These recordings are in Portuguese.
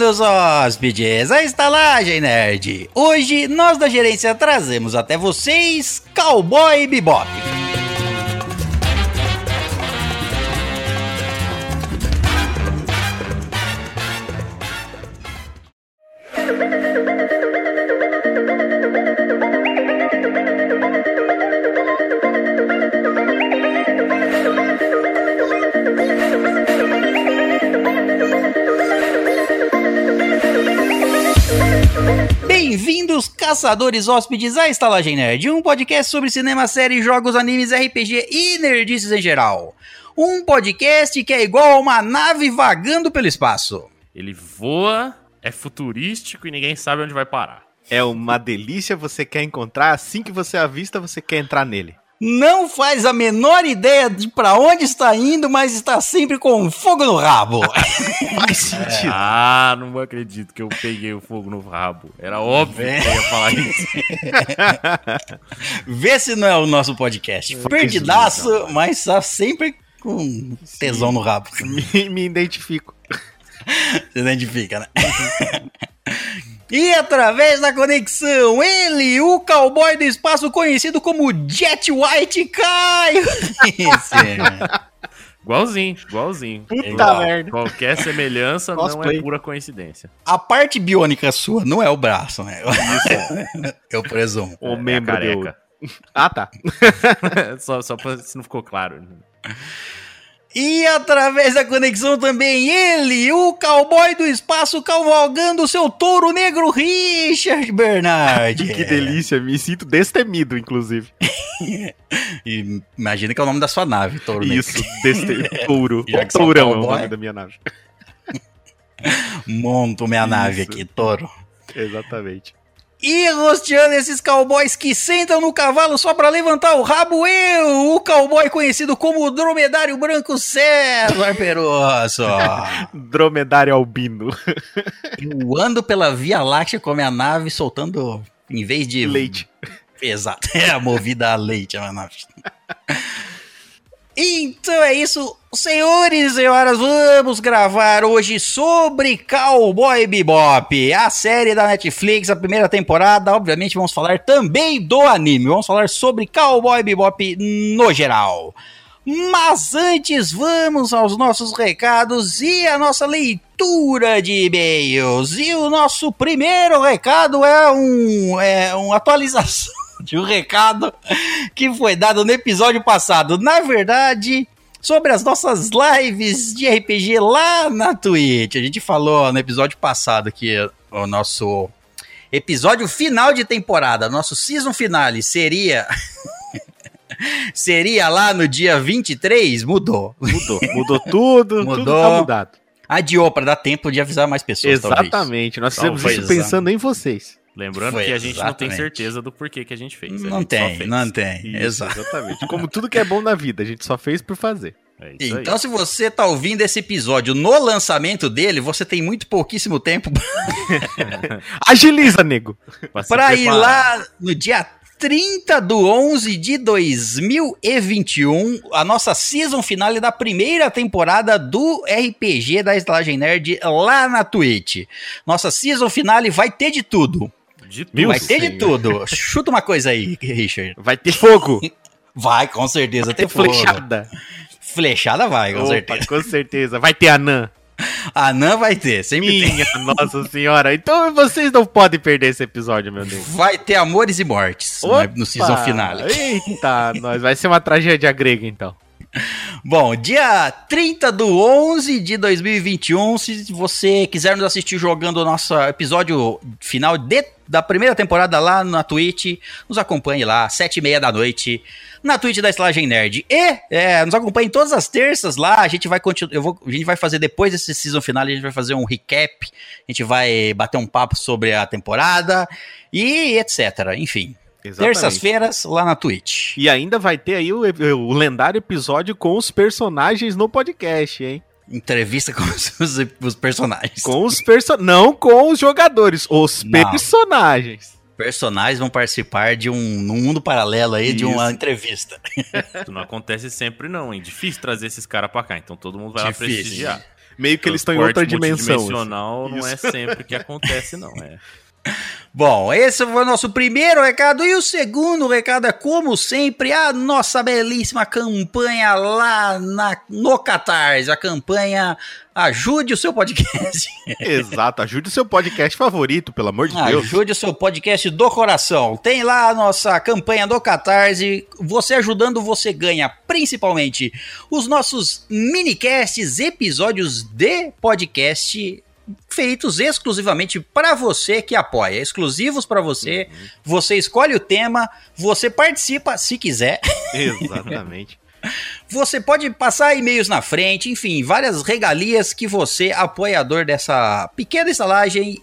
Bem-vindos, hóspedes, à Estalagem Nerd. Hoje, nós da gerência trazemos até vocês Cowboy Bebop. Caçadores hóspedes, à Estalagem Nerd, um podcast sobre cinema, séries, jogos, animes, RPG e nerdices em geral. Um podcast que é igual a uma nave vagando pelo espaço. Ele voa, é futurístico e ninguém sabe onde vai parar. É uma delícia, você quer encontrar, assim que você avista, você quer entrar nele. Não faz a menor ideia de pra onde está indo, mas está sempre com fogo no rabo. Faz sentido. Ah, não acredito que eu peguei o fogo no rabo. Era óbvio que eu ia falar isso. Vê se não é o nosso podcast. Perdidaço, mas está sempre com tesão no rabo. Me, me identifico. Você identifica, né? E através da conexão, ele, o cowboy do espaço conhecido como Jet White Caio. Esse. Igualzinho, igualzinho. Puta Igual. merda. Qualquer semelhança não é pura coincidência. A parte biônica sua não é o braço, né? Eu presumo. O É membro a de careca. Ah, tá. só, só pra se não ficou claro. E através da conexão também ele, o cowboy do espaço cavalgando seu touro negro Richard Bernard. Que delícia, me sinto destemido, inclusive. Imagina que é o nome da sua nave, touro negro. Isso, deste... touro. Já é Tourão é o nome da minha nave. Monto minha nave Isso. aqui, touro. Exatamente. E rosteando esses cowboys que sentam no cavalo só pra levantar o rabo, eu, o cowboy conhecido como o dromedário branco César Perosso. Dromedário albino. Eu ando pela Via Láctea com a minha nave soltando, em vez de... Leite. Exato, é movida a leite a minha nave. Então é isso, senhores e senhoras, vamos gravar hoje sobre Cowboy Bebop, a série da Netflix, a primeira temporada. Obviamente vamos falar também do anime, vamos falar sobre Cowboy Bebop no geral. Mas antes, vamos aos nossos recados e a nossa leitura de e-mails. E o nosso primeiro recado é um é uma atualização de um recado que foi dado no episódio passado. Na verdade, sobre as nossas lives de RPG lá na Twitch. A gente falou no episódio passado que o nosso episódio final de temporada, nosso season finale seria seria lá no dia 23, mudou. Mudou. Mudou tudo. Tudo Mudou. tá mudado. Adiou para dar tempo de avisar mais pessoas, talvez. Exatamente. Nós fizemos Talvez, isso pensando em vocês. Lembrando Foi que a gente não tem exatamente. certeza do porquê que a gente fez. a Não gente só tem, fez. não tem. Isso, Exato. Exatamente. Como tudo que é bom na vida, a gente só fez por fazer. É isso aí. Então, se você tá ouvindo esse episódio no lançamento dele, você tem muito pouquíssimo tempo Agiliza, nego. Para ir lá no dia 30 do 11 de 2021, a nossa season finale da primeira temporada do RPG da Estalagem Nerd lá na Twitch. Nossa season finale vai ter de tudo. De tudo. Vai ter de tudo. Chuta uma coisa aí, Richard. Vai ter fogo. Vai, com certeza. Vai ter fogo. flechada. Flechada vai, com Opa, certeza. com certeza. Vai ter anã. A Nan vai ter, sempre tem. Minha nossa senhora. Então vocês não podem perder esse episódio, meu Deus. Vai ter amores e mortes no- no season Opa! finale. Eita, nós. Vai ser uma tragédia grega, então. Bom, dia 30 do 11 de 2021, se você quiser nos assistir jogando o nosso episódio final de- da primeira temporada lá na Twitch, nos acompanhe lá, sete e meia da noite, na Twitch da Estalagem Nerd. E é, nos acompanhe todas as terças lá, a gente vai continuar, vou, a gente vai fazer depois desse season final, a gente vai fazer um recap, a gente vai bater um papo sobre a temporada e etc, enfim. Terças-feiras lá na Twitch. E ainda vai ter aí o, o lendário episódio com os personagens no podcast, hein? Entrevista com os, os personagens. Com os personagens. Não com os jogadores, os Não. personagens. personagens vão participar de um num mundo paralelo aí de uma Isso. entrevista. Isso não acontece sempre, não, hein? Difícil trazer esses caras pra cá, então todo mundo vai Difícil. lá prestigiar. Meio que eles estão em outra dimensão. assim. dimensional não é sempre que acontece, não. É. Bom, esse foi o nosso primeiro recado. E o segundo recado é, como sempre, a nossa belíssima campanha lá na, no Catarse. A campanha Ajude o seu podcast. Exato, ajude o seu podcast favorito, pelo amor de Deus. Ajude o seu podcast do coração. Tem lá a nossa campanha do Catarse. Você ajudando, você ganha principalmente os nossos minicasts, episódios de podcast feitos exclusivamente para você que apoia, exclusivos para você. Uhum. Você escolhe o tema, você participa se quiser. Exatamente. Você pode passar e-mails na frente, enfim, várias regalias que você, apoiador dessa pequena estalagem,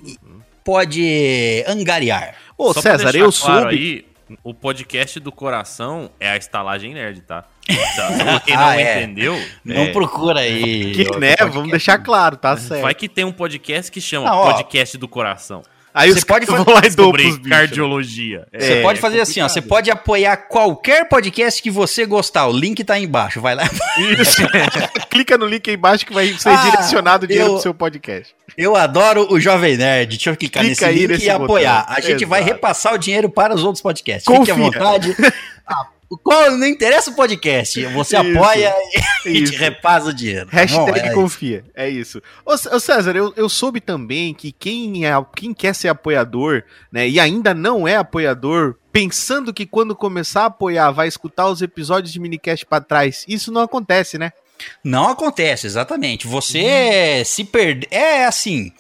pode angariar. Ô, Só César, eu claro soube. Aí, o podcast do coração é a estalagem nerd, tá? Então, quem não ah, é. entendeu. Não é... procura aí. Que, né? Vamos deixar claro, tá certo. Vai que tem um podcast que chama não, Podcast do Coração. Aí você pode fazer lá sobre cardiologia. Você é, pode fazer é assim, ó. Você pode apoiar qualquer podcast que você gostar. O link tá aí embaixo. Vai lá. Isso. Clica no link aí embaixo que vai ser ah, direcionado o dinheiro eu, pro seu podcast. Eu adoro o Jovem Nerd. Deixa eu clicar Clica nesse link e apoiar. Botão. A gente Exato. vai repassar o dinheiro para os outros podcasts. Confia. Fique à vontade. Qual, não interessa o podcast. Você isso, apoia e te repassa o dinheiro. Tá Hashtag é confia. Isso. É isso. Ô, ô César, eu, eu soube também que quem, é, quem quer ser apoiador, né, e ainda não é apoiador, pensando que quando começar a apoiar vai escutar os episódios de minicast para trás, isso não acontece, né? Não acontece, exatamente. Você hum. se perde. É assim.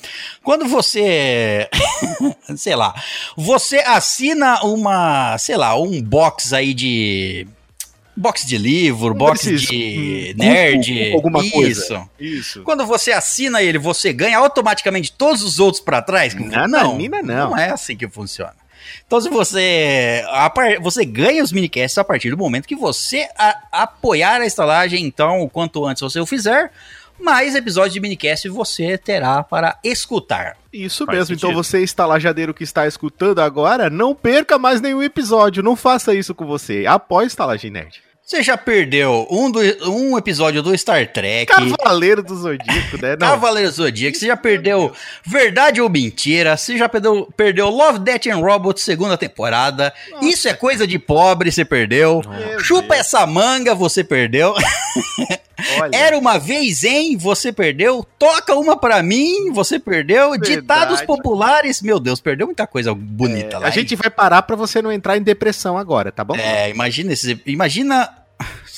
Quando você. sei lá. Você assina uma. Sei lá, um box aí de. Box de livro, um box de um nerd. alguma isso. coisa. Isso. Quando você assina ele, você ganha automaticamente todos os outros para trás? Não, não. Não é assim que funciona. Então, se você. Você ganha os minicasts a partir do momento que você a, apoiar a estalagem. Então, quanto antes você o fizer, mais episódios de minicast você terá para escutar. Isso Faz mesmo. Então, sentido. Então, você, estalajadeiro que está escutando agora, não perca mais nenhum episódio. Não faça isso com você. Apoie Estalagem Nerd. Você já perdeu um, do, um episódio do Star Trek. Cavaleiro do Zodíaco, né? Não. Cavaleiro do Zodíaco. Você já perdeu Verdade ou Mentira. Você já perdeu, perdeu Love, Death and Robots, segunda temporada. Nossa. Isso é coisa de pobre, você perdeu. Meu Chupa Deus. essa manga, você perdeu. Era uma vez em, você perdeu. Toca uma pra mim, você perdeu. Verdade. Ditados populares, meu Deus, perdeu muita coisa bonita é, lá. A gente vai parar pra você não entrar em depressão agora, tá bom? É, imagina esses, imagina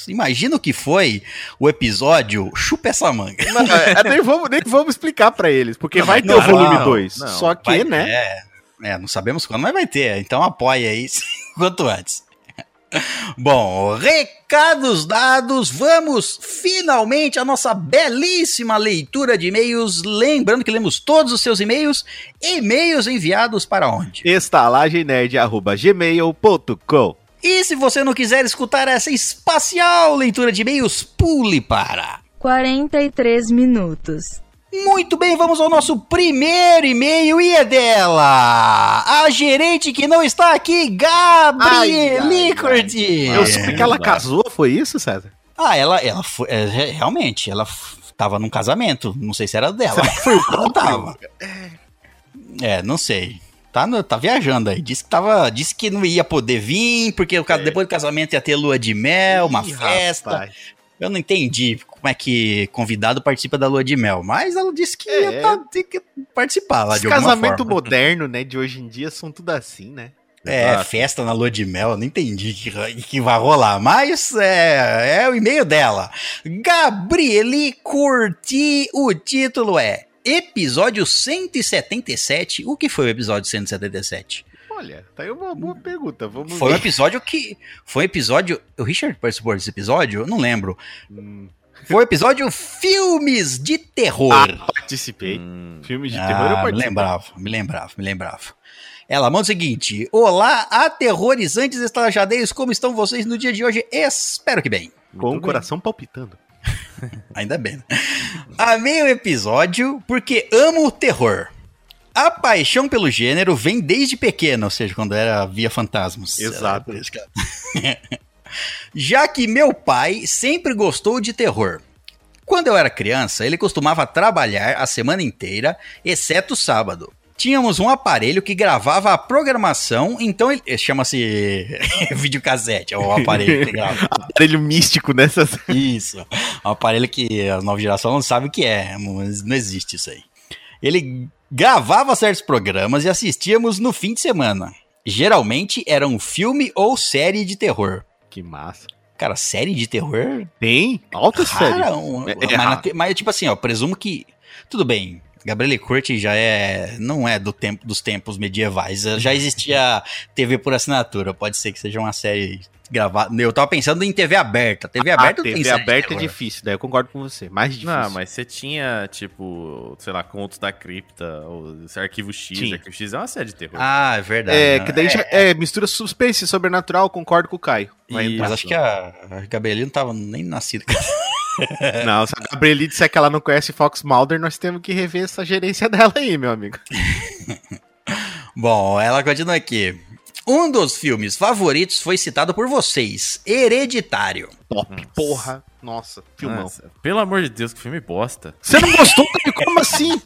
Imagina o que foi o episódio Chupa essa manga. Não, é, nem, vamos, nem vamos explicar para eles, porque não, vai ter não, o volume 2. Só que, vai, né? É, é, não sabemos quando, mas vai ter. Então apoia aí quanto antes. Bom, recados dados, vamos finalmente à nossa belíssima leitura de e-mails. Lembrando que lemos todos os seus e-mails. E-mails enviados para onde? estalagemnerd.gmail.com e se você não quiser escutar essa espacial leitura de e-mails, pule para 43 minutos. Muito bem, vamos ao nosso primeiro e-mail e é dela, a gerente que não está aqui, Gabriele Corti. Eu soube que ela casou, foi isso, César? Ah, ela, ela foi, é, realmente, ela estava num casamento, não sei se era dela. Foi o ela tava. É, não sei tá, no, tá viajando aí. Disse que, tava, disse que não ia poder vir, porque é. depois do casamento ia ter lua de mel, uma Ih, festa. Rapaz. Eu não entendi como é que convidado participa da lua de mel, mas ela disse que é. ia tá, que participar lá de alguma casamento moderno, né, de hoje em dia são tudo assim, né? É, Exato. festa na lua de mel, eu não entendi que, que vai rolar, mas é, é o e-mail dela. Gabriele Curti, o título é episódio 177. O que foi o episódio 177? Olha, tá aí uma boa pergunta. Vamos foi ver. um episódio que. Foi um episódio. O Richard participou desse episódio? Eu não lembro. Hum. Foi o um episódio Filmes de Terror. Ah, participei. Hum. Filmes de ah, terror eu participei. Me lembrava, me lembrava, me lembrava. Ela manda o seguinte: Olá, aterrorizantes estalajadeiros, como estão vocês no dia de hoje? Espero que bem. Com o coração palpitando. Ainda bem. Né? Amei o episódio porque amo o terror. A paixão pelo gênero vem desde pequeno, ou seja, quando era via fantasmas. Exato. Já que meu pai sempre gostou de terror. Quando eu era criança, ele costumava trabalhar a semana inteira, exceto sábado. Tínhamos um aparelho que gravava a programação, então ele chama-se videocassete, é o aparelho que grava. Aparelho místico nessas. Isso. Um aparelho que a nova geração não sabe o que é, mas não existe isso aí. Ele gravava certos programas e assistíamos no fim de semana. Geralmente era um filme ou série de terror. Que massa. Cara, série de terror? Tem? Alta série. Um- É- é mas, na raro. te- mas, tipo assim, ó, presumo que. Tudo bem. Gabriele Curti já é. Não é do tempo dos tempos medievais. Já existia TV por assinatura. Pode ser que seja uma série gravada. Eu tava pensando em TV aberta. TV aberta Ah, não tem TV de aberta é difícil, daí eu concordo com você. Mais difícil. Não, mas você tinha, tipo, sei lá, Contos da Cripta, ou esse Arquivo X. Tinha. Arquivo X é uma série de terror. Ah, é verdade. É, né? que daí já é mistura suspense e sobrenatural, concordo com o Caio. Isso. Mas acho que a, a Gabriele não tava nem nascida. Não, se a Gabrieli disser que ela não conhece Fox Mulder, nós temos que rever essa gerência dela aí, meu amigo. Bom, ela continua aqui. Um dos filmes favoritos foi citado por vocês: Hereditário. Top, porra. Nossa, filmão. Nossa, pelo amor de Deus, que filme bosta. Você não gostou? Como assim?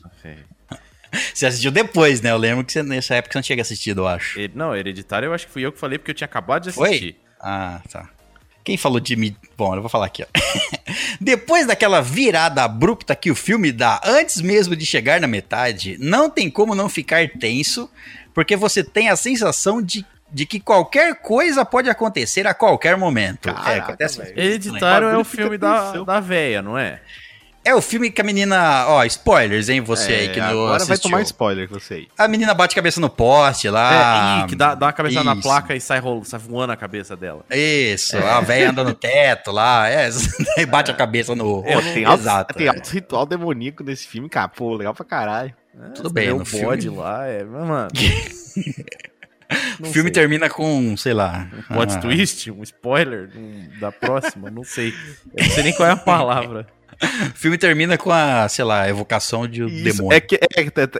Você assistiu depois, né? Eu lembro que você, nessa época você não tinha assistido, eu acho. Não, Hereditário eu acho que fui eu que falei porque eu tinha acabado de Foi? assistir. Ah, tá. Quem falou de mim? Bom, eu vou falar aqui, ó. Depois daquela virada abrupta que o filme dá antes mesmo de chegar na metade, não tem como não ficar tenso, porque você tem a sensação de, de que qualquer coisa pode acontecer a qualquer momento. Caraca, é, acontece velho. Hereditário é o filme da, da véia, não é? É o filme que a menina. Ó, spoilers, hein? Você aí que não É, agora vai assistiu. tomar spoiler você aí. A menina bate a cabeça no poste lá. é, ih, que dá, dá uma cabeçada na isso. placa e sai, rolo, sai voando a cabeça dela. Isso, a velha anda no teto lá, é, e bate a cabeça no. Pô, tem altos, Exato. tem é. altos ritual demoníaco nesse filme, cara. Pô, legal pra caralho. Tudo bem, Tem no o filme- bode lá, é. Mano. O filme termina com, sei lá. Plot ah, twist, um spoiler um, da próxima, não sei. Eu não sei nem qual é a palavra. O filme termina com a, sei lá, a evocação de um Isso, demônio. é que é,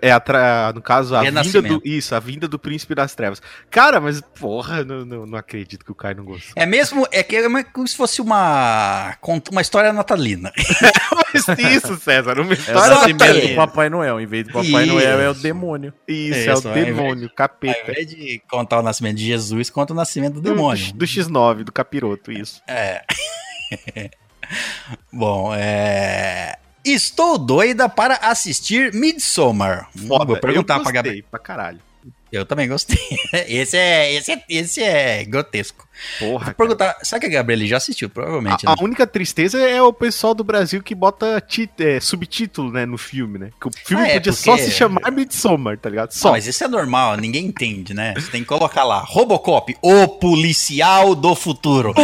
é, a tra- no caso a vinda do isso, a vinda do príncipe das trevas. Cara, mas porra, não, não, não acredito que o Caio não gostou. É mesmo, é que é como se fosse uma cont- uma história natalina. Mas isso, César, uma É o história nascimento que- do Papai Noel. Em vez do Papai Isso. Noel é o demônio. Isso, Isso, é o ao invés- demônio, Ao capeta. invés de contar o nascimento de Jesus, conta o nascimento do demônio. Do, do X9, do capiroto, isso. É. Bom, é. Estou doida para assistir Midsommar. Vou perguntar eu pra pra caralho. Eu também gostei. Esse é, esse é, esse é grotesco. Porra, Vou perguntar, sabe que a Gabriele já assistiu, provavelmente. A, né? a única tristeza é o pessoal do Brasil que bota é, subtítulo, né, no filme, né? Que o filme Ah, é, podia porque- só se chamar Midsommar, tá ligado? Ah, Só. mas isso é normal, ninguém entende, né? Você tem que colocar lá, Robocop, o policial do futuro.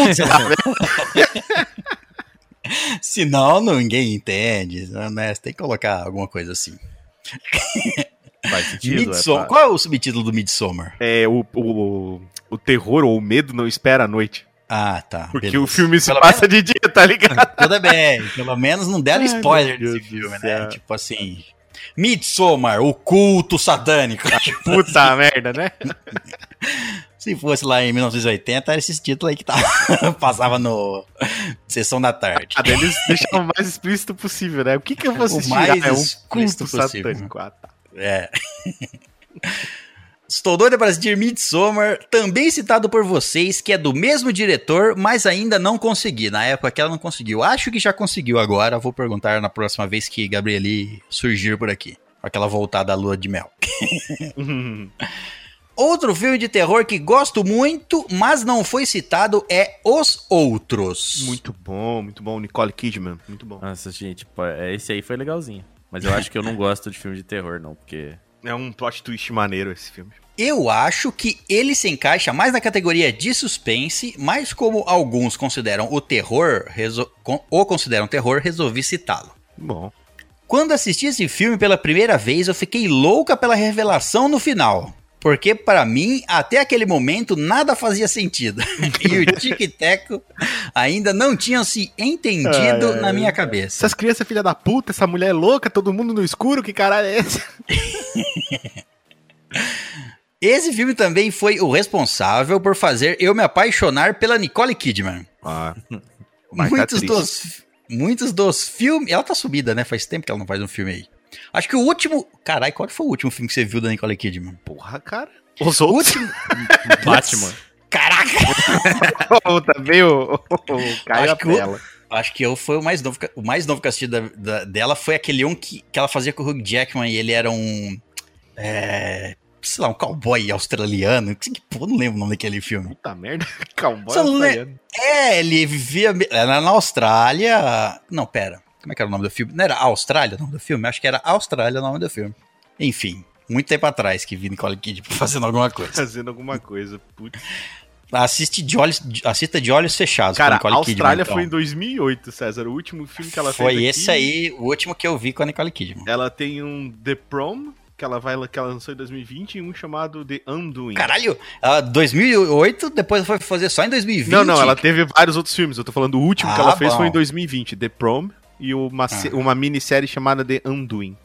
Senão ninguém entende, né? Você tem que colocar alguma coisa assim. Faz sentido. Midsommar. é, Qual é o subtítulo do Midsommar? É, o, o, o terror ou o medo não espera a noite. Ah, tá. Porque beleza. o filme se Pelo passa de dia, tá ligado? Tudo bem, pelo menos não deram Ai, spoiler desse filme, né? Tipo assim, Midsommar, o culto satânico. Puta merda, né? Se fosse lá em 1980, era esse título aí que tava, passava no Sessão da Tarde. Ah, eles deixaram o mais explícito possível, né? O que que eu vou assistir? mais Ah, é um culto possível. satânico. Ah, tá. É. Estou doida para assistir Midsommar, também citado por vocês, que é do mesmo diretor, mas ainda não consegui. Na época que ela não conseguiu. Acho que já conseguiu agora. Vou perguntar na próxima vez que Gabrieli surgir por aqui. Aquela voltar da lua de mel. Outro filme de terror que gosto muito, mas não foi citado, é Os Outros. muito bom, muito bom. Nicole Kidman, muito bom. Nossa, gente, é, esse aí foi legalzinho. Mas eu acho que eu não gosto de filme de terror, não, porque. É um plot twist maneiro esse filme. Eu acho que ele se encaixa mais na categoria de suspense, mas como alguns consideram o terror, ou consideram terror, resolvi citá-lo. Bom. Quando assisti esse filme pela primeira vez, eu fiquei louca pela revelação no final. Porque para mim, até aquele momento, nada fazia sentido. e o Tic Teco ainda não tinham se entendido Ai, ai, na minha cabeça. Essas crianças filha da puta, essa mulher é louca, todo mundo no escuro, que caralho é esse? Esse filme também foi o responsável por fazer eu me apaixonar pela Nicole Kidman. Ah, Muitos dos, muitos dos filmes. Ela tá subida, né? Faz tempo que ela não faz um filme aí. Acho que o último. Caralho, qual foi o último filme que você viu da Nicole Kidman? Porra, cara. Os outros? Batman. Caraca! Também o, o Caio Acho que o- Acho que eu foi o mais novo. que- O mais novo que eu assisti da, da- dela foi aquele um que, que ela fazia com o Hugh Jackman e ele era um. É, sei lá, um cowboy australiano. Que, porra, não lembro o nome daquele filme. Puta merda. Cowboy Só australiano. É, ele vivia. Era na Austrália. Não, pera. Como é que era o nome do filme? Não era Austrália o nome do filme? Acho que era Austrália o nome do filme. Enfim, muito tempo atrás que vi Nicole Kidman fazendo alguma coisa. Fazendo alguma coisa. Putz. Assiste de olhos, assista de olhos fechados. com Cara, a Nicole Austrália Kidman, foi em então. 2008, César. O último filme que ela Foi fez esse aqui, aí, o último que eu vi com a Nicole Kidman. Ela tem um The Prom, que ela, vai, que ela lançou em 2020, e um chamado The Undoing. Caralho, ela, 2008, depois foi fazer só em 2020. Não, não, ela teve vários outros filmes. Eu tô falando o último que Ah, ela fez bom. foi em 2020, The Prom, e uma, Ah. uma minissérie chamada The Undoing.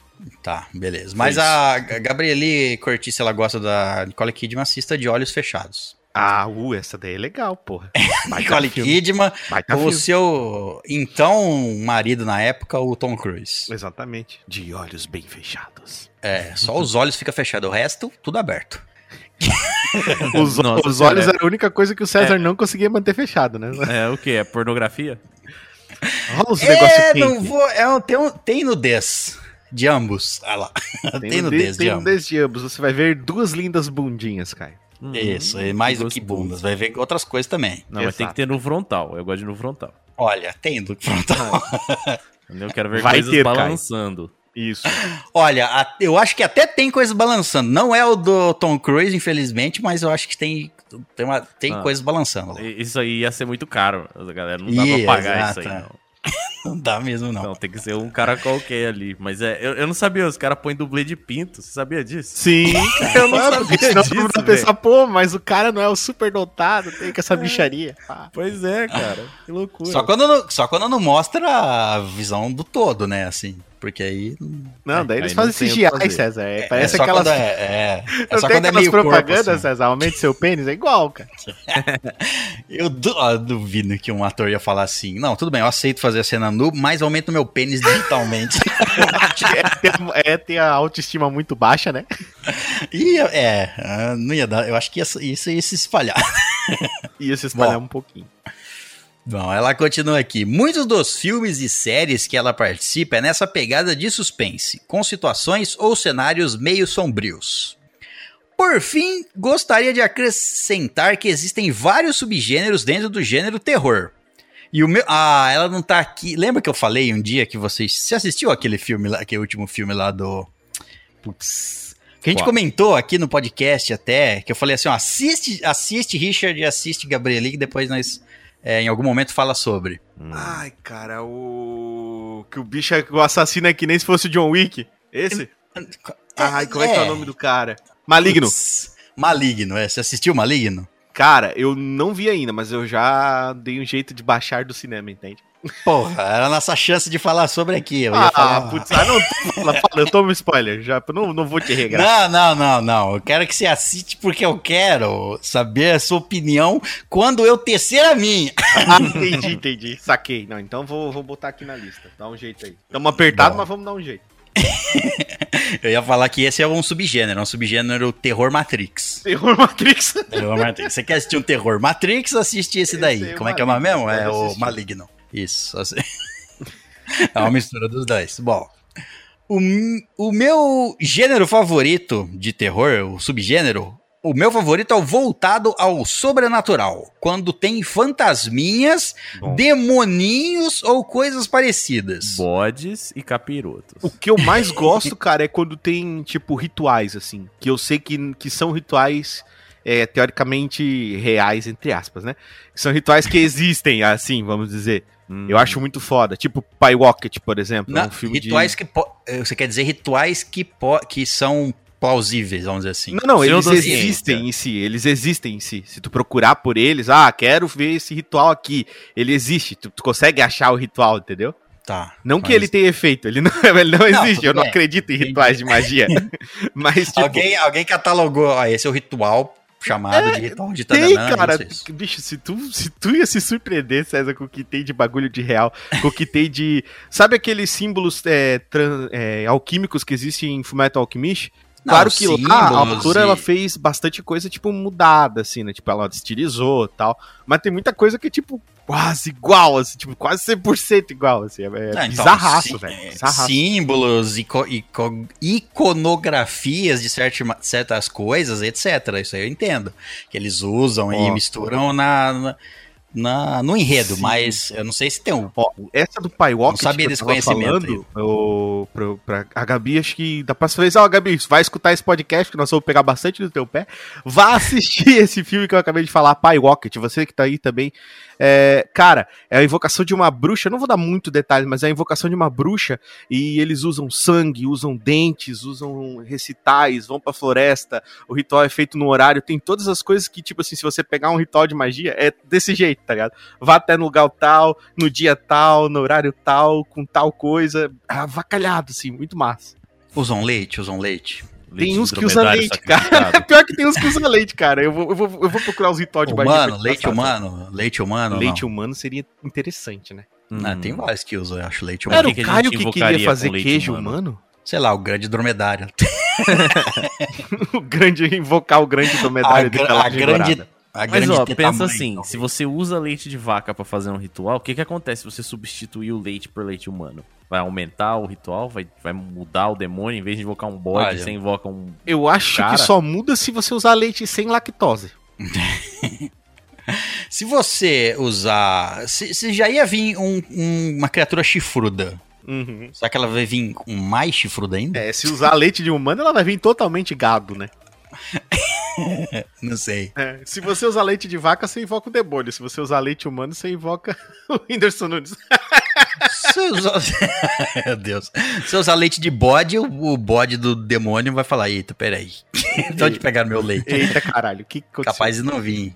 Tá, beleza. Mas isso. a Gabriele Cortice, ela gosta da Nicole Kidman, assista de olhos fechados. Ah, uh, essa daí é legal, porra. Nicole Kidman, Baita com o filme. seu então marido na época, o Tom Cruise. Exatamente. De olhos bem fechados. É, só os olhos ficam fechados, o resto, tudo aberto. Os, Nossa, os olhos é- era a única coisa que o César não conseguia manter fechado, né? É o que? É pornografia? Rola uns negócios É, não vou. É, tem, um- tem nudez de ambos. Olha lá. Tem, nudez de tem ambos. nudez de ambos. Você vai ver duas lindas bundinhas, Caio. Isso, é mais do que bundas. Vai ver outras coisas também. Não, mas tem que Exato. ter no frontal. Eu gosto de no frontal. Olha, tem do frontal. Eu quero ver Vai coisas ter, Caio. balançando. Isso. Olha, a- eu acho que até tem coisas balançando. Não é o do Tom Cruise, infelizmente, mas eu acho que tem, tem, uma, tem Ah. coisas balançando. lá. Isso aí ia ser muito caro, galera. Não dá pra pagar exato, isso aí, é. não. Não dá mesmo, não. Não, tem que ser um cara qualquer ali. Mas é, eu, eu não sabia, os caras põem dublê de pinto. Você sabia disso? Sim, cara. Eu não sabia porque senão disso, velho. pensar, pô, mas o cara não é o super dotado, tem com essa bicharia. Pá. Pois é, cara. Que loucura. Só quando, não, só quando não mostra a visão do todo, né? Assim. Porque aí. Não, daí Aí eles não fazem CGI. César. É, é parece só aquelas. quando é, é, é Não só tem quando é meio corpo, assim. César. Aumente seu pênis, é igual, cara. Eu duvido que um ator ia falar assim. Não, tudo bem, eu aceito fazer a cena nu, mas aumento meu pênis digitalmente. é, ter, é ter a autoestima muito baixa, né? e é, ah, não ia dar. Eu acho que ia, isso ia se espalhar. Ia se espalhar Bom. um pouquinho. Bom, ela continua aqui. Muitos dos filmes e séries que ela participa é nessa pegada de suspense, com situações ou cenários meio sombrios. Por fim, gostaria de acrescentar que existem vários subgêneros dentro do gênero terror. E o meu. Ah, ela não tá aqui. Lembra que eu falei um dia que vocês. Você assistiu aquele filme lá, aquele último filme lá do. Putz. Que a gente Qual? comentou aqui no podcast até, que eu falei assim, ó, assiste, assiste Richard e assiste Gabrieli, que depois nós, é, em algum momento, fala sobre. Hum. Ai, cara, o. Que o bicho é o assassino é que nem se fosse o John Wick. Esse? Ai, como é, que é o nome do cara? Maligno. Putz, Maligno, é. Você assistiu Maligno? Cara, eu não vi ainda, mas eu já dei um jeito de baixar do cinema, entende? Porra, era a nossa chance de falar sobre aqui. Eu ah, falar. putz, ah, não, fala, fala, eu tomo spoiler, já, não, não vou te regrar. Não, não, não, não. Eu quero que você assiste porque eu quero saber a sua opinião quando eu tecer a minha. Ah, entendi, entendi, saquei. Não, então vou, vou botar aqui na lista, dá um jeito aí. Tamo apertado, Bom. mas vamos dar um jeito. Eu ia falar que esse é um subgênero, é um subgênero terror Matrix. Terror Matrix. Terror Matrix. Você quer assistir um terror Matrix, assiste esse daí. Esse é Como é que é o nome mesmo? É o. Maligno. Isso. assim. É uma mistura dos dois. Bom, o, o meu gênero favorito de terror, o subgênero, o meu favorito é o voltado ao sobrenatural. Quando tem fantasminhas, Bom. demoninhos ou coisas parecidas. Bodes e capirotos. O que eu mais gosto, cara, é quando tem, tipo, rituais, assim. Que eu sei que, que são rituais, é, teoricamente, reais, entre aspas, né? Que são rituais que existem, assim, vamos dizer. Hum. Eu acho muito foda. Tipo, Pie Rocket, por exemplo. é Não, um filme rituais de... que po- eh, você quer dizer rituais que, po- que são plausíveis, vamos dizer assim. Não, não, eles existem em si. Eles existem em si. Se tu procurar por eles, ah, quero ver esse ritual aqui. Ele existe. Tu, tu consegue achar o ritual, entendeu? Tá. Não que mas- ele tenha efeito. Ele não, ele não existe. tudo eu não bem. acredito em rituais de magia. Mas, tipo... Alguém, alguém catalogou, ó, esse é o ritual chamado de ritual de Tem, Tananã. cara. não sei. Bicho, se tu, se tu ia se surpreender, César, com o que tem de bagulho de real, com o que tem de. Sabe aqueles símbolos é, tran- é, alquímicos que existem em Fullmetal Alchemist? Não, Claro que lá a símbolos autora e- ela fez bastante coisa, tipo, mudada, assim, né? Tipo, ela estilizou e tal. Mas tem muita coisa que é, tipo, quase igual, assim, tipo, quase 100% igual, assim. É, é Ah, então, bizarraço, velho. é. Símbolos, ico- ico- iconografias de certi- certas coisas, etc. Isso aí eu entendo. Que eles usam e Ó. misturam na, na- na- no enredo, Sim. mas eu não sei se tem um. Essa do Pai Walker Não sabia desse conhecimento falando, eu, pra, a Gabi, acho que da próxima vez, ó, Gabi, vai escutar esse podcast, que nós vamos pegar bastante do teu pé. Vá assistir esse filme que eu acabei de falar, Pai Walker, você que tá aí também. É, cara, é a invocação de uma bruxa, não vou dar muito detalhe, mas é a invocação de uma bruxa, e eles usam sangue, usam dentes, usam recitais, vão pra floresta, o ritual é feito no horário, tem todas as coisas que, tipo assim, se você pegar um ritual de magia, é desse jeito, tá ligado? Vá até no lugar tal, no dia tal, no horário tal, com tal coisa, avacalhado, assim, muito massa. Usam leite, usam leite. Tem Leite uns que usam dromedário leite, cara. sacrificado. Pior que tem uns que usam leite, cara. Eu vou, eu vou, eu vou procurar os rituais de Humano, te leite passar, humano, leite humano. Leite não. humano seria interessante, né? Ah, Hum. tem vários que usam, eu acho, leite humano. Era o que a Caio que queria fazer queijo humano? humano? Sei lá, o grande dromedário. o grande, invocar o grande A, domedário de gra- a grande. A Mas grande ó, pensa mãe, assim, talvez. se você usa leite de vaca pra fazer um ritual, o que que acontece se você substituir o leite por leite humano? Vai aumentar o ritual? Vai, vai mudar o demônio? Em vez de invocar um bode, Olha. você invoca um... Eu acho Cara. que só muda se você usar leite sem lactose. Se você usar. Se, se já ia vir um- um- uma criatura chifruda, Uhum. será que ela vai vir com mais chifruda ainda? É, se usar leite de humano, ela vai vir totalmente gado, né? Não sei. É, se você usar leite de vaca, você invoca o demônio. Se você usar leite humano, você invoca o Whindersson Nunes. Se usar... Meu Deus. Se usar leite de bode, o, bode do demônio vai falar: Eita, peraí. Então de pegar meu leite. Eita caralho, que que aconteceu? Capaz de não vir.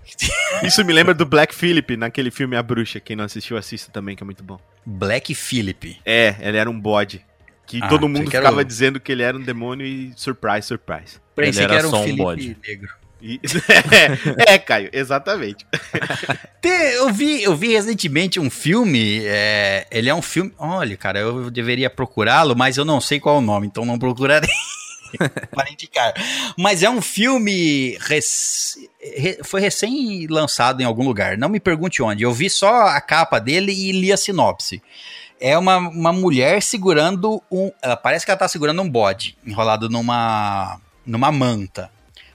Isso me lembra do Black Phillip, naquele filme A Bruxa. Quem não assistiu, assista também, que é muito bom. Black Phillip. É, ele era um bode. Que Ah, todo mundo era ficava o- dizendo que ele era um demônio e surprise, surprise. Pensei era que era um só um Felipe bode. negro. E- é, Caio, exatamente. Te- Eu vi, eu vi recentemente um filme. é, ele é um filme. Olha, cara, eu deveria procurá-lo, mas eu não sei qual é o nome, então não procurarei. para indicar. Mas é um filme. rec- re- foi recém lançado em algum lugar. Não me pergunte onde. Eu vi só a capa dele e li a sinopse. É uma, uma mulher segurando um. Ela parece que ela tá segurando um bode, enrolado numa. numa manta.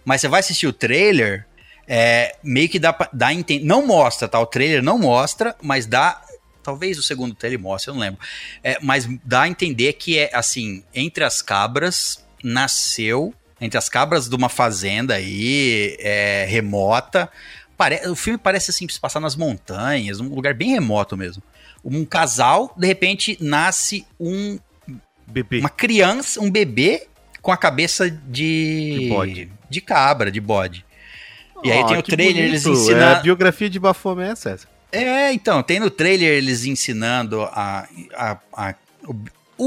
Mas você vai assistir o trailer. É, meio que dá, dá Não mostra, tá? O trailer não mostra, mas dá. Talvez o segundo trailer mostre, eu não lembro. É, mas dá a entender que é assim: entre as cabras nasceu. Entre as cabras de uma fazenda aí, é, remota. Pare- o filme parece assim se passar nas montanhas, um lugar bem remoto mesmo. Um casal, de repente, nasce um Bebê. uma criança, um bebê com a cabeça de De bode. de cabra, de bode. E aí Ó, tem o trailer, eles bonito. ensinam. É a biografia de Bafomé, César. É, então, tem no trailer eles ensinando a, a, a- o,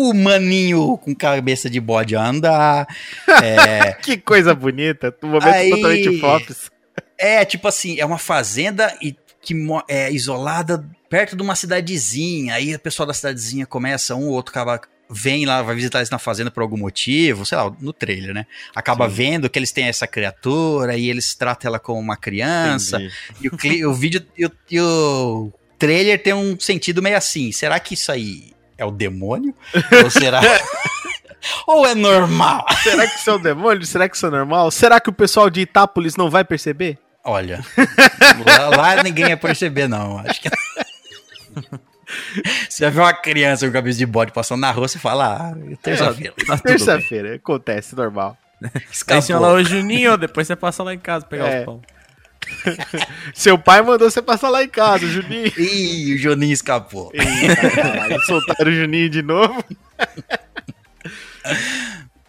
o maninho com cabeça de bode a andar. É, Que coisa bonita. Um momento Aí- totalmente flops. é tipo assim, é uma fazenda e que é isolada perto de uma cidadezinha. Aí o pessoal da cidadezinha começa, um ou outro acaba. Vem lá, vai visitar eles na fazenda por algum motivo, sei lá, no trailer, né? Acaba Sim. vendo que eles têm essa criatura e eles tratam ela como uma criança. Entendi. E o, cli- o vídeo e o, e o trailer tem um sentido meio assim. Será que isso aí é o demônio? Ou será. Ou é normal? Será que isso é um demônio? Será que isso é normal? Será que o pessoal de Itápolis não vai perceber? Olha, lá, lá ninguém ia perceber, não. Acho que. Você vai ver uma criança com cabeça de bode passando na rua, você fala, ah, terça-feira. Tá tudo bem. Terça-feira, acontece, normal. Aí Escapou. você lá, ô Juninho, depois você passa lá em casa pegar É. os pão. Seu pai mandou você passar lá em casa, Juninho. Ih, o Joninho escapou. Eita, caralho, soltaram o Juninho de novo.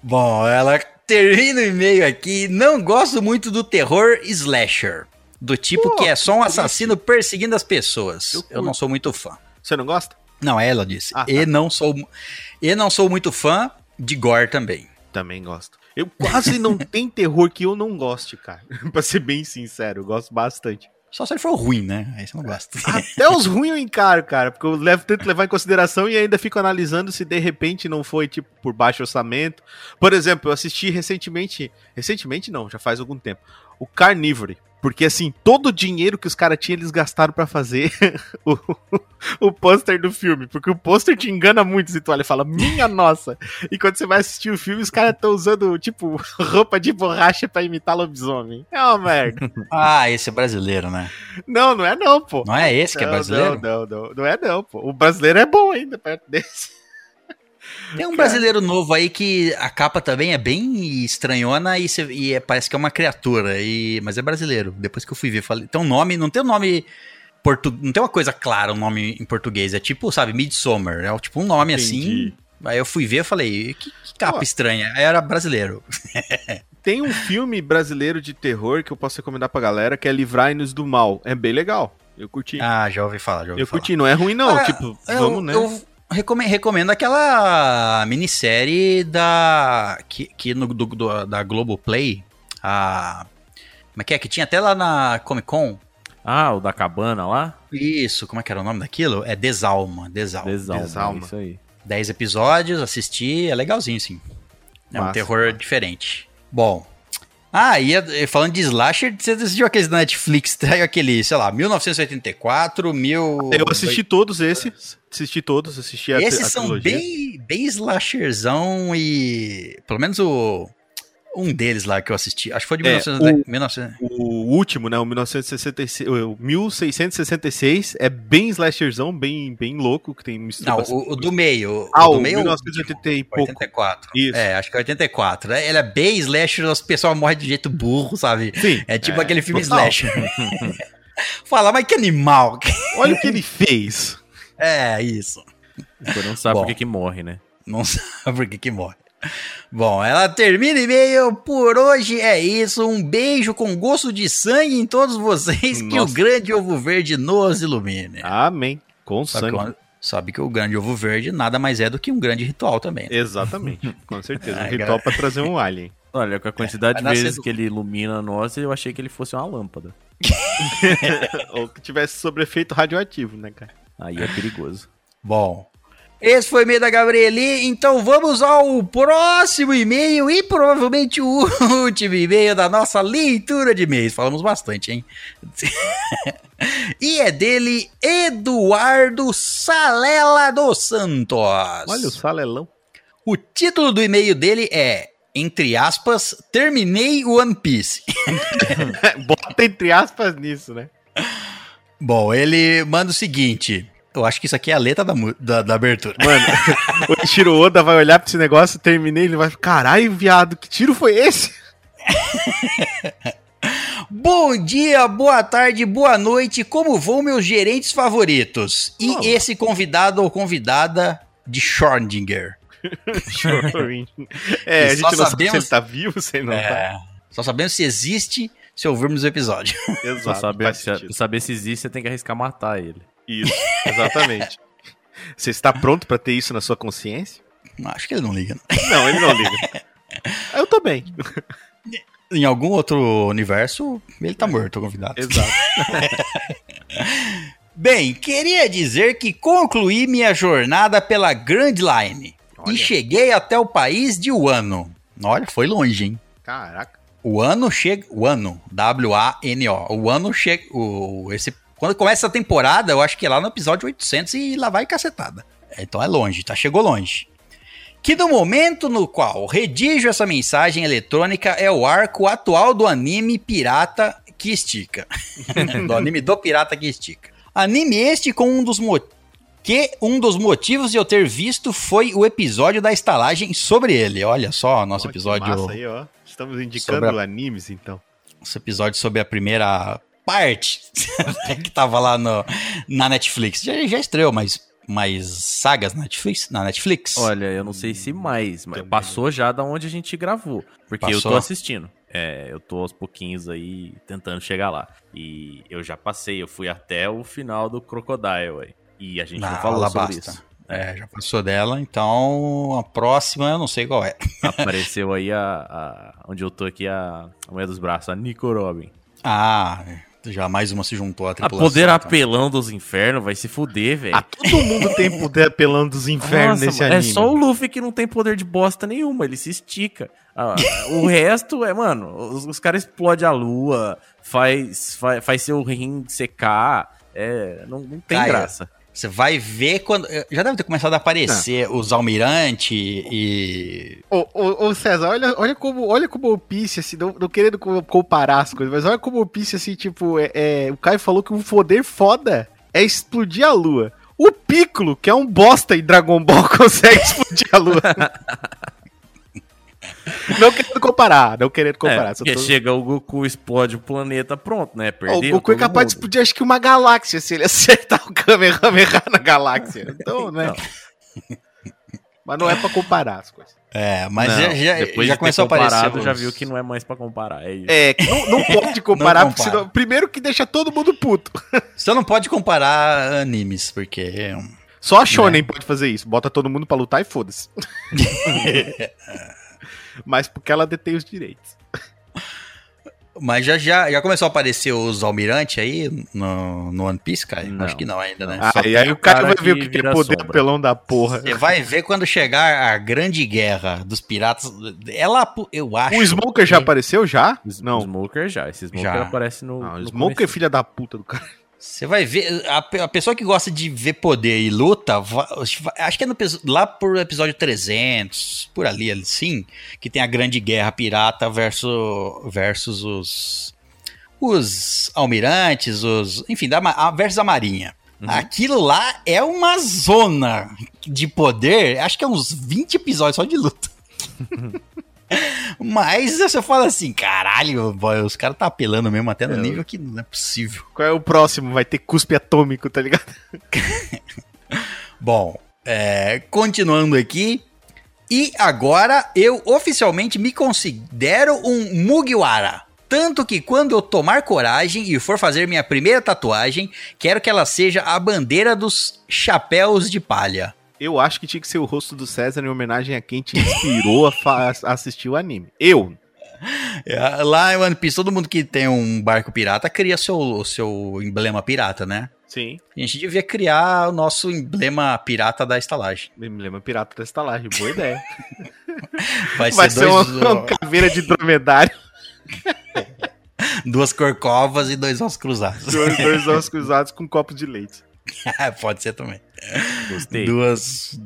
Bom, ela termina o e-mail aqui. Não gosto muito do terror slasher. Do tipo que é só um assassino perseguindo as pessoas. Eu Eu, não sou muito fã. Você não gosta? Não, ela disse. Ah, tá. E não sou e não sou muito fã de gore também. Também gosto. Eu quase não tem terror que eu não goste, cara. pra ser bem sincero, eu gosto bastante. Só se ele for ruim, né? Aí você não gosta. Até os ruins eu encaro, cara, porque eu levo, tento levar em consideração e ainda fico analisando se de repente não foi, tipo, por baixo orçamento. Por exemplo, eu assisti recentemente, recentemente não, já faz algum tempo, o Carnivore. Porque, assim, todo o dinheiro que os caras tinham, eles gastaram pra fazer o, o pôster do filme. Porque o pôster te engana muito se tu olha e fala, minha nossa. E quando você vai assistir o filme, os caras estão usando, tipo, roupa de borracha pra imitar lobisomem. É uma merda. ah, esse é brasileiro, né? Não, não é não, pô. Não é esse que é Não, brasileiro? Não, não, não. Não é não, pô. O brasileiro é bom ainda, perto desse. Tem um brasileiro novo aí que a capa também é bem estranhona e, cê- e é- parece que é uma criatura, e, mas é brasileiro. Depois que eu fui ver, falei, tem um nome, não tem um nome portu, não tem uma coisa clara, um nome em português, é tipo, sabe, Midsommar, é tipo um nome Entendi. assim. Aí eu fui ver, eu falei, que, que capa estranha. Aí era brasileiro. Tem um filme brasileiro de terror que eu posso recomendar pra galera, que é Livrai-nos do Mal. É bem legal. Eu curti. Ah, já ouvi falar, já ouvi eu falar. curti, não é ruim não, Ah, tipo, eu, vamos, né? Eu recome- recomendo aquela minissérie da. que, que no, do, do- da Globoplay. A. Como é que é? Que tinha até lá na Comic Con. Ah, o da cabana lá? Isso, como é que era o nome daquilo? É Desalma. Desalma. Desalma, Desalma. isso aí. 10 episódios, assisti, é legalzinho, sim. É um Massa, terror massa. diferente. Bom. Ah, e e falando de slasher, você assistiu aqueles da Netflix, tem aquele, sei lá, 1984, mil... Eu assisti todos esses, assisti todos, assisti a, Esses a são trilogia. bem, bem slasherzão e. Pelo menos o. Um deles lá que eu assisti. Acho que foi de É, 1900, 1900 O último, né, o 1966, o 1666 é bem slasherzão, bem, bem louco, que tem mistura Não, o, o do meio. Ah, o do o meio. 1980 e pouco. 84. Isso. É, acho que é 84. né? Ele é bem slasher, os pessoal morrem de jeito burro, sabe? Sim. É tipo aquele filme total. slasher. Fala, mas que animal. Olha o que ele fez. É, isso. Você não sabe Bom. por que que morre, né? Não sabe por que que morre. Bom, ela termina e-mail. Por hoje é isso. Um beijo com gosto de sangue em todos vocês. Que o Nossa. grande ovo verde nos ilumine. Amém. Com Sabe sangue. que, sabe que o grande ovo verde nada mais é do que um grande ritual também. né? Exatamente, com certeza. Um ritual pra trazer um alien. Olha, com a quantidade vai de nascer vezes que ele ilumina nós, eu achei que ele fosse uma lâmpada. Ou que tivesse sobre efeito radioativo, né, cara? Aí é perigoso. Bom, esse foi o e-mail da Gabrieli. Então vamos ao próximo e-mail e provavelmente o último e-mail da nossa leitura de e-mails. Falamos bastante, hein? e é dele, Eduardo Salela dos Santos. Olha o salelão. O título do e-mail dele é, entre aspas, Terminei o One Piece. Bota entre aspas nisso, né? Bom, ele manda o seguinte. Eu acho que isso aqui é a letra da, da, da abertura. Mano, o Ishiro Oda vai olhar pra esse negócio, terminei, ele vai ficar, caralho, viado, que tiro foi esse? Bom dia, boa tarde, boa noite. Como vão meus gerentes favoritos? E Olá. esse convidado ou convidada de Schrödinger. é, E a gente só não sabe se sabemos- ele tá vivo, se ele não tá. É, só sabemos se existe se ouvirmos o episódio. Pra Exato, saber, faz se, saber se existe, você tem que arriscar matar ele. Isso, exatamente. Você está pronto pra ter isso na sua consciência? Acho que ele não liga. Não, ele não liga. Eu tô bem. Em algum outro universo, ele tá morto, convidado. Exato. Bem, queria dizer que concluí minha jornada pela Grand Line Olha. e cheguei até o país de Wano. Olha, foi longe, hein? Caraca. O ano chega. O ano. W-A-N-O. O ano chega. O, esse, quando começa a temporada, eu acho que é lá no episódio 800 e lá vai cacetada. Então é longe, tá? Chegou longe. Que no momento no qual redijo essa mensagem eletrônica é o arco atual do anime Pirata que Estica. do anime do Pirata que Estica. Anime este com um dos mo- que um dos motivos de eu ter visto foi o episódio da estalagem sobre ele. Olha só, nosso que episódio massa aí, ó. Estamos indicando a- animes, então. esse episódio sobre a primeira parte que tava lá no, na Netflix. Já, já estreou mais, mais sagas na Netflix, na Netflix? Olha, eu não sei se mais, mas Também. passou já da onde a gente gravou. Porque eu Passou? tô assistindo. É, eu tô aos pouquinhos aí tentando chegar lá. E eu já passei, eu fui até o final do Crocodile aí. E a gente Ah, não falou sobre isso. É, já passou dela, então a próxima eu não sei qual é. Apareceu aí a, a- Onde eu tô aqui, a, a mulher dos braços, a Nico Robin. Ah, já mais uma se juntou à A tripulação. poder então. apelão dos infernos vai se fuder, velho. Ah, todo mundo tem poder apelando dos infernos Nossa, nesse mano, anime. É só o Luffy que não tem poder de bosta nenhuma, ele se estica. Ah, o resto é, mano, os, os caras explodem a lua, faz, faz, faz seu rim secar, é, não, não tem Caio, graça. Você vai ver quando. Já deve ter começado a aparecer os almirante e. Ô, ô, ô, César, olha, olha como olha como o Pice, assim, não, não querendo co- comparar as coisas, mas olha como o Pice, assim, tipo, é, é, o Caio falou que um poder foda é explodir a lua. O Piccolo, que é um bosta em Dragon Ball, consegue explodir a lua. não querendo comparar, não querendo comparar. É, porque tô- chega o Goku, explode o planeta, pronto, né? Perdeu. o Goku é capaz de mundo. explodir, acho que uma galáxia, se ele acertar o Kamehameha na galáxia. Então, né? Mas não é pra comparar as coisas. É, mas Não, já, já, depois já de começou a aparecer. comparado, já os- viu que não é mais pra comparar, é isso. É, não, não pode comparar, Não porque compara. senão, primeiro que deixa todo mundo puto. Você não pode comparar animes, porque. Só a Shonen pode fazer isso. Bota todo mundo pra lutar e foda-se. Mas porque ela detém os direitos. Mas já, já, já começou a aparecer os almirantes aí no, no One Piece, cara? Não. Acho que não ainda, né? Ah, Só e aí o o cara cara vai ver o que é poder sombra. pelão da porra. Você vai ver quando chegar a grande guerra dos piratas. Ela, eu acho. O Smoker já que- apareceu já? O Não. Smoker já, esse Smoker Já. aparece no. Não, o no Smoker é começo. filha da puta do cara. Você vai ver. A, a pessoa que gosta de ver poder e luta, va- acho que é no, lá por episódio 300, por ali, assim, que tem a grande guerra pirata versus, versus os. Os almirantes, os. Enfim, da, a- versus a marinha. Uhum. Aquilo lá é uma zona de poder, acho que é uns 20 episódios só de luta. Mas você fala assim, caralho, boy, os caras tá apelando mesmo até no É, nível que não é possível. Qual é o próximo? Vai ter cuspe atômico, tá ligado? Bom, é, continuando aqui. E agora eu oficialmente me considero um Mugiwara. Tanto que quando eu tomar coragem e for fazer minha primeira tatuagem, quero que ela seja a bandeira dos chapéus de palha. Eu acho que tinha que ser o rosto do César em homenagem a quem te inspirou a, assistir o anime. Eu. É, Lá em One Piece, todo mundo que tem um barco pirata cria seu, o seu emblema pirata, né? Sim. A gente devia criar o nosso emblema pirata da estalagem. Me lembra Pirata da Estalagem. Boa ideia. Vai, Vai ser, ser uma, dois, uma caveira de dromedário. duas corcovas e dois ossos cruzados. Dois, dois ossos cruzados com um copo de leite. Pode ser também. Gostei. Duas,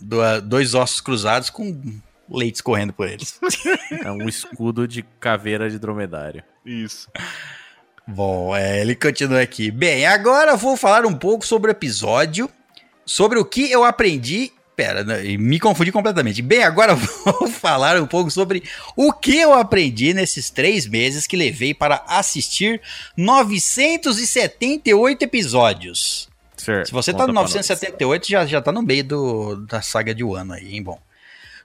dua- dois ossos cruzados com leite escorrendo por eles. É um escudo de caveira de dromedário. Isso. Bom, é, ele continua aqui. Bem, agora eu vou falar um pouco sobre o episódio, sobre o que eu aprendi. Pera, me confundi completamente. Bem, agora eu vou falar um pouco sobre o que eu aprendi nesses três meses que levei para assistir 978 episódios. Certo. Se você tá no pra 978, já, já tá no meio do, da saga de Wano aí, hein? Bom.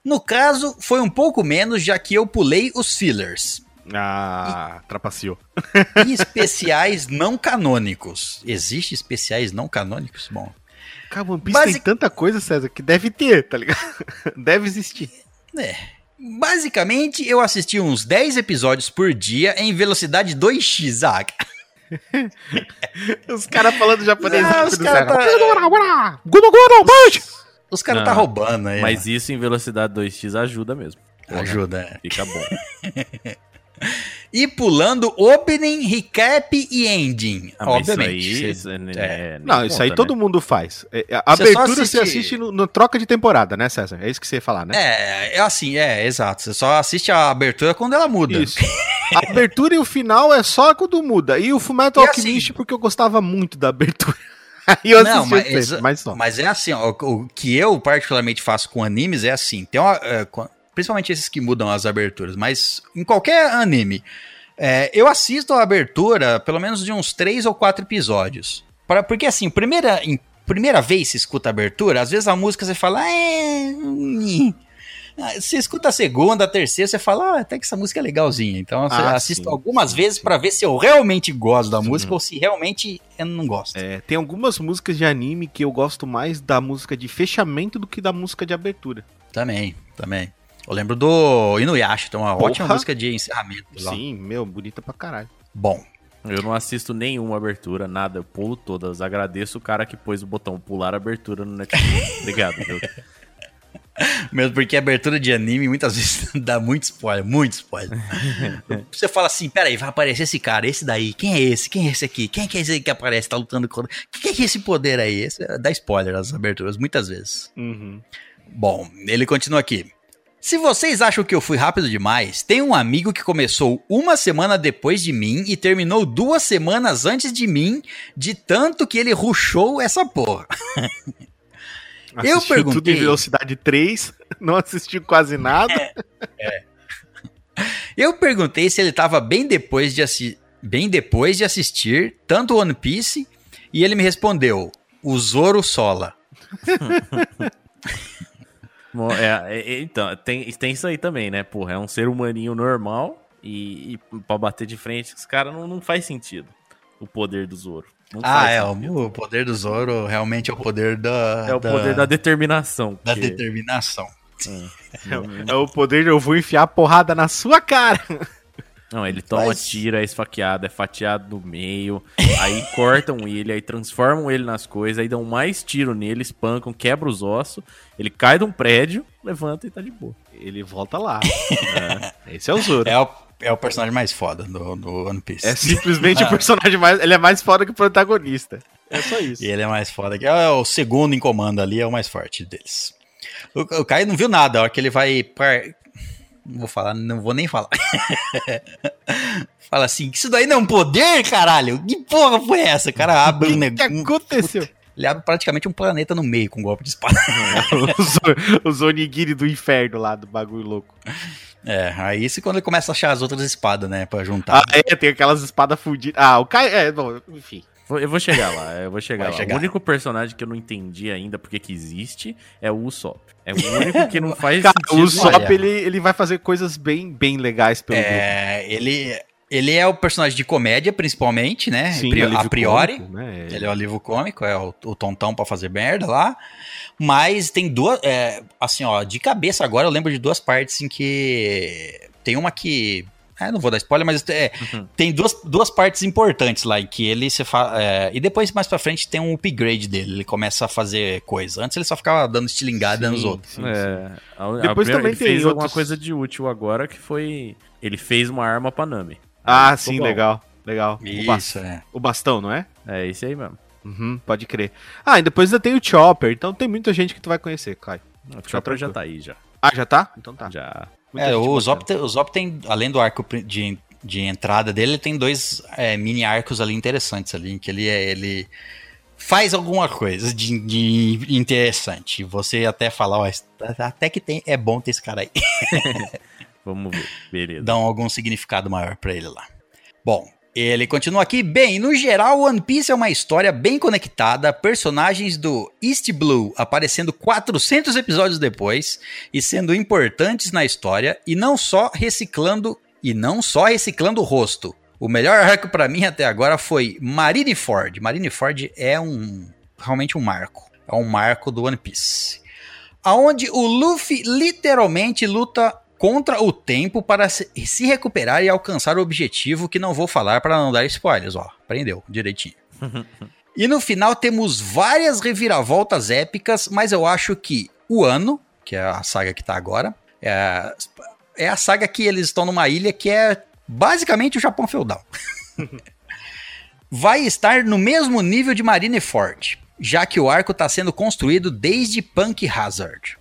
No caso, foi um pouco menos, já que eu pulei os fillers. Ah, trapaceou. E especiais não canônicos. Existe especiais não canônicos? Bom. Cara, One Piece Basic- tem tanta coisa, César, que deve ter, tá ligado? Deve existir. É. Basicamente, eu assisti uns 10 episódios por dia em velocidade 2x. Ah, Os caras falando japonês. Não, os cara César. tá- os caras tá roubando aí. Mas isso em velocidade 2x ajuda mesmo. né? ajuda. é. Fica bom. E pulando opening, recap e ending. Ah, obviamente. Isso aí, isso, é, é. né, Não, isso aí conta, todo né? mundo faz. É, A Você abertura você assiste- assiste no, troca de temporada, né, César? É isso que você ia falar, né? É, é assim, é, exato. Você só assiste a abertura quando ela muda. Isso. A abertura e o final é só quando muda. E o Fullmetal E assim- Alchemist porque eu gostava muito da abertura. Eu Não, mas, mas mas é assim, ó, o, que eu particularmente faço com animes é assim, tem uma, é, com- principalmente esses que mudam as aberturas, mas em qualquer anime, é, eu assisto a abertura pelo menos de uns três ou quatro episódios. Pra- porque assim, primeira, em primeira vez você escuta a abertura, às vezes a música você fala, é, Ah, Você escuta a segunda, a terceira, você fala, ah, até que essa música é legalzinha. Então você Ah, assiste sim, algumas sim, vezes sim. pra ver se eu realmente gosto da música ou se realmente eu não gosto. É, tem algumas músicas de anime que eu gosto mais da música de fechamento do que da música de abertura. Também, também. Eu lembro do Inuyasha, tem uma Porra. ótima música de encerramento. lá. Sim, meu, bonita pra caralho. Bom, Eu não assisto nenhuma abertura, nada, eu pulo todas. Agradeço o cara que pôs o botão pular abertura no Netflix. Obrigado, viu? mesmo porque a abertura de anime muitas vezes dá muito spoiler, muito spoiler. Você fala assim, peraí, vai aparecer esse cara, esse daí, quem é esse? Quem é esse aqui? Quem é é esse aí que aparece, tá lutando contra... Quem é que é esse poder aí? Esse, dá spoiler as aberturas, muitas vezes. Uhum. Bom, ele continua aqui. Se vocês acham que eu fui rápido demais, tem um amigo que começou uma semana depois de mim e terminou duas semanas antes de mim, de tanto que ele rushou essa porra. Eu Assistiu perguntei- tudo em velocidade 3, não assistiu quase nada. Eu perguntei se ele tava bem depois de, assi bem depois de assistir tanto One Piece e ele me respondeu: o Zoro Sola. Bom, é, é, então, tem, tem isso aí também, né? Porra, é um ser humaninho normal e, e pra bater de frente com os caras não, não faz sentido o poder do Zoro. Não Ah, é, sentido. o, poder do Zoro realmente é o poder da. É o poder da determinação. da que- determinação. É o poder de eu vou enfiar porrada na sua cara. Não, ele toma Mas- tiro, é esfaqueado, é fatiado no meio, aí cortam ele, aí transformam ele nas coisas, aí dão mais tiro nele, espancam, quebra os ossos, ele cai de um prédio, levanta e tá de boa. Ele volta lá. É. Esse é o Zoro. É, É o, é o personagem mais foda do, do One Piece. simplesmente o personagem mais. Ele é mais foda que o protagonista. É só isso. E ele é mais foda. que É o segundo em comando ali, é o mais forte deles. O, o Caio não viu nada, a hora que ele vai. par- Não vou falar, não vou nem falar. Fala assim, isso daí não é um poder, caralho? Que porra foi essa? O cara abre um O que negócio. aconteceu? Ele abre praticamente um planeta no meio com um golpe de espada. o, Zo- o Zonigiri do inferno lá, do bagulho louco. É, aí isso quando ele começa a achar as outras espadas, né? Pra juntar. Ah, é, tem aquelas espadas fudidas. Ah, o Kai. É, bom, enfim. Eu vou chegar lá, eu vou chegar Vai lá. chegar. O único personagem que eu não entendi ainda porque que existe é o Usopp. É o único que não faz Cara, sentido. o Usopp, ele, ele vai fazer coisas bem, bem legais pelo grupo. É, ele, ele é o personagem de comédia, principalmente, né? Sim, Pri- a priori. cômico, né? Ele é o alívio cômico, é o, o tontão pra fazer merda lá. Mas tem duas. é, assim, ó, de cabeça agora eu lembro de duas partes em que. Tem uma que. É, não vou dar spoiler, mas é, Uhum. tem duas, duas partes importantes lá em que ele se fa... é, e depois mais pra frente tem um upgrade dele. Ele começa a fazer coisa. Antes ele só ficava dando estilingada nos outros. sim, sim. É, a- a Depois primeira- também ele fez alguma outros- coisa de útil agora que foi. Ele fez uma arma pra Nami. Ah, Ficou sim, bom. legal. Legal. O, bas- Isso, é. o bastão, não é? É esse aí mesmo. Uhum, pode crer. Ah, e depois ainda tem o Chopper, então tem muita gente que tu vai conhecer, Kai. O Chopper já tranquilo. tá aí, já. Ah, já tá? Então tá. Já. É, o. Zop, tem- o Zop tem, além do arco de, de entrada dele, ele tem dois é, mini arcos ali interessantes ali, em que ele, é- ele faz alguma coisa de, de interessante. Você até fala, ó, até que tem, é bom ter esse cara aí. Vamos ver. Beleza. Dão algum significado maior pra ele lá. Bom, ele continua aqui. Bem, no geral, One Piece é uma história bem conectada, personagens do East Blue aparecendo 400 episódios depois e sendo importantes na história e não só reciclando e não só reciclando o rosto. O melhor arco pra mim até agora foi Marineford. Marineford é um realmente um marco. É um marco do One Piece. Aonde o Luffy literalmente luta contra o tempo para se recuperar e alcançar o objetivo que não vou falar para não dar spoilers, ó. Aprendeu direitinho. e no final temos várias reviravoltas épicas, mas eu acho que o ano, que é a saga que tá agora, é a, é a saga que eles estão numa ilha que é basicamente o Japão feudal. Vai estar no mesmo nível de Marineford, já que o arco está sendo construído desde Punk Hazard.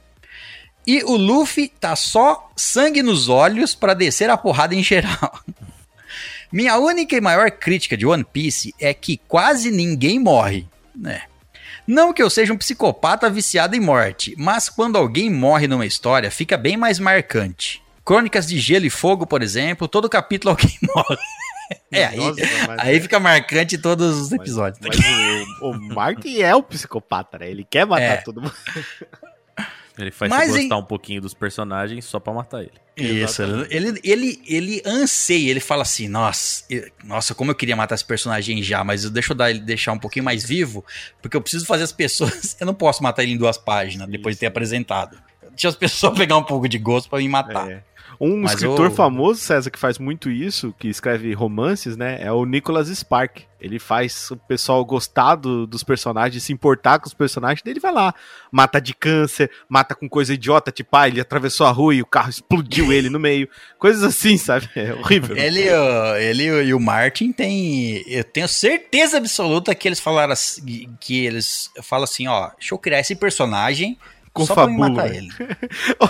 E o Luffy tá só sangue nos olhos pra descer a porrada em geral. Minha única e maior crítica de One Piece é que quase ninguém morre, né? Não que eu seja um psicopata viciado em morte, mas quando alguém morre numa história, fica bem mais marcante. Crônicas de Gelo e Fogo, por exemplo, todo capítulo alguém morre. É, aí, Nossa, mas- aí fica marcante todos os mas- episódios. Mas, o, o Mark é o psicopata, né? Ele quer matar É. todo mundo. Ele faz Mas você em- gostar um pouquinho dos personagens só pra matar ele. Isso, ele, ele, ele anseia, ele fala assim, nossa, nossa, como eu queria matar esse personagem já, mas eu- deixa eu dar ele deixar um pouquinho mais vivo, porque eu preciso fazer as pessoas, eu não posso matar ele em duas páginas depois de ter apresentado. Deixa as pessoas pegar um pouco de gosto pra me matar. É. Um Mas escritor o- famoso, César, que faz muito isso, que escreve romances, né? É o Nicholas Spark. Ele faz o pessoal gostar do- dos personagens, se importar com os personagens, daí ele vai lá, mata de câncer, mata com coisa idiota, tipo, ah, ele atravessou a rua e o carro explodiu ele no meio. Coisas assim, sabe? É horrível. Ele, ele e o Martin tem. Eu tenho certeza absoluta que eles falaram assim, que eles falam assim, ó, deixa eu criar esse personagem Com só pra matar ele.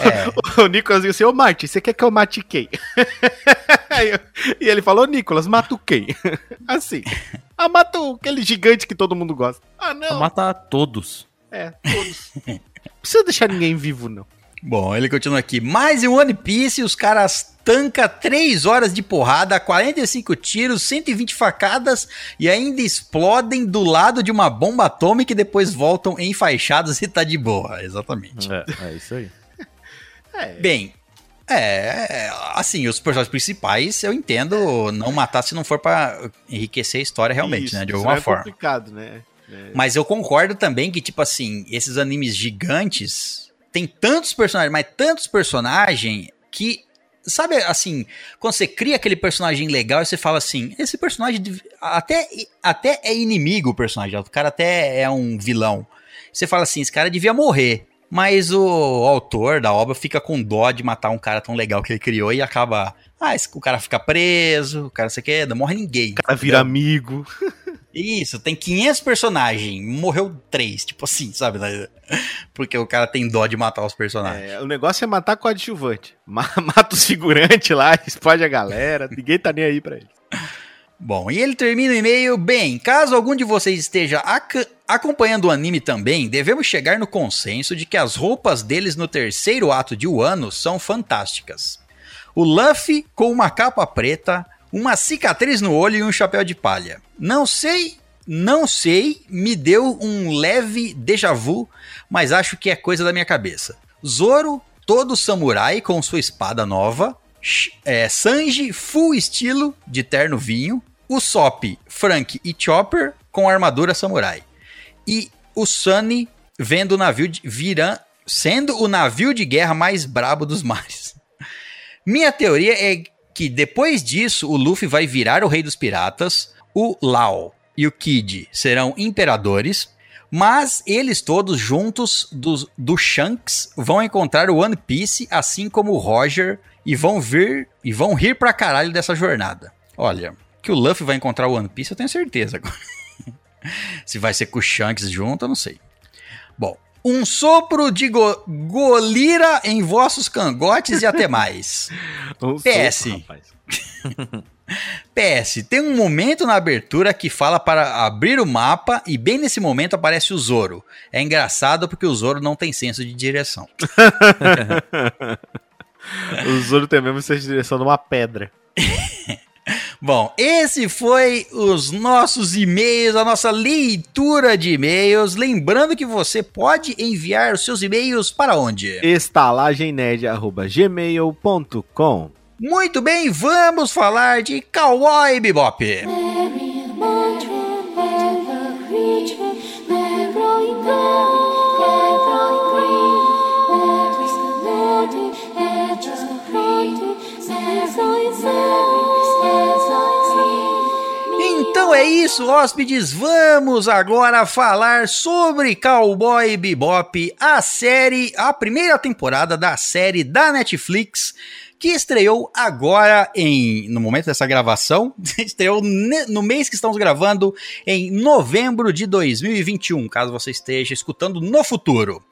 É. O Nicolas disse assim, ô Martin, você quer que eu mate quem? E ele falou, Nicolas, mato quem? Assim. Ah, mato aquele gigante que todo mundo gosta. Ah, não. matar todos. É, todos. Não precisa deixar ninguém vivo, não. Bom, ele continua aqui. Mais em One Piece, os caras tanca 3 horas de porrada, 45 tiros, 120 facadas e ainda explodem do lado de uma bomba atômica e depois voltam enfaixados e tá de boa. Exatamente. É, é isso aí. É, Bem, é, assim, os personagens principais eu entendo não matar se não for pra enriquecer a história realmente, isso, né? De isso alguma é forma. complicado, né? É. Mas eu concordo também que, tipo assim, esses animes gigantes tem tantos personagens, mas tantos personagens que. Sabe assim, quando você cria aquele personagem legal e você fala assim, esse personagem até, até é inimigo o personagem, o cara até é um vilão. Você fala assim, esse cara devia morrer. Mas o autor da obra fica com dó de matar um cara tão legal que ele criou e acaba. Ah, esse- o cara fica preso, o cara você quer, não morre ninguém. O cara vira amigo. Isso, tem 500 personagens, morreu três, tipo assim, sabe? Porque o cara tem dó de matar os personagens. É, o negócio é matar coadjuvante. Ma- Mata os figurantes lá, explode a galera, ninguém tá nem aí pra ele. Bom, e ele termina o e-mail, bem, caso algum de vocês esteja ac- acompanhando o anime também, devemos chegar no consenso de que as roupas deles no terceiro ato de Wano são fantásticas. O Luffy com uma capa preta, uma cicatriz no olho e um chapéu de palha. Não sei, não sei, me deu um leve déjà vu, mas acho que é coisa da minha cabeça. Zoro, todo samurai com sua espada nova. É, Sanji, full estilo de terno vinho. O Sop, Frank e Chopper com armadura samurai. E o Sunny vendo o navio de, viran, sendo o navio de guerra mais brabo dos mares. Minha teoria é que depois disso o Luffy vai virar o rei dos piratas, o Lau e o Kid serão imperadores, mas eles todos juntos do, do Shanks vão encontrar o One Piece, assim como o Roger, e vão vir e vão rir pra caralho dessa jornada. Olha, que o Luffy vai encontrar o One Piece, eu tenho certeza agora. Se vai ser com o Shanks junto, eu não sei. Bom, um sopro de go golira em vossos cangotes e até mais. Um PS. rapaz. PS, tem um momento na abertura que fala para abrir o mapa e bem nesse momento aparece o Zoro. É engraçado porque o Zoro não tem senso de direção. O Zoro tem mesmo essa direção de uma pedra. Bom, esse foi os nossos e-mails, a nossa leitura de e-mails. Lembrando que você pode enviar os seus e-mails para onde? estalagemnerd.gmail.com Muito bem, vamos falar de Cowboy Bebop. Então é isso, hóspedes. Vamos agora falar sobre Cowboy Bebop, a série, a primeira temporada da série da Netflix, que estreou agora em, no momento dessa gravação, estreou no mês que estamos gravando, em novembro de 2021, caso você esteja escutando no futuro.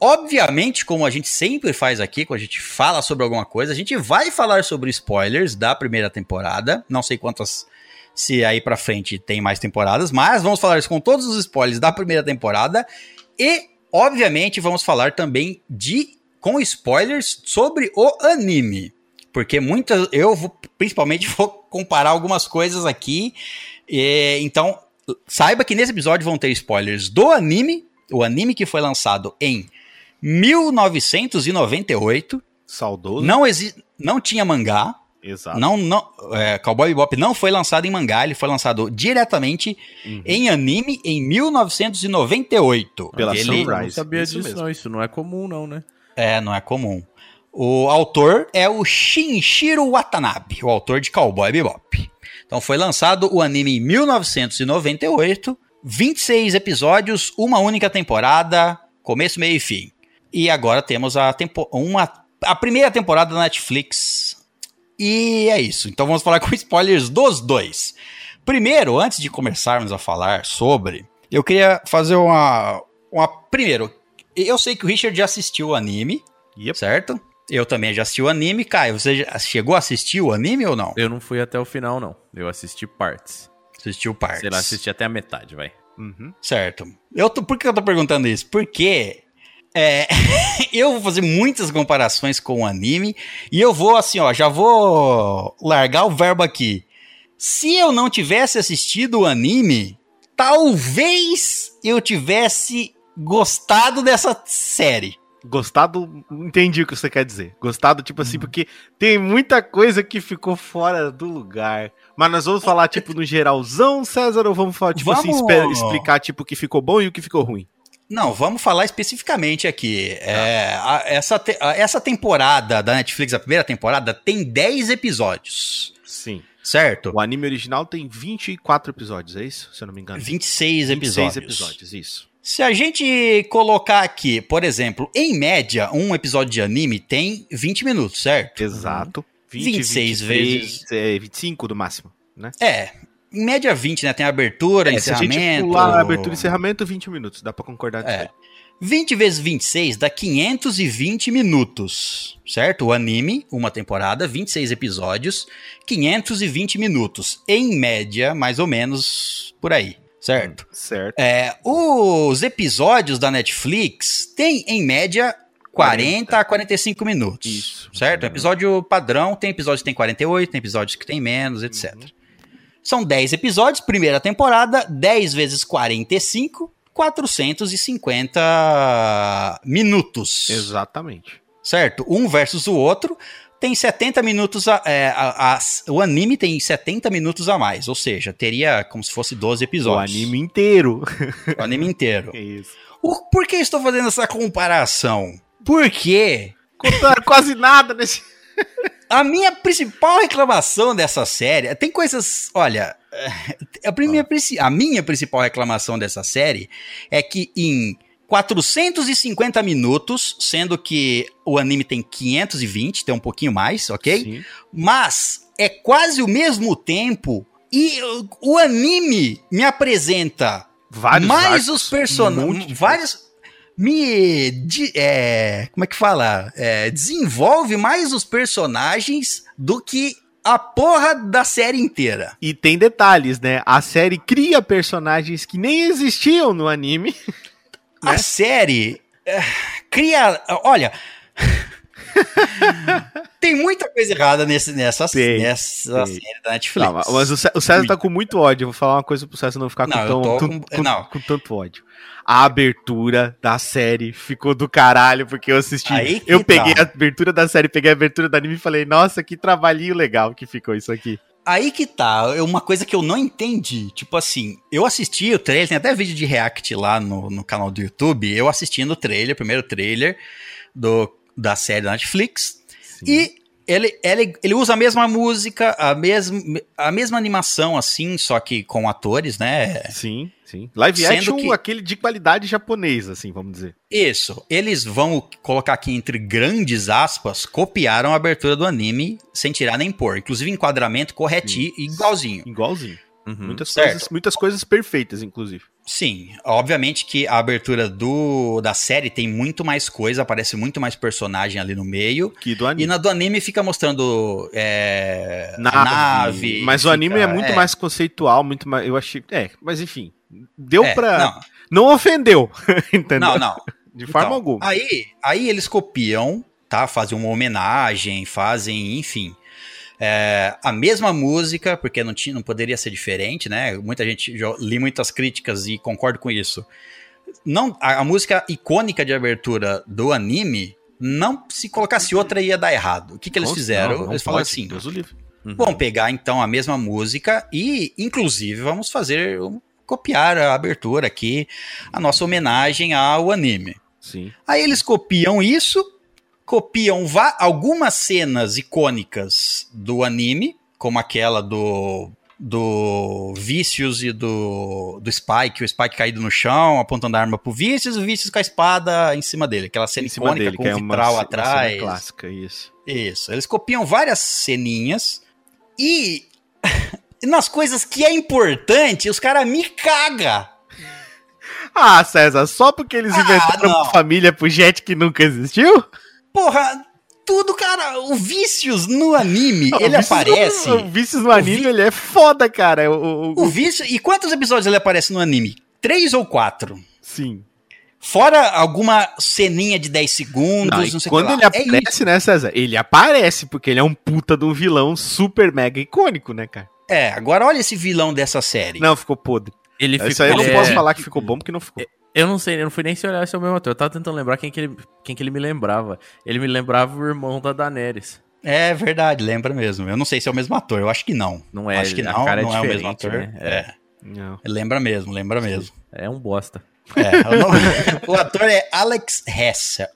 Obviamente, como a gente sempre faz aqui, quando a gente fala sobre alguma coisa, a gente vai falar sobre spoilers da primeira temporada. Não sei quantas, se aí pra frente tem mais temporadas, mas vamos falar isso com todos os spoilers da primeira temporada. E, obviamente, vamos falar também de com spoilers sobre o anime. Porque muitas. Eu vou, principalmente vou comparar algumas coisas aqui. E, então, saiba que nesse episódio vão ter spoilers do anime. O anime que foi lançado em 1998. Saudoso. Não, exi não tinha mangá. Exato. Não, não, é, Cowboy Bebop não foi lançado em mangá, ele foi lançado diretamente Uhum. em anime em 1998. Pela ele, Sunrise. Eu não sabia isso disso, mesmo. não. Isso não é comum, não, né? É, não é comum. O autor é o Shinichiro Watanabe, o autor de Cowboy Bebop. Então foi lançado o anime em 1998, 26 episódios, uma única temporada, começo, meio e fim. E agora temos a, tempo, uma, a primeira temporada da Netflix. E é isso. Então vamos falar com spoilers dos dois. Primeiro, antes de começarmos a falar sobre, eu queria fazer uma. uma primeiro, eu sei que o Richard já assistiu o anime, Yep. certo? Eu também já assisti o anime. Caio, você já chegou a assistir o anime ou não? Eu não fui até o final, não. Eu assisti partes. Assistiu partes. Sei lá, assisti até a metade, vai. Uhum. Certo. Eu tô, por que eu tô perguntando isso? Porque é, eu vou fazer muitas comparações com o anime e eu vou assim, ó, já vou largar o verbo aqui. Se eu não tivesse assistido o anime, talvez eu tivesse gostado dessa série. Gostado, entendi o que você quer dizer. Gostado, tipo assim, porque tem muita coisa que ficou fora do lugar. Mas nós vamos falar, tipo, no geralzão, César, ou vamos falar, tipo assim, Vamos- espe- explicar, tipo, o que ficou bom e o que ficou ruim? Não, vamos falar especificamente aqui. É, a- essa, te- a- essa temporada da Netflix, a primeira temporada, tem 10 episódios, Sim. certo? O anime original tem 24 episódios, é isso? Se eu não me engano. 26 episódios. 26 episódios, isso. Se a gente colocar aqui, por exemplo, em média, um episódio de anime tem 20 minutos, certo? Exato. 26 vezes. É, 25 do máximo, né? É, em média 20, né? Tem abertura, É, se a gente encerramento. pular abertura e encerramento, 20 minutos. Dá pra concordar É. disso aí. 20 vezes 26 dá 520 minutos, certo? O anime, uma temporada, 26 episódios, 520 minutos. Em média, mais ou menos por aí, certo? Certo. É, os episódios da Netflix têm, em média, 40 a 45 minutos. Isso. Certo? Episódio padrão, tem episódios que tem 48, tem episódios que tem menos, etc. Uhum. São 10 episódios, primeira temporada, 10 vezes 45, 450 minutos. Exatamente. Certo? Um versus o outro. Tem 70 minutos. A, é, a- a- o anime tem 70 minutos a mais. Ou seja, teria como se fosse 12 O episódios. anime inteiro. O anime inteiro. É isso. O- por que estou fazendo essa comparação? Porque Contaram quase nada nesse. a minha principal reclamação dessa série. Tem coisas. Olha. eh, A minha, princi- a minha principal reclamação dessa série é que em 450 minutos, sendo que o anime tem 520, tem um pouquinho mais, ok? Sim. Mas é quase o mesmo tempo e o, anime me apresenta Vários mais arcos, os um personagens. de vários. Me. de- é, como é que fala? É, desenvolve mais os personagens do que a porra da série inteira. E tem detalhes, né? A série cria personagens que nem existiam no anime. A série é, cria. Olha. tem muita coisa errada nesse, nessa, Tem, nessa tem. série da Netflix. Não, mas o Cé- o César tá com muito ódio. Eu vou falar uma coisa pro César não ficar com, Não, tô tão- com- com- não. com tanto ódio. A abertura da série ficou do caralho, porque eu assisti. Eu peguei tá. a abertura da série, peguei a abertura do anime e falei, nossa, que trabalhinho legal que ficou isso aqui. Aí que tá, é uma coisa que eu não entendi. Tipo assim, eu assisti o trailer, tem até vídeo de react lá no, no canal do YouTube, eu assistindo o trailer, primeiro trailer do, da série da Netflix. E ele, ele, ele usa a mesma música, a mesma, a mesma animação, assim, só que com atores, né? Sim, sim. Live Sendo action, que- aquele de qualidade japonesa, assim, vamos dizer. Isso. Eles vão colocar aqui entre grandes aspas, copiaram a abertura do anime sem tirar nem pôr. Inclusive enquadramento corretinho, igualzinho. Igualzinho. Uhum. Muitas, certo. coisas, muitas coisas perfeitas, inclusive. Sim, obviamente que a abertura do, da série tem muito mais coisa, aparece muito mais personagem ali no meio. Que do E anime. na do anime fica mostrando é, Nave, nave. Mas o fica- anime é muito mais conceitual, muito mais. Eu achei. É, mas enfim. Deu é, pra. Não, Não, ofendeu. entendeu? não, não. De forma Então, alguma. Aí, aí eles copiam, tá? Fazem uma homenagem, fazem, enfim. É, a mesma música, porque não, tinha, não poderia ser diferente, né? Muita gente, já li muitas críticas e concordo com isso. não, a, a música icônica de abertura do anime, não se colocasse outra ia dar errado. O que, que eles fizeram? não, não eles falaram pode, assim: Deus o livre. Uhum. vamos pegar então a mesma música e, inclusive, vamos fazer. um- copiar a abertura aqui, a nossa homenagem ao anime. Sim. Aí eles copiam isso, copiam algumas cenas icônicas do anime, como aquela do do Vicious e do, do Spike, o Spike caído no chão, apontando a arma pro Vicious, o Vicious com a espada em cima dele, aquela cena icônica dele, com é o uma, vitral uma atrás. cena clássica, isso. Isso, eles copiam várias ceninhas e nas coisas que é importante, os caras me cagam. Ah, César, só porque eles Ah, inventaram não. uma família pro Jet que nunca existiu? Porra, tudo, cara, o Vicious no anime, ele O Vícios aparece. No, o Vícios no anime, Vi- ele é foda, cara. O, o- O Vicious, e quantos episódios ele aparece no anime? Três ou quatro? Sim. Fora alguma ceninha de 10 segundos, Não, não, sei o quando que ele lá. É aparece, né, César? Ele aparece, porque ele é um puta de um vilão super mega icônico, né, cara? É, agora olha esse vilão dessa série. Não, ficou podre. Ele Isso aí eu não ele posso é- falar que ficou bom, porque não ficou. Eu não sei, eu não fui nem se olhar se é o mesmo ator. Eu tava tentando lembrar quem que ele, quem que ele me lembrava. Ele me lembrava o irmão da Daenerys. É verdade, lembra mesmo. Eu não sei se é o mesmo ator, eu acho que não. Não é, acho que não, cara é não é o mesmo ator. né? É. Não. lembra mesmo, lembra mesmo. É um bosta. É, o, nome- o ator é Alex Hassel.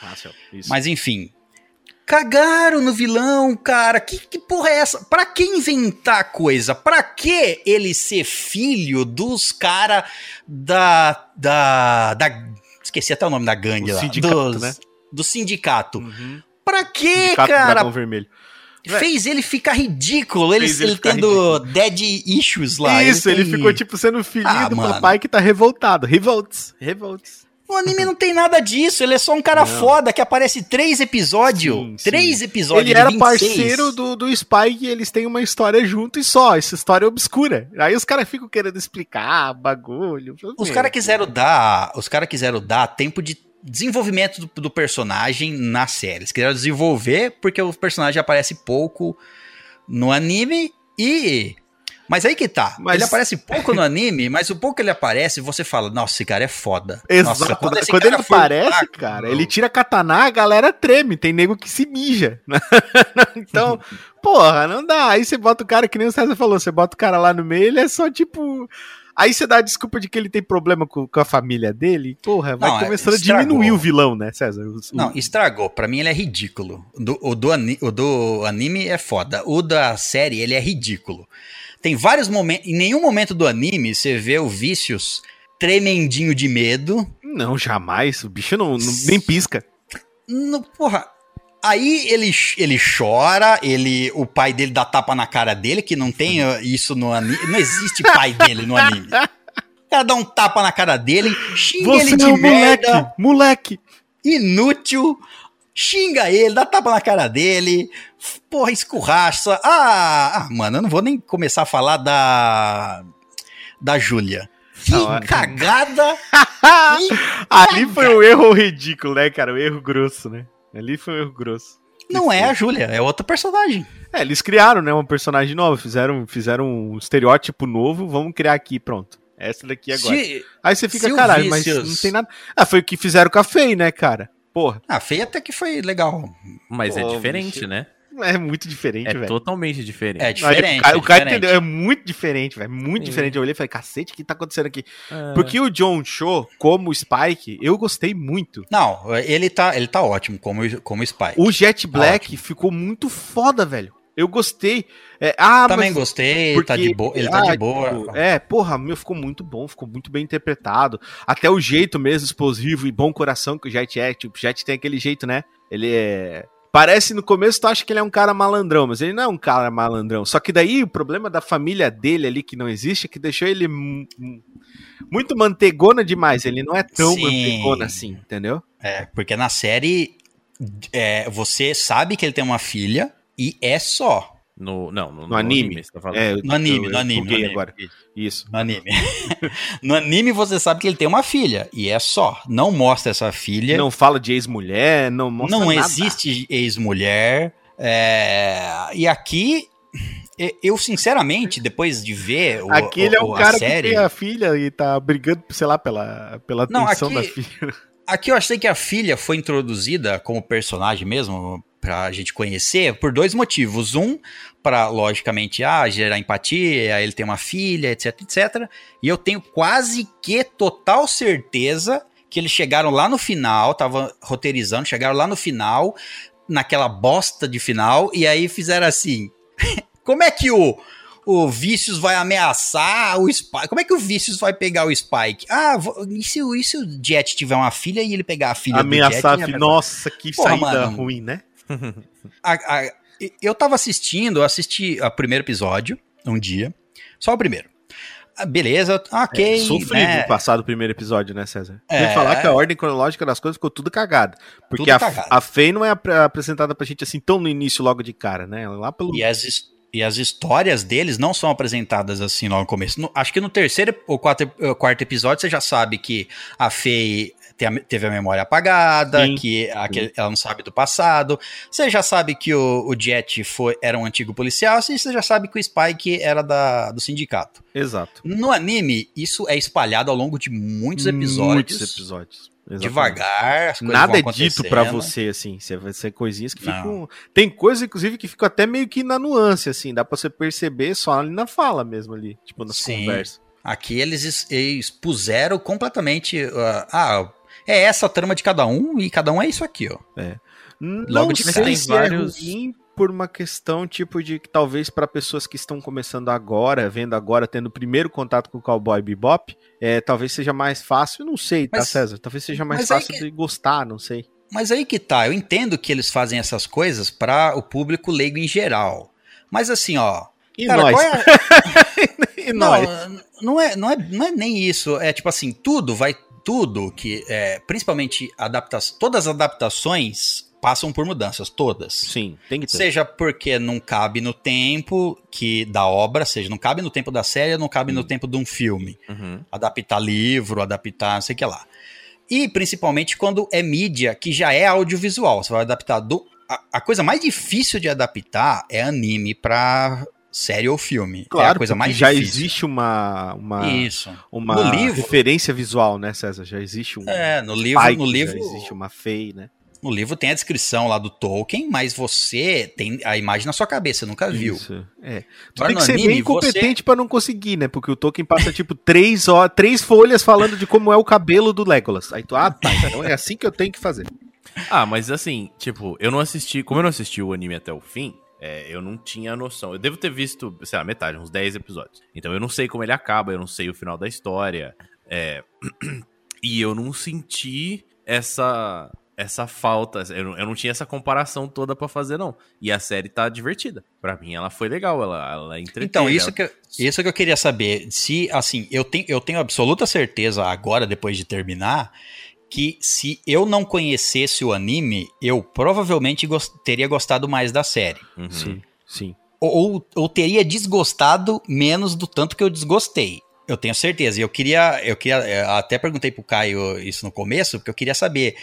Hassel. Isso. Mas enfim. Cagaram no vilão, cara. Que, que porra é essa? Pra que inventar coisa? Pra que ele ser filho dos cara da, da. da. Esqueci até o nome da gangue O lá. sindicato, dos- né? Do sindicato. Uhum. Pra que, Sindicato cara? Dragão Vermelho. Fez ele ficar ridículo. Ele, ele ele tendo dead issues lá. Isso, ele, tem- ficou tipo sendo filhinho Ah, do mano. papai que tá revoltado. Revolts. Revolts. O anime não tem nada disso. Ele é só um cara Não. foda que aparece três episódios. Sim, sim. três episódios. Ele de era 26. parceiro do, do Spike e eles têm uma história junto e só. Essa história é obscura. Aí os caras ficam querendo explicar bagulho. Os caras quiseram dar, os cara quiseram dar tempo de desenvolvimento do, do personagem na série. Eles quiseram desenvolver porque o personagem aparece pouco no anime e mas aí que tá. Mas- Ele aparece pouco no anime, mas o pouco que ele aparece, você fala, nossa, esse cara é foda. Exato. Nossa, quando quando ele aparece, fraco, cara, ele tira katana, a galera treme. Tem nego que se mija. então, porra, não dá. Aí você bota o cara, que nem o César falou, você bota o cara lá no meio, ele é só tipo. Aí você dá a desculpa de que ele tem problema com, com a família dele. Porra, vai Não, é, começando a diminuir o vilão, né, César? O- Não, estragou. Pra mim ele é ridículo. Do- o, do o do anime é foda. O da série, ele é ridículo. Tem vários momentos. Em nenhum momento do anime você vê o Vicious tremendinho de medo. Não, jamais. O bicho não, não- nem pisca. No- porra. Aí ele, ele chora, ele, o pai dele dá tapa na cara dele, que não tem uh, isso no anime. Não existe pai dele no anime. O cara dá um tapa na cara dele, xinga Você ele de é um merda. moleque, moleque. inútil, xinga ele, dá tapa na cara dele, porra, escurraça. Ah, ah, mano, eu não vou nem começar a falar da. da Júlia. Que Não, é- cagada! que- Ali foi um erro ridículo, né, cara? Um erro grosso, né? Ali foi um erro grosso. Não é a Júlia, é outro personagem. É, eles criaram, né, uma personagem nova, fizeram, fizeram um estereótipo novo, vamos criar aqui, pronto. Essa daqui agora. Se- Aí você fica, caralho, mas não tem nada. Ah, foi o que fizeram com a Fei, né, cara? Porra, Ah, feia até que foi legal. Mas é Pô, diferente, bicho. né? é muito diferente, É velho. totalmente diferente. É Aí diferente. o cara, é o cara diferente. entendeu, é muito diferente, velho. Muito Sim. diferente. Eu olhei e falei, cacete, o que tá acontecendo aqui? É. Porque o John Cho, como Spike, eu gostei muito. Não, ele tá, ele tá ótimo como, como Spy. O Jet Black ficou muito foda, velho. Eu gostei. É, ah, Também mas gostei, porque- tá de boa, ele tá ah, de boa. tipo, é, porra, meu, ficou muito bom, ficou muito bem interpretado. Até o jeito mesmo explosivo e bom coração que o Jet é. Tipo, o Jet tem aquele jeito, né? Ele é. Parece no começo, tu acha que ele é um cara malandrão, mas ele não é um cara malandrão. Só que daí o problema da família dele ali, que não existe, é que deixou ele mu- mu- muito mantegona demais. Ele não é tão Sim. mantegona assim, entendeu? É, porque na série é, você sabe que ele tem uma filha e é só. No, não, no, No anime. você tá falando. É, eu- No anime, eu- no eu anime, no anime. agora. Isso. No anime. no anime você sabe que ele tem uma filha e é só. Não mostra essa filha. Não fala de ex-mulher, não mostra não nada. existe ex-mulher. é, E aqui Eu, sinceramente, depois de ver o, Aquele é o- cara série, que tem a filha e tá brigando, sei lá, pela, pela Não, atenção aqui- da filha. Aqui eu achei que a filha foi introduzida como personagem mesmo, pra gente conhecer, por dois motivos. Um, para logicamente, ah, gerar empatia, ele tem uma filha, etc, etc. E eu tenho quase que total certeza que eles chegaram lá no final, tava roteirizando, chegaram lá no final, naquela bosta de final, e aí fizeram assim. Como é que o, o Vicious vai ameaçar o Spike? Como é que o Vicious vai pegar o Spike? Ah, e se, o- e se o Jet tiver uma filha e ele pegar a filha Ameaçar a do Jet? filha. Nossa, que Porra, saída mano. ruim, né? A- a- eu tava assistindo, eu assisti o primeiro episódio, um dia, só o primeiro. Ah, Beleza, ok. É, sofrível né? passar do primeiro episódio, né, César? É. Tem que falar que a ordem cronológica das coisas ficou tudo cagada. Porque Tudo a, cagado. a Faye não é ap- apresentada pra gente assim tão no início, logo de cara, né? Lá pelo. E as, his- e as histórias deles não são apresentadas assim logo no começo. No- acho que no terceiro ou quarto, eh, quarto episódio você já sabe que a Faye tem a- teve a memória apagada, Sim, que aquele- ela não sabe do passado. Você já sabe que o, o Jet foi, era um antigo policial, e você já sabe que o Spike era da, do sindicato. Exato. No anime, isso é espalhado ao longo de muitos episódios. Muitos episódios. Exatamente. Devagar, as coisas Nada é dito pra acontecendo. você, assim. Você vai ser coisinhas que Não. ficam. Tem coisas, inclusive, que ficam até meio que na nuance, assim. Dá pra você perceber só ali na fala mesmo, ali. Tipo, nas Sim. conversas. Aqui eles es- expuseram completamente. uh, ah, é essa a trama de cada um e cada um é isso aqui, ó. Não Logo de cara. Tem se vários- é por uma questão, tipo, de que talvez para pessoas que estão começando agora, vendo agora, tendo o primeiro contato com o Cowboy Bebop, é, talvez seja mais fácil, não sei, tá, Mas- César? Talvez seja mais fácil que- de gostar, não sei. Mas aí que tá, eu entendo que eles fazem essas coisas para o público leigo em geral. Mas assim, ó. E cara, nós? é- E não, nós? não, é, não, é, não é nem isso. É tipo assim, tudo vai. Tudo que. É, principalmente todas as adaptações passam por mudanças, todas. Sim, tem que ter. Seja porque não cabe no tempo que da obra, seja, não cabe no tempo da série, não cabe no tempo de um filme. Uhum. Adaptar livro, adaptar não sei o que lá. E principalmente quando é mídia que já é audiovisual. Você vai adaptar do. A, a coisa mais difícil de adaptar é anime pra série ou filme. é a Claro, coisa mais já difícil. existe uma, uma, Isso. uma No livro- referência visual, né, César? Já existe um É, no livro, Spike, no livro, já existe uma Faye, né? no livro tem a descrição lá do Tolkien, mas você tem a imagem na sua cabeça, você nunca viu. Isso, é. Tu tem que ser anime, bem competente pra não conseguir, né? Porque o Tolkien passa, tipo, três, ó, três folhas falando de como é o cabelo do Legolas. Aí tu, ah, tá, então é assim que eu tenho que fazer. Ah, mas assim, tipo, eu não assisti. Como eu não assisti o anime até o fim, é, eu não tinha noção. Eu devo ter visto, sei lá, metade, uns 10 episódios. Então eu não sei como ele acaba, eu não sei o final da história. é, e eu não senti essa essa falta. Eu não, eu não tinha essa comparação toda pra fazer, não. E a série tá divertida. Pra mim, ela foi legal, ela, ela entreteve. Então, isso ela- que, eu, isso que eu queria saber. Se, assim, eu tenho, eu tenho absoluta certeza agora, depois de terminar, que se eu não conhecesse o anime, eu provavelmente gos- teria gostado mais da série. Uhum. Sim, sim. Ou, ou teria desgostado menos do tanto que eu desgostei. Eu tenho certeza. E eu queria, eu queria. eu Até perguntei pro Caio isso no começo, porque eu queria saber.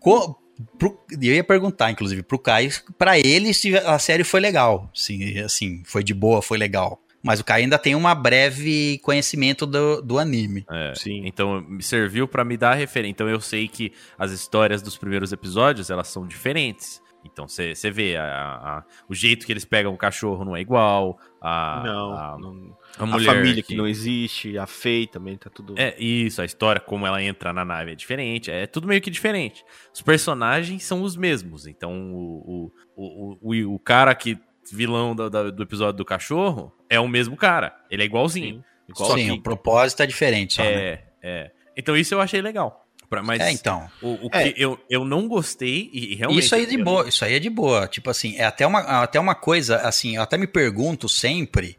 co- pro- eu ia perguntar, inclusive, pro Caio, pra ele, se a série foi legal. Se, assim, foi de boa, foi legal. Mas o Caio ainda tem uma breve conhecimento do, do anime. É, Sim. Então me serviu pra me dar referência. Então eu sei que as histórias dos primeiros episódios elas são diferentes. Então você vê a- a- o jeito que eles pegam o cachorro não é igual. A, não, a, não- a a família que... não existe, a Faye também tá tudo... É isso, a história como ela entra na nave é diferente, é tudo meio que diferente. Os personagens são os mesmos, então o, o, o, o, o cara que vilão do, do episódio do cachorro é o mesmo cara, ele é igualzinho. Só Sim, que- o propósito é diferente só, né? É, é. Então isso eu achei legal. Pra- Mas É, então. o, o É. que eu, eu não gostei e realmente... Isso aí é de eu- boa, isso aí é de boa. Tipo assim, é até uma, até uma coisa, assim, eu até me pergunto sempre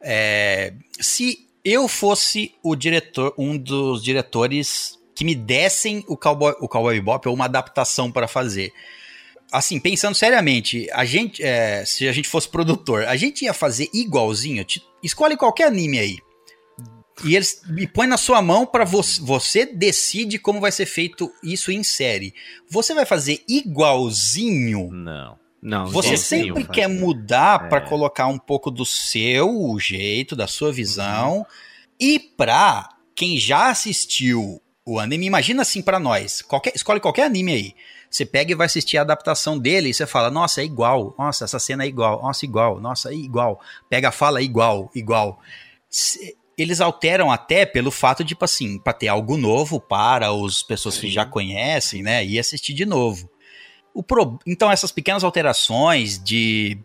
é, se eu fosse o diretor, um dos diretores que me dessem o Cowboy, o Cowboy Bebop ou uma adaptação para fazer. Assim, pensando seriamente, a gente, é, se a gente fosse produtor, a gente ia fazer igualzinho. Ti- Escolhe qualquer anime aí. E eles me põe na sua mão para você, você decide como vai ser feito isso em série. Você vai fazer igualzinho? Não. Não, Você sempre quer mudar pra É. colocar um pouco do seu jeito, da sua visão. E pra quem já assistiu o anime, imagina assim pra nós. Qualquer, escolhe qualquer anime aí. Você pega e vai assistir a adaptação dele e você fala, nossa, é igual. Nossa, essa cena é igual. Nossa, igual. Nossa, é igual. Pega a fala, igual, igual. Eles alteram até pelo fato de, tipo assim, pra ter algo novo para as pessoas que Sim. já conhecem, né? E assistir de novo. O pro... Então, essas pequenas alterações de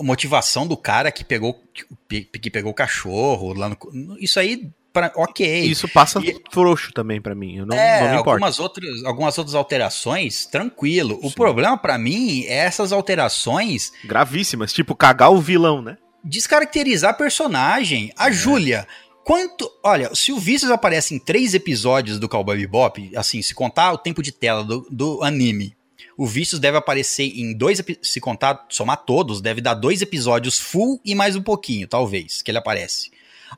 motivação do cara que pegou que que pegou o cachorro lá no... Isso aí, pra... ok. Isso passa E- frouxo também pra mim. Eu não, é, não me importo. algumas outras, algumas outras alterações, tranquilo. O Sim. problema pra mim é essas alterações Gravíssimas, tipo cagar o vilão, né? descaracterizar personagem. A Júlia, quanto. Olha, se o Vícios aparece em três episódios do Cowboy Bebop, assim, se contar o tempo de tela do, do anime, o Vícios deve aparecer em dois. Se contar, somar todos, deve dar dois episódios full e mais um pouquinho, talvez, que ele aparece.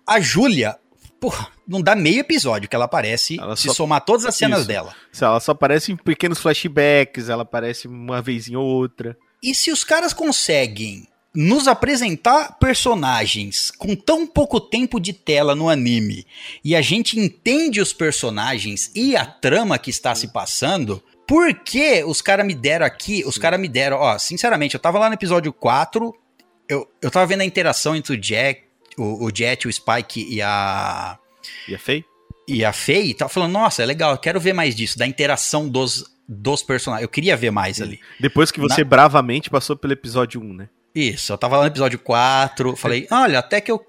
A Júlia. Porra, não dá meio episódio que ela aparece Ela se só- somar todas as cenas Isso. dela. Ela só aparece em pequenos flashbacks, ela aparece uma vez em outra. E se os caras conseguem nos apresentar personagens com tão pouco tempo de tela no anime e a gente entende os personagens e a trama que está se passando, por que os caras me deram aqui? Os caras me deram, ó, sinceramente, eu tava lá no episódio 4, eu, eu tava vendo a interação entre o Jack, o, o Jet, o Spike e a E é feio? e a Faye, tava falando, nossa, é legal, eu quero ver mais disso, da interação dos, dos personagens. Eu queria ver mais ali. Depois que você bravamente passou pelo episódio 1, né? Isso, eu tava lá no episódio 4, falei, olha, até que eu.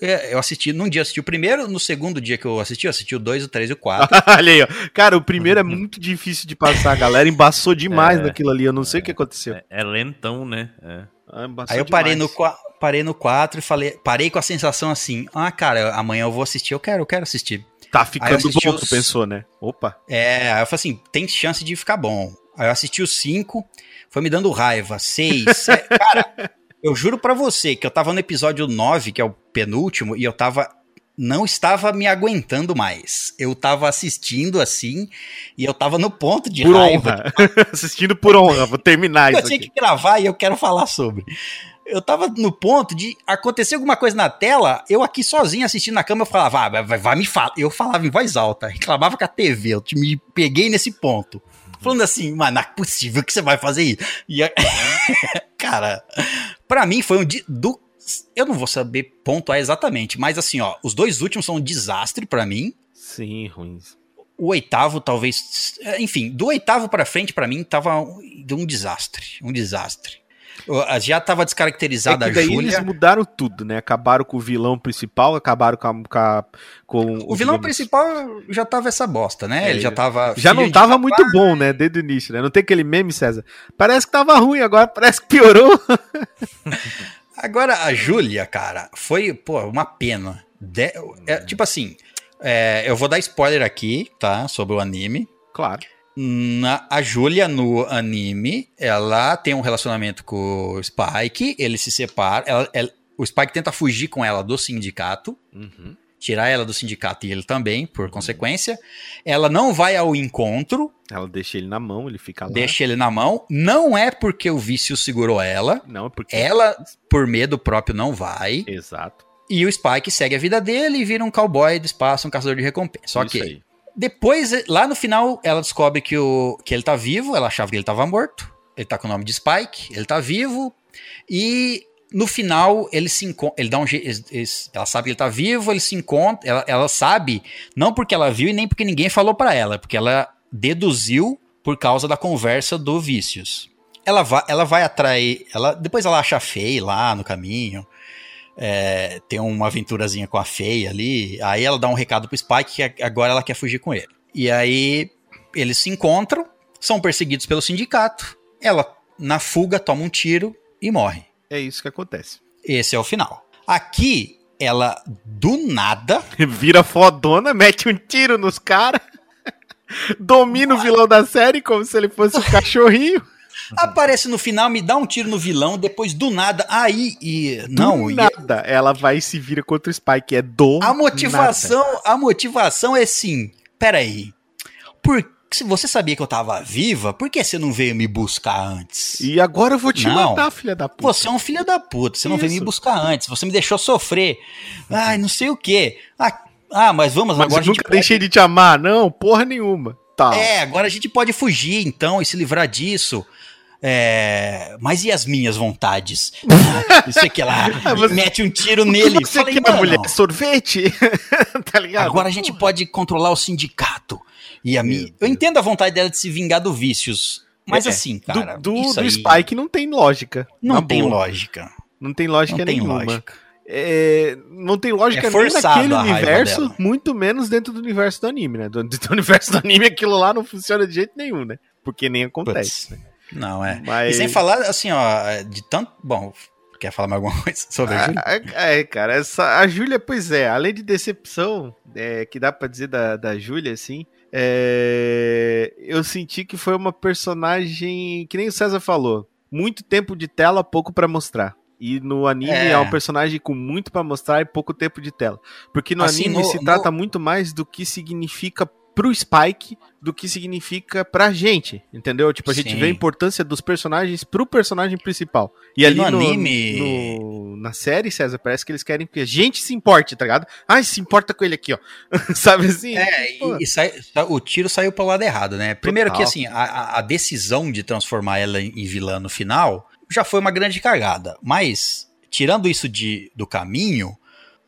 é, Eu assisti, num dia eu assisti o primeiro, no segundo dia que eu assisti, eu assisti o 2, o 3 e o 4. Olha aí, ó. Cara, o primeiro é muito difícil de passar. A galera embaçou demais É, naquilo ali. Eu não sei o que aconteceu. É, é lentão, né? É. Embaçou Aí eu parei no, demais. parei no 4 e falei, parei com a sensação assim, ah, cara, amanhã eu vou assistir, eu quero, eu quero assistir. Tá ficando bom, os- tu pensou, né? Opa. É, aí eu falei assim, tem chance de ficar bom. Aí eu assisti o 5, foi me dando raiva. 6, cara, eu juro pra você que eu tava no episódio 9, que é o penúltimo, e eu tava. Não estava me aguentando mais. Eu tava assistindo assim, e eu tava no ponto de Por raiva. honra. Assistindo por honra. Vou terminar Eu isso tinha aqui. que gravar e eu quero falar sobre. Eu tava no ponto de acontecer alguma coisa na tela, eu aqui sozinho assistindo na cama, eu falava, ah, vai, vai, vai me falar. Eu falava em voz alta, reclamava com a TV, eu te- me peguei nesse ponto. Falando assim, mano, não é possível que você vai fazer isso. E a- Cara, pra mim foi um di- do eu não vou saber pontuar exatamente, mas assim, ó, os dois últimos são um desastre pra mim. Sim, ruins. O oitavo, talvez. é, Enfim, do oitavo pra frente, pra mim, tava um, um desastre. Um desastre. Eu- Já tava descaracterizada É que daí a Júlia. eles mudaram tudo, né? Acabaram com o vilão principal, acabaram com, a, com, O vilão digamos, principal já tava essa bosta, né? É, Ele já tava. Já não tava papai. muito bom, né? Desde o início, né? Não tem aquele meme, César? Parece que tava ruim, agora parece que piorou. Agora, a Júlia, cara, foi, pô, uma pena. De- é, tipo assim, é, eu vou dar spoiler aqui, tá? Sobre o anime. Claro. Na- a Júlia no anime, ela tem um relacionamento com o Spike, eles se separam. ela- ela- o Spike tenta fugir com ela do sindicato, Uhum. Tirar ela do sindicato e ele também, por consequência. Ela não vai ao encontro, Ela deixa ele na mão, ele fica lá. deixa ele na mão. Não é porque o vício segurou ela, Não, é porque. ela, por medo próprio, não vai. Exato. E o Spike segue a vida dele e vira um cowboy do espaço, um caçador de recompensa. Só que aí. depois, lá no final, ela descobre que, o, que ele tá vivo, ela achava que ele tava morto. Ele tá com o nome de Spike, ele tá vivo. E no final, ele se encontra. Ele dá um jeito. Ela sabe que ele tá vivo, ele se encontra. Ela, ela sabe, não porque ela viu e nem porque ninguém falou pra ela, porque ela deduziu por causa da conversa do Vícios. Ela vai, ela vai atrair. Ela, depois ela acha a Faye lá no caminho. É, tem uma aventurazinha com a Faye ali. Aí ela dá um recado pro Spike que agora ela quer fugir com ele. E aí eles se encontram, são perseguidos pelo sindicato. Ela, na fuga, toma um tiro e morre. É isso que acontece. Esse é o final. Aqui, ela, do nada, Vira fodona, mete um tiro nos caras. Domina o vilão da série como se ele fosse um cachorrinho. aparece no final, me dá um tiro no vilão, depois do nada, aí e não, do e nada. Ela vai e se vira contra o Spike. É do a motivação, a motivação é assim, peraí, por se você sabia que eu tava viva, por que você não veio me buscar antes? E agora eu vou te Não. matar, filha da puta. Você é um filho da puta, você não veio me Isso. buscar antes, você me deixou sofrer. Ai, não sei o quê. Ah, ah, mas vamos, Mas agora eu nunca pode- deixei de te amar, não, porra nenhuma. Tá. É, agora a gente pode fugir então e se livrar disso. É, mas e as minhas vontades? Isso aqui lá. Ah, você- Mete um tiro nele. você Falei, quer, mulher? Sorvete? tá ligado? Agora a gente pode controlar o sindicato. E a minha. Eu entendo a vontade dela de se vingar do vícios. Mas É, assim, cara. do, do, do Spike não tem lógica. não tem boa. lógica. Não tem lógica Não tem nenhuma. lógica. É, não tem lógica É nem naquele a universo, muito menos dentro do universo do anime, né? Do, do universo do anime, aquilo lá não funciona de jeito nenhum, né? Porque nem acontece. Putz. Não, é. Mas... E sem falar, assim, ó, de tanto. Bom, quer falar mais alguma coisa sobre a Júlia? Ah, É, cara, essa, a Júlia, pois é, além de decepção, é, que dá pra dizer da, da Júlia, assim, é, eu senti que foi uma personagem, que nem o César falou, muito tempo de tela, pouco pra mostrar. E no anime é. É. um personagem com muito pra mostrar e pouco tempo de tela. Porque no Assim, anime no- se no- trata muito mais do que significa pro Spike do que significa pra gente, entendeu? Tipo, a gente Sim. vê a importância dos personagens pro personagem principal. E, E ali no anime- no- na série, César, parece que eles querem que a gente se importe, tá ligado? Ai, se importa com ele aqui, ó. Sabe assim? É, Pô. e, e sai- o tiro saiu pelo lado errado, né? Primeiro Total. que, assim, a- a, decisão de transformar ela em em vilã no final já foi uma grande cagada. Mas, tirando isso de, do caminho,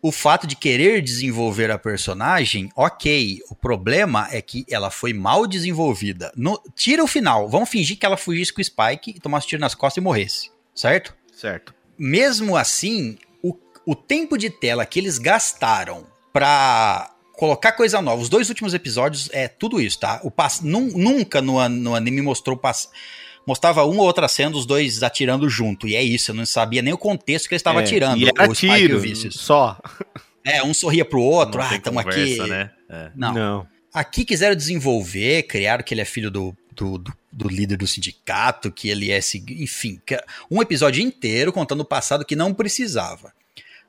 o fato de querer desenvolver a personagem, ok. O problema é que ela foi mal desenvolvida. No- tira o final. Vamos fingir que ela fugisse com o Spike e tomasse tiro nas costas e morresse. Certo? Certo. mesmo assim, o, o tempo de tela que eles gastaram pra colocar coisa nova, os dois últimos episódios é tudo isso, tá? O pass, nun- nunca no, no anime mostrou o pass, mostrava uma ou outra cena dos dois atirando junto, e é isso, eu não sabia nem o contexto que eles estavam É, atirando. E era o Spike e tiro, o só. É, um sorria pro outro, Não ah, estamos aqui. né? É. Não. Aqui quiseram desenvolver, criaram que ele é filho do, do, do- do líder do sindicato, que ele é. Enfim, um episódio inteiro contando o passado que não precisava.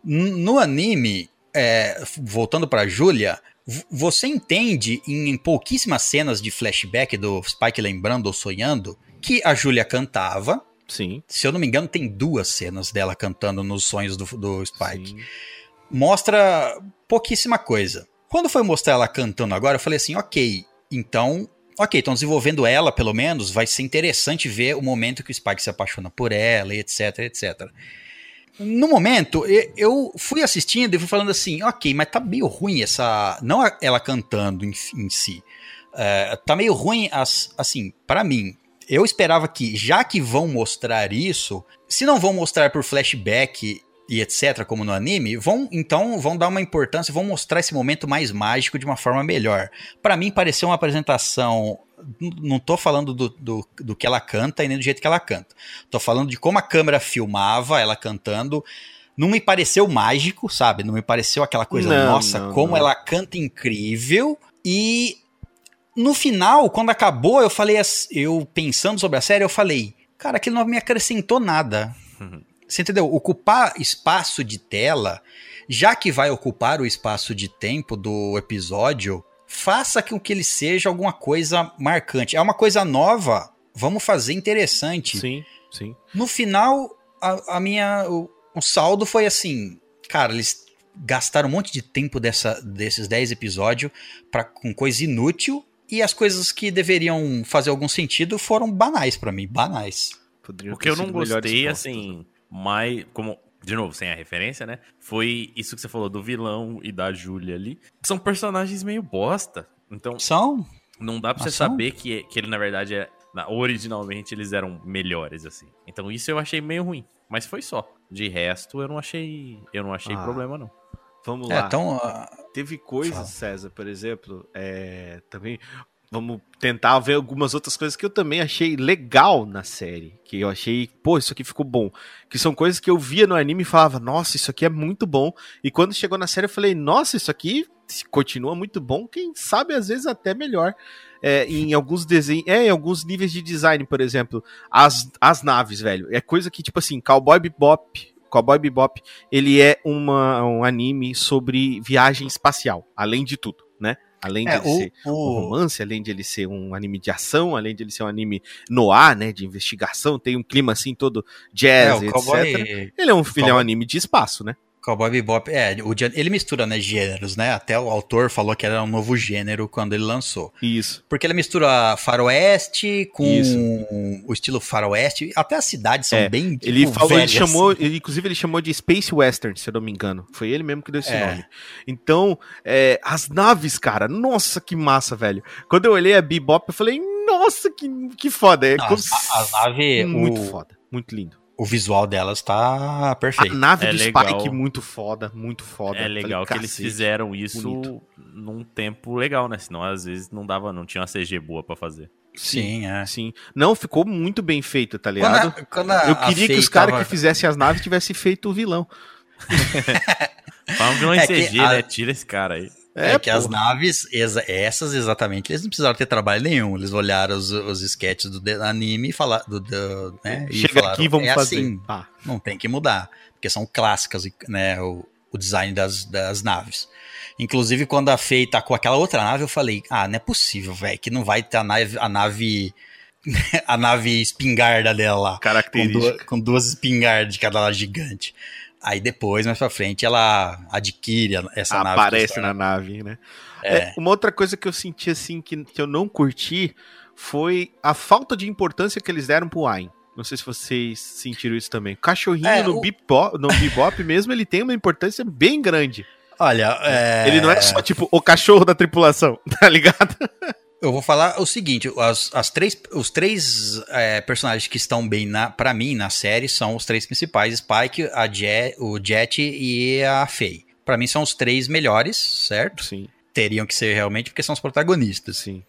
No anime, é, voltando pra Júlia, você entende em pouquíssimas cenas de flashback do Spike lembrando ou sonhando que a Júlia cantava. Sim. Se eu não me engano, tem duas cenas dela cantando nos sonhos do, do Spike sim. mostra pouquíssima coisa. Quando foi mostrar ela cantando agora, eu falei assim, ok, então, ok, estão desenvolvendo ela, pelo menos, vai ser interessante ver o momento que o Spike se apaixona por ela, etc, etc. No momento, eu fui assistindo e fui falando assim, ok, mas tá meio ruim essa, não ela cantando em, em si, É, tá meio ruim, as, assim, para mim, eu esperava que, já que vão mostrar isso, se não vão mostrar por flashback e etc, como no anime, vão então vão dar uma importância, vão mostrar esse momento mais mágico de uma forma melhor. Pra mim pareceu uma apresentação, não tô falando do, do, do que ela canta e nem do jeito que ela canta. Tô falando de como a câmera filmava ela cantando. Não me pareceu mágico, sabe? Não me pareceu aquela coisa, Não, nossa, não, como não. ela canta incrível. E no final, quando acabou, eu falei, eu pensando sobre a série, eu falei, cara, aquilo não me acrescentou nada. Você entendeu? Ocupar espaço de tela, já que vai ocupar o espaço de tempo do episódio, faça com que ele seja alguma coisa marcante. É uma coisa nova, vamos fazer interessante. Sim, sim. No final, a, a minha. O, o saldo foi assim. Cara, eles gastaram um monte de tempo dessa, desses 10 episódios pra, com coisa inútil. E as coisas que deveriam fazer algum sentido foram banais pra mim. Banais. Poderiam O que eu não gostei, assim, mais. Como, de novo, sem a referência, né? Foi isso que você falou do vilão e da Júlia ali. São personagens meio bosta. Então, São. não dá pra você Mas são? saber que, que ele, na verdade, é. na- originalmente eles eram melhores, assim. Então isso eu achei meio ruim. Mas foi só. De resto, eu não achei. Eu não achei Ah. problema, não. Vamos É, lá. então. ah, Teve coisas. César, por exemplo, é, também vamos tentar ver algumas outras coisas que eu também achei legal na série, que eu achei, pô, isso aqui ficou bom, que são coisas que eu via no anime e falava, nossa, isso aqui é muito bom, e quando chegou na série eu falei, nossa, isso aqui continua muito bom, quem sabe às vezes até melhor. É, em alguns desenhos, é, em alguns níveis de design, por exemplo, as, as naves, velho, é coisa que tipo assim, Cowboy Bebop, Cowboy Bebop, ele é uma, um anime sobre viagem espacial, além de tudo, né? Além de É, ele o- ser um o- romance, além de ele ser um anime de ação, além de ele ser um anime noir, né, de investigação, tem um clima assim todo é, jazz, o etc. Cowboy, Ele é um, ele é um anime de espaço, né? Cowboy Bebop, é, o, ele mistura, né, gêneros, né? Até o autor falou que era um novo gênero quando ele lançou. Isso. Porque ele mistura faroeste com Isso. o estilo faroeste, até as cidades são É, bem tipo, Ele falou, ele velhas. chamou, ele, inclusive ele chamou de Space Western, se eu não me engano. Foi ele mesmo que deu esse É. nome. Então, é, as naves, cara, nossa, que massa, velho. Quando eu olhei a Bebop, eu falei, nossa, que, que foda. É Não, como as, as naves, muito o, foda, muito lindo. O visual delas tá A perfeito. nave É do legal. Spike, muito foda, muito foda. É Eu falei, legal que eles fizeram isso bonito. num tempo legal, né? Senão às vezes não dava, não tinha uma CG boa pra fazer. Sim, é. Sim. Não, ficou muito bem feito, tá Quando ligado? a- quando a- Eu a queria que os caras tava- que fizessem as naves tivessem feito o vilão. Falam que não é É que CG, a- né? Tira esse cara aí. É, que pô. as naves, essas exatamente, eles não precisaram ter trabalho nenhum. Eles olharam os, os sketches do anime e falaram. Do, do- né, e Chega falaram, aqui, vamos é fazer. assim, Ah, não tem que mudar. Porque são clássicas, né? O, o design das, das naves. Inclusive, quando a Fei tacou aquela outra nave, eu falei: ah, não é possível, velho, que não vai ter a nave. A nave, a nave espingarda dela lá. Com, característica. duas- com duas espingardas de cada lado gigante. Aí depois, mais pra frente, ela adquire essa nave. que Aparece na nave, né? É. É, uma outra coisa que eu senti assim que, que eu não curti foi a falta de importância que eles deram pro Ayn. Não sei se vocês sentiram isso também. O cachorrinho É, no, o- Bebop, no Bebop mesmo, ele tem uma importância bem grande. Olha, é, Ele não é só, tipo, o cachorro da tripulação, tá ligado? Eu vou falar o seguinte: as, as três, os três é, personagens que estão bem na, para mim na série são os três principais: Spike, a Jet, o Jet e a Faye. Pra mim são os três melhores, certo? Sim, Teriam que ser realmente porque são os protagonistas. sim.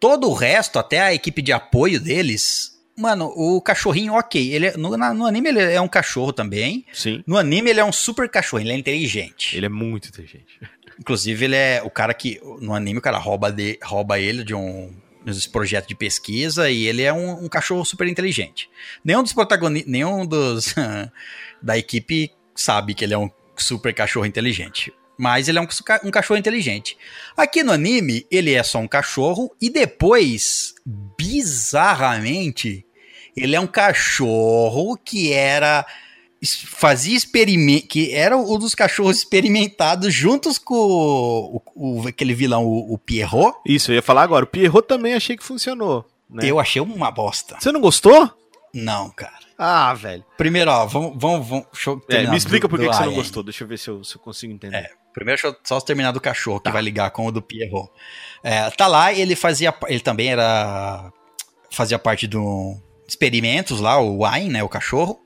Todo o resto, até a equipe de apoio deles, mano, o cachorrinho, ok. Ele é- no, no anime ele é um cachorro também. Sim. No anime ele é um super cachorro, ele é inteligente. Ele é muito inteligente. Inclusive, ele é o cara que. No anime, o cara rouba, de, rouba ele de um. Projeto de pesquisa e ele é um, um cachorro super inteligente. Nenhum dos protagonistas. Nenhum dos. da equipe sabe que ele é um super cachorro inteligente. Mas ele é um, um cachorro inteligente. Aqui no anime, ele é só um cachorro e depois, bizarramente, ele é um cachorro que era fazia experimento, que era um dos cachorros experimentados juntos com o, o- aquele vilão, o, o Pierrot. Isso, eu ia falar agora. O Pierrot também achei que funcionou. Né? Eu achei uma bosta. Você não gostou? Não, cara. Ah, velho. Primeiro, ó, vamos, vamos, vamos É, me explica do- por que que você não gostou. Deixa eu ver se eu, se eu consigo entender. É. Primeiro, deixa eu só terminar do cachorro, que Tá. vai ligar com o do Pierrot. É, tá lá, ele fazia. Ele também era. Fazia parte do experimentos lá, o Wine, né? O cachorro.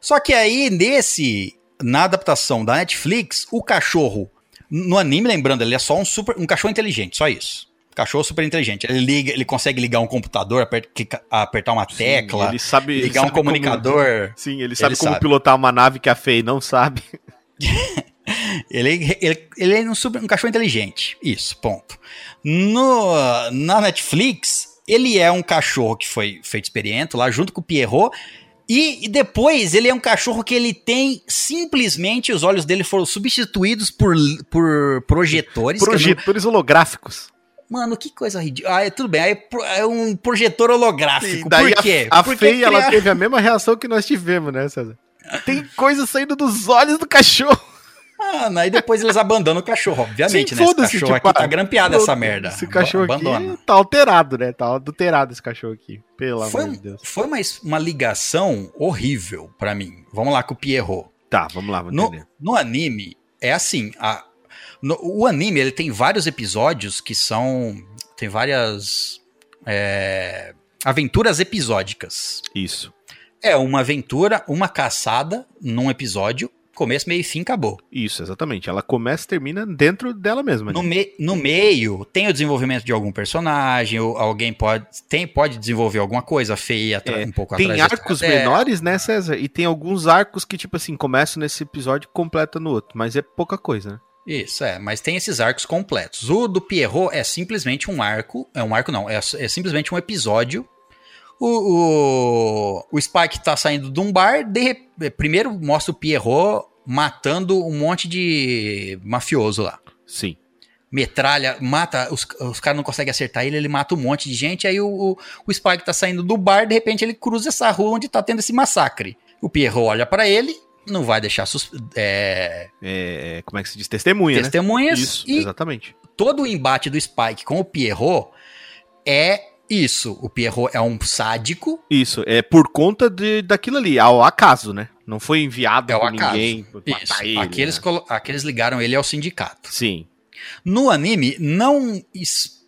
Só que aí, nesse. Na adaptação da Netflix, o cachorro. No anime, lembrando, ele é só um super. Um cachorro inteligente, só isso. Cachorro super inteligente. Ele liga, ele consegue ligar um computador, clica- apertar uma Sim, tecla, ele sabe, ele ligar um sabe como- comunicador. sim, ele sabe Ele como sabe. pilotar uma nave que a Fei não sabe. Ele, ele, ele é um, super- um cachorro inteligente. Isso, ponto. No, na Netflix, ele é um cachorro que foi feito experimento lá junto com o Pierrot. E, e depois ele é um cachorro que ele tem simplesmente os olhos dele foram substituídos por, por projetores. eu não- Projetores holográficos. Mano, que coisa ridícula. Ah, é, tudo bem. aí pro- É um projetor holográfico. E daí Por quê? a, a Porque Fei, ela criar- teve a mesma reação que nós tivemos, né, César? Tem coisa saindo dos olhos do cachorro. Mano, aí depois eles abandonam o cachorro, obviamente, Sim, né? Esse cachorro tipo, aqui tá ah, grampeado essa merda. Esse cachorro Abandona. aqui tá alterado, né? Tá adulterado esse cachorro aqui. Pelo Foi, amor de Deus. foi uma, uma ligação horrível pra mim. Vamos lá com o Pierrot. Tá, vamos lá, vamos No, entender. no anime, é assim. a- no- o anime ele tem vários episódios que são. Tem várias. é, aventuras episódicas. Isso. É uma aventura, uma caçada num episódio. Começo, meio e fim, acabou. Isso, exatamente. Ela começa e termina dentro dela mesma. No, né? me- no meio, tem o desenvolvimento de algum personagem, ou alguém pode, tem, pode desenvolver alguma coisa feia É, um pouco Tem atrás. da arcos. É, menores, né, César? E tem alguns arcos que, tipo assim, começam nesse episódio e completa no outro. Mas é pouca coisa, né? Isso, é, mas tem esses arcos completos. O do Pierrot é simplesmente um arco, é um arco não, é, é simplesmente um episódio. O, o, o Spike tá saindo de um bar, de primeiro mostra o Pierrot matando um monte de mafioso lá. Sim. metralha, mata, os, os caras não conseguem acertar ele, ele mata um monte de gente, aí o, o, o Spike tá saindo do bar, de repente ele cruza essa rua onde tá tendo esse massacre. O Pierrot olha para ele, não vai deixar sus, é, É, como é que se diz? Testemunha, testemunhas né? Isso, exatamente. todo o embate do Spike com o Pierrot é isso. O Pierrot é um sádico, Isso, é por conta de, daquilo ali, ao acaso, né? Não foi enviado É por acaso. ninguém isso. matar ele. aqueles, né? aqueles ligaram ele ao sindicato. Sim, No anime, não,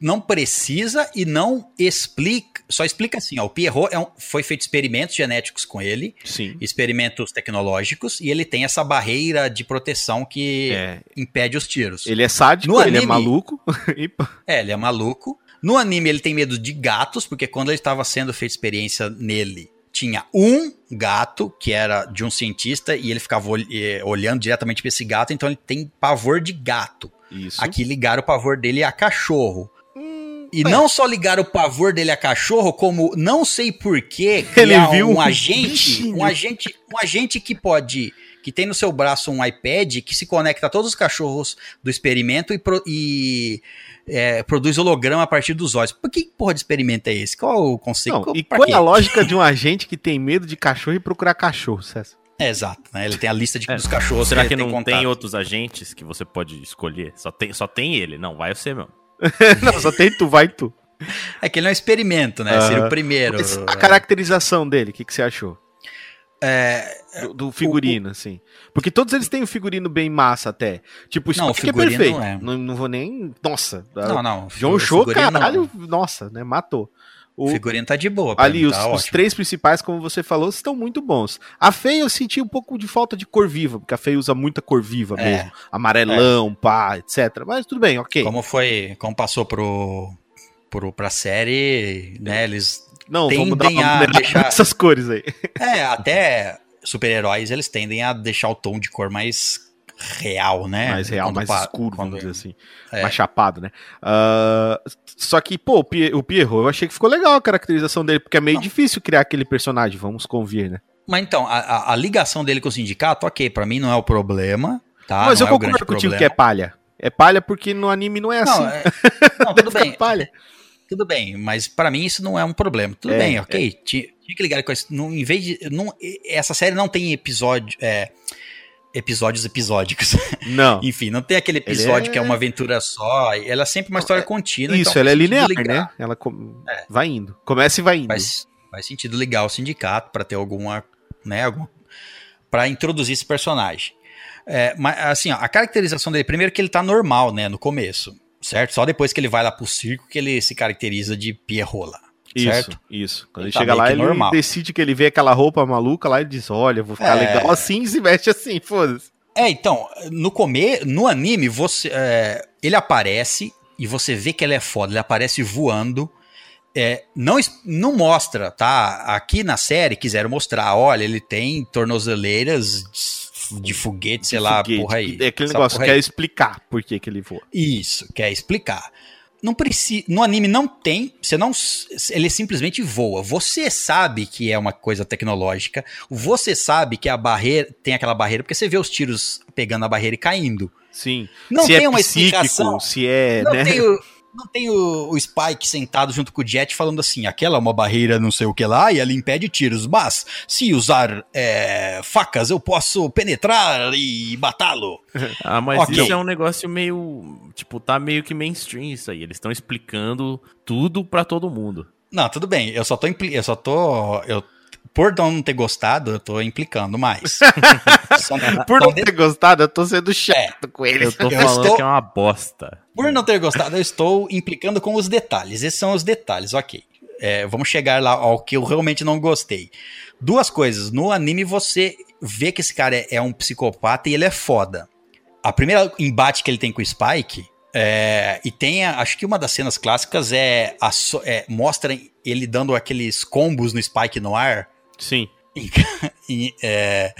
não precisa e não explica. Só explica assim: ó, o Pierrot é um- foi feito experimentos genéticos com ele, sim. experimentos tecnológicos, e ele tem essa barreira de proteção que É, impede os tiros. ele é sádico, No ele é anime- maluco. e- É, ele é maluco. No anime, ele tem medo de gatos, porque quando ele estava sendo feita experiência nele, tinha um gato, que era de um cientista, e ele ficava ol- eh, olhando diretamente para esse gato, então ele tem pavor de gato. Isso. Aqui ligaram o pavor dele a cachorro. Hum, E ué, não só ligaram o pavor dele a cachorro, como não sei porquê Ele criar viu um um agente, bichinho. um agente, um agente que pode, que tem no seu braço um iPad que se conecta a todos os cachorros do experimento e, pro- e, é, produz holograma a partir dos olhos. Por que porra de experimento é esse? Qual o conceito? Não, e Pra qual é a lógica de um agente que tem medo de cachorro e procurar cachorro, César? É, exato, né? Ele tem a lista de, É, dos cachorros. Será que não contato. tem outros agentes que você pode escolher? Só tem, só tem ele. Não, vai você mesmo. Não, só tem tu, vai tu. É que ele é um experimento, né? Seria Aham. o primeiro. Mas a caracterização dele, o que, que você achou? É, Do, do figurino, assim. Porque todos eles têm um figurino bem massa até. Tipo, o Não, o Spike é perfeito. é. Não, não vou nem. Nossa. não, não. John o Show, caralho, nossa, né? Matou. O O, figurino tá de boa. ali, mim, os, tá os três principais, como você falou, estão muito bons. A Fei eu senti um pouco de falta de cor viva, porque a Fei usa muita cor viva É. mesmo. Amarelão, pá, etc. Mas tudo bem, ok. Como foi, como passou pro, pro pra série, né? Eles Não, vamos dar tendem uma a maneirada deixar- nessas cores aí. é até super-heróis eles tendem a deixar o tom de cor mais real, né? mais real, Quando mais pa- escuro, quando- vamos dizer assim. É. Mais chapado, né? Ah, só que, pô, o Pie- o Pierrot, eu achei que ficou legal a caracterização dele, porque é meio Não. difícil criar aquele personagem, vamos convir, né? Mas então, a, a- a ligação dele com o sindicato, ok, pra mim não é o problema, tá? Mas não eu é concordo contigo problema. que é palha. É palha porque no anime não é assim. Não, é- não, tudo bem. palha. Tudo bem, mas pra mim isso não é um problema. Tudo É, bem, ok. Tinha, tinha que ligar com isso. Não, em vez de. Não, essa série não tem episódio. é, episódios episódicos. Não. Enfim, não tem aquele episódio é- que é uma aventura só. Ela é sempre uma história contínua. Isso, então ela é linear, né? Ela É. vai indo. Começa e vai indo. Faz, faz sentido ligar o sindicato pra ter alguma. Né, algum, pra introduzir esse personagem. É, mas, assim, ó, a caracterização dele, primeiro que ele tá normal, né, no começo. Certo? Só depois que ele vai lá pro circo que ele se caracteriza de Pierrot lá. certo? Isso, isso. Quando Ele ele tá chega meio lá, ele normal. decide que ele vê aquela roupa maluca lá e diz: Olha, vou ficar É. legal assim e se veste assim, foda-se. É, então, no come, no anime, você, é, ele aparece e você vê que ele é foda, ele aparece voando. É, não, não mostra, tá? Aqui na série quiseram mostrar, olha, ele tem tornozeleiras de, de foguete, sei lá, Foguete. porra aí. É aquele negócio, quer explicar por que, que ele voa. Isso, quer explicar. Não precisa, no anime não tem, você não, ele simplesmente voa. Você sabe que é uma coisa tecnológica. Você sabe que a barreira tem aquela barreira porque você vê os tiros pegando a barreira e caindo. Sim. Não se tem é uma psíquico, explicação. se é, Não né? tem, o, não tem o, o Spike sentado junto com o Jet falando assim: aquela é uma barreira não sei o que lá e ela impede tiros, mas se usar é, facas eu posso penetrar e matá-lo. Ah, mas Ok. isso é um negócio meio. Tipo, tá meio que mainstream isso aí. Eles estão explicando tudo pra todo mundo. Não, tudo bem, eu só tô. Eu só tô. Eu, por não ter gostado, eu tô implicando mais. Só- Por só não de- ter gostado, eu tô sendo chato com ele. Eu tô Eu falando estou- que é uma bosta. Por não ter gostado, eu estou implicando com os detalhes. Esses são os detalhes, ok. É, vamos chegar lá ao que eu realmente não gostei. Duas coisas. No anime você vê que esse cara é, é um psicopata e ele é foda. A primeira embate que ele tem com o Spike. É, e tem, a- acho que uma das cenas clássicas é, a é, mostra ele dando aqueles combos no Spike no ar. Sim. e, é,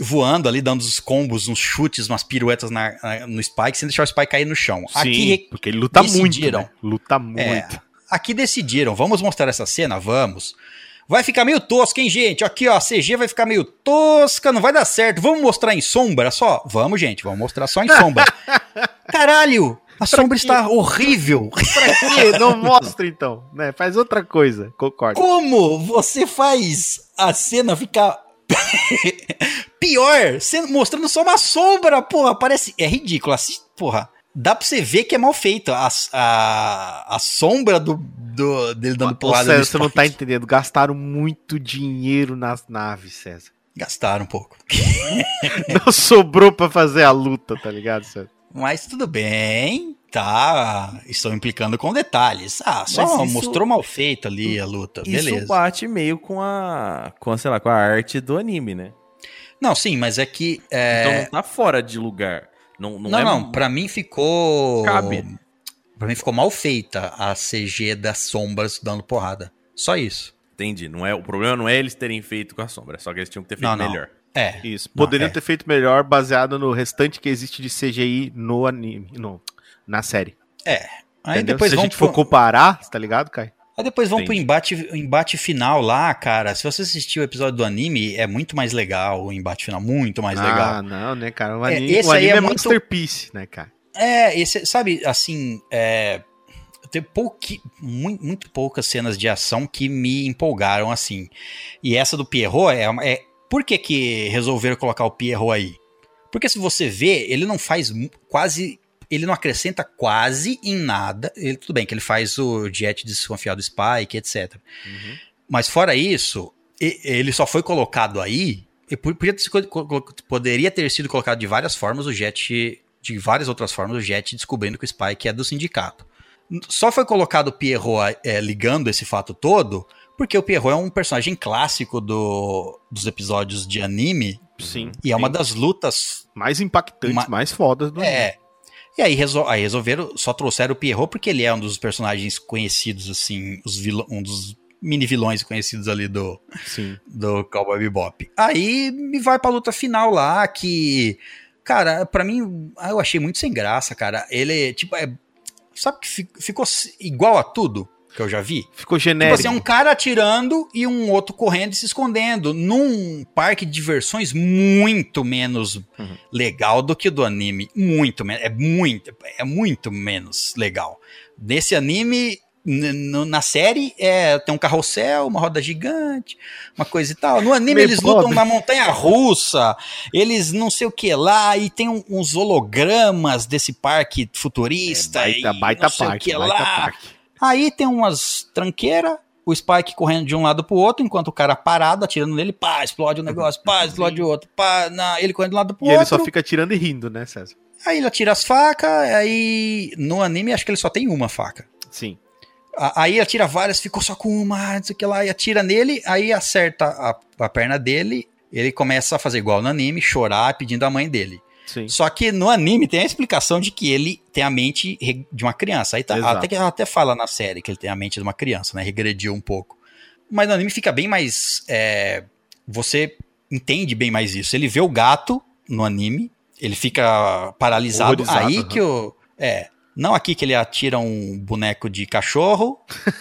voando ali, dando os combos, uns chutes, umas piruetas na- na- no Spike, sem deixar o Spike cair no chão. Sim, Aqui porque ele luta muito, decidiram. né? Luta muito. é, aqui decidiram, vamos mostrar essa cena? Vamos. Vai ficar meio tosco, hein, gente? Aqui, ó, a CG vai ficar meio tosca, não vai dar certo. Vamos mostrar em sombra só? Vamos, gente, vamos mostrar só em sombra. Caralho! A sombra está horrível. Pra quê? Não mostra então, né? Faz outra coisa, concordo. Como você faz a cena ficar pior, mostrando só uma sombra, porra, parece, é ridículo, assim, porra. Dá pra você ver que é mal feito. A, a, a sombra do, do, dele dando porrada. César, você não tá entendendo. Gastaram muito dinheiro nas naves, César. Gastaram um pouco. Não sobrou pra fazer a luta, tá ligado, César? Mas tudo bem, tá. Estou implicando com detalhes. Ah, só isso- mostrou mal feito ali a luta, Isso beleza. bate meio com a, com a, sei lá, com a arte do anime, né? Não, sim, mas é que. é, Então não tá fora de lugar. Não, não, Não, é não, pra mim ficou. Cabe. Pra mim ficou mal feita a CG das sombras dando porrada. Só isso. Entendi. Não é, o problema não é eles terem feito com a sombra, só que eles tinham que ter feito Não, não. melhor. É. Isso. Não, Poderiam é. ter feito melhor baseado no restante que existe de CGI no anime, no, na série. É. Aí entendeu? depois Se a gente for comparar, tá ligado, Kai? Aí depois vão pro Entendi. embate, o embate final lá, cara. Se você assistiu o episódio do anime, é muito mais legal o embate final, muito mais legal. Ah, não, né, cara? O É, anime, esse o aí anime é é, muito- masterpiece, né, cara? É, esse, sabe, assim, é, tem pouqui, muito, muito poucas cenas de ação que me empolgaram assim. E essa do Pierrot é, é por que que resolveram colocar o Pierrot aí? Porque se você vê, ele não faz quase, ele não acrescenta quase em nada. Ele, tudo bem que ele faz o Jet desconfiar do Spike, etc. Mas fora isso, ele só foi colocado aí. E poderia ter sido colocado de várias formas o Jet. De várias outras formas, o Jet descobrindo que o Spike é do sindicato. Só foi colocado o Pierrot é, ligando esse fato todo, porque o Pierrot é um personagem clássico do, dos episódios de anime. Sim. E é uma Sim. das lutas mais impactantes, Ma- mais fodas do anime. E aí, resol- aí resolveram, só trouxeram o Pierrot porque ele é um dos personagens conhecidos, assim, um dos mini vilões conhecidos ali do, Sim. do Cowboy Bebop. Aí me vai pra luta final lá, que, cara, pra mim, eu achei muito sem graça, cara. Ele, tipo, é, sabe que fi- ficou igual a tudo que eu já vi? Ficou Tipo genérico. assim, é um cara atirando e um outro correndo e se escondendo num parque de diversões muito menos Uhum. legal do que o do anime. Muito menos. É muito, é muito menos legal. Nesse anime, na série, é, tem um carrossel, uma roda gigante, uma coisa e tal. No anime, Meio eles pobre. lutam na montanha russa, eles não sei o que lá, e tem um- uns hologramas desse parque futurista. baita, e baita não sei o que lá. parte. Aí tem umas tranqueiras, o Spike correndo de um lado pro outro, enquanto o cara parado, atirando nele, pá, explode um negócio, pá, explode o outro, pá, na, ele correndo de um lado pro E outro. ele só fica tirando e rindo, né, César? Aí ele atira as facas, aí no anime acho que ele só tem uma faca. Sim. Aí atira várias, ficou só com uma, não sei o que lá, e atira nele, aí acerta a, a perna dele, ele começa a fazer igual no anime, chorar pedindo a mãe dele. Sim. Só que no anime tem a explicação de que ele tem a mente de uma criança. Aí tá, até que ela até fala na série que ele tem a mente de uma criança, né? Regrediu um pouco. Mas no anime fica bem mais. é, você entende bem mais isso. Ele vê o gato no anime, ele fica paralisado. Aí aham. que o. É. Não aqui que ele atira um boneco de cachorro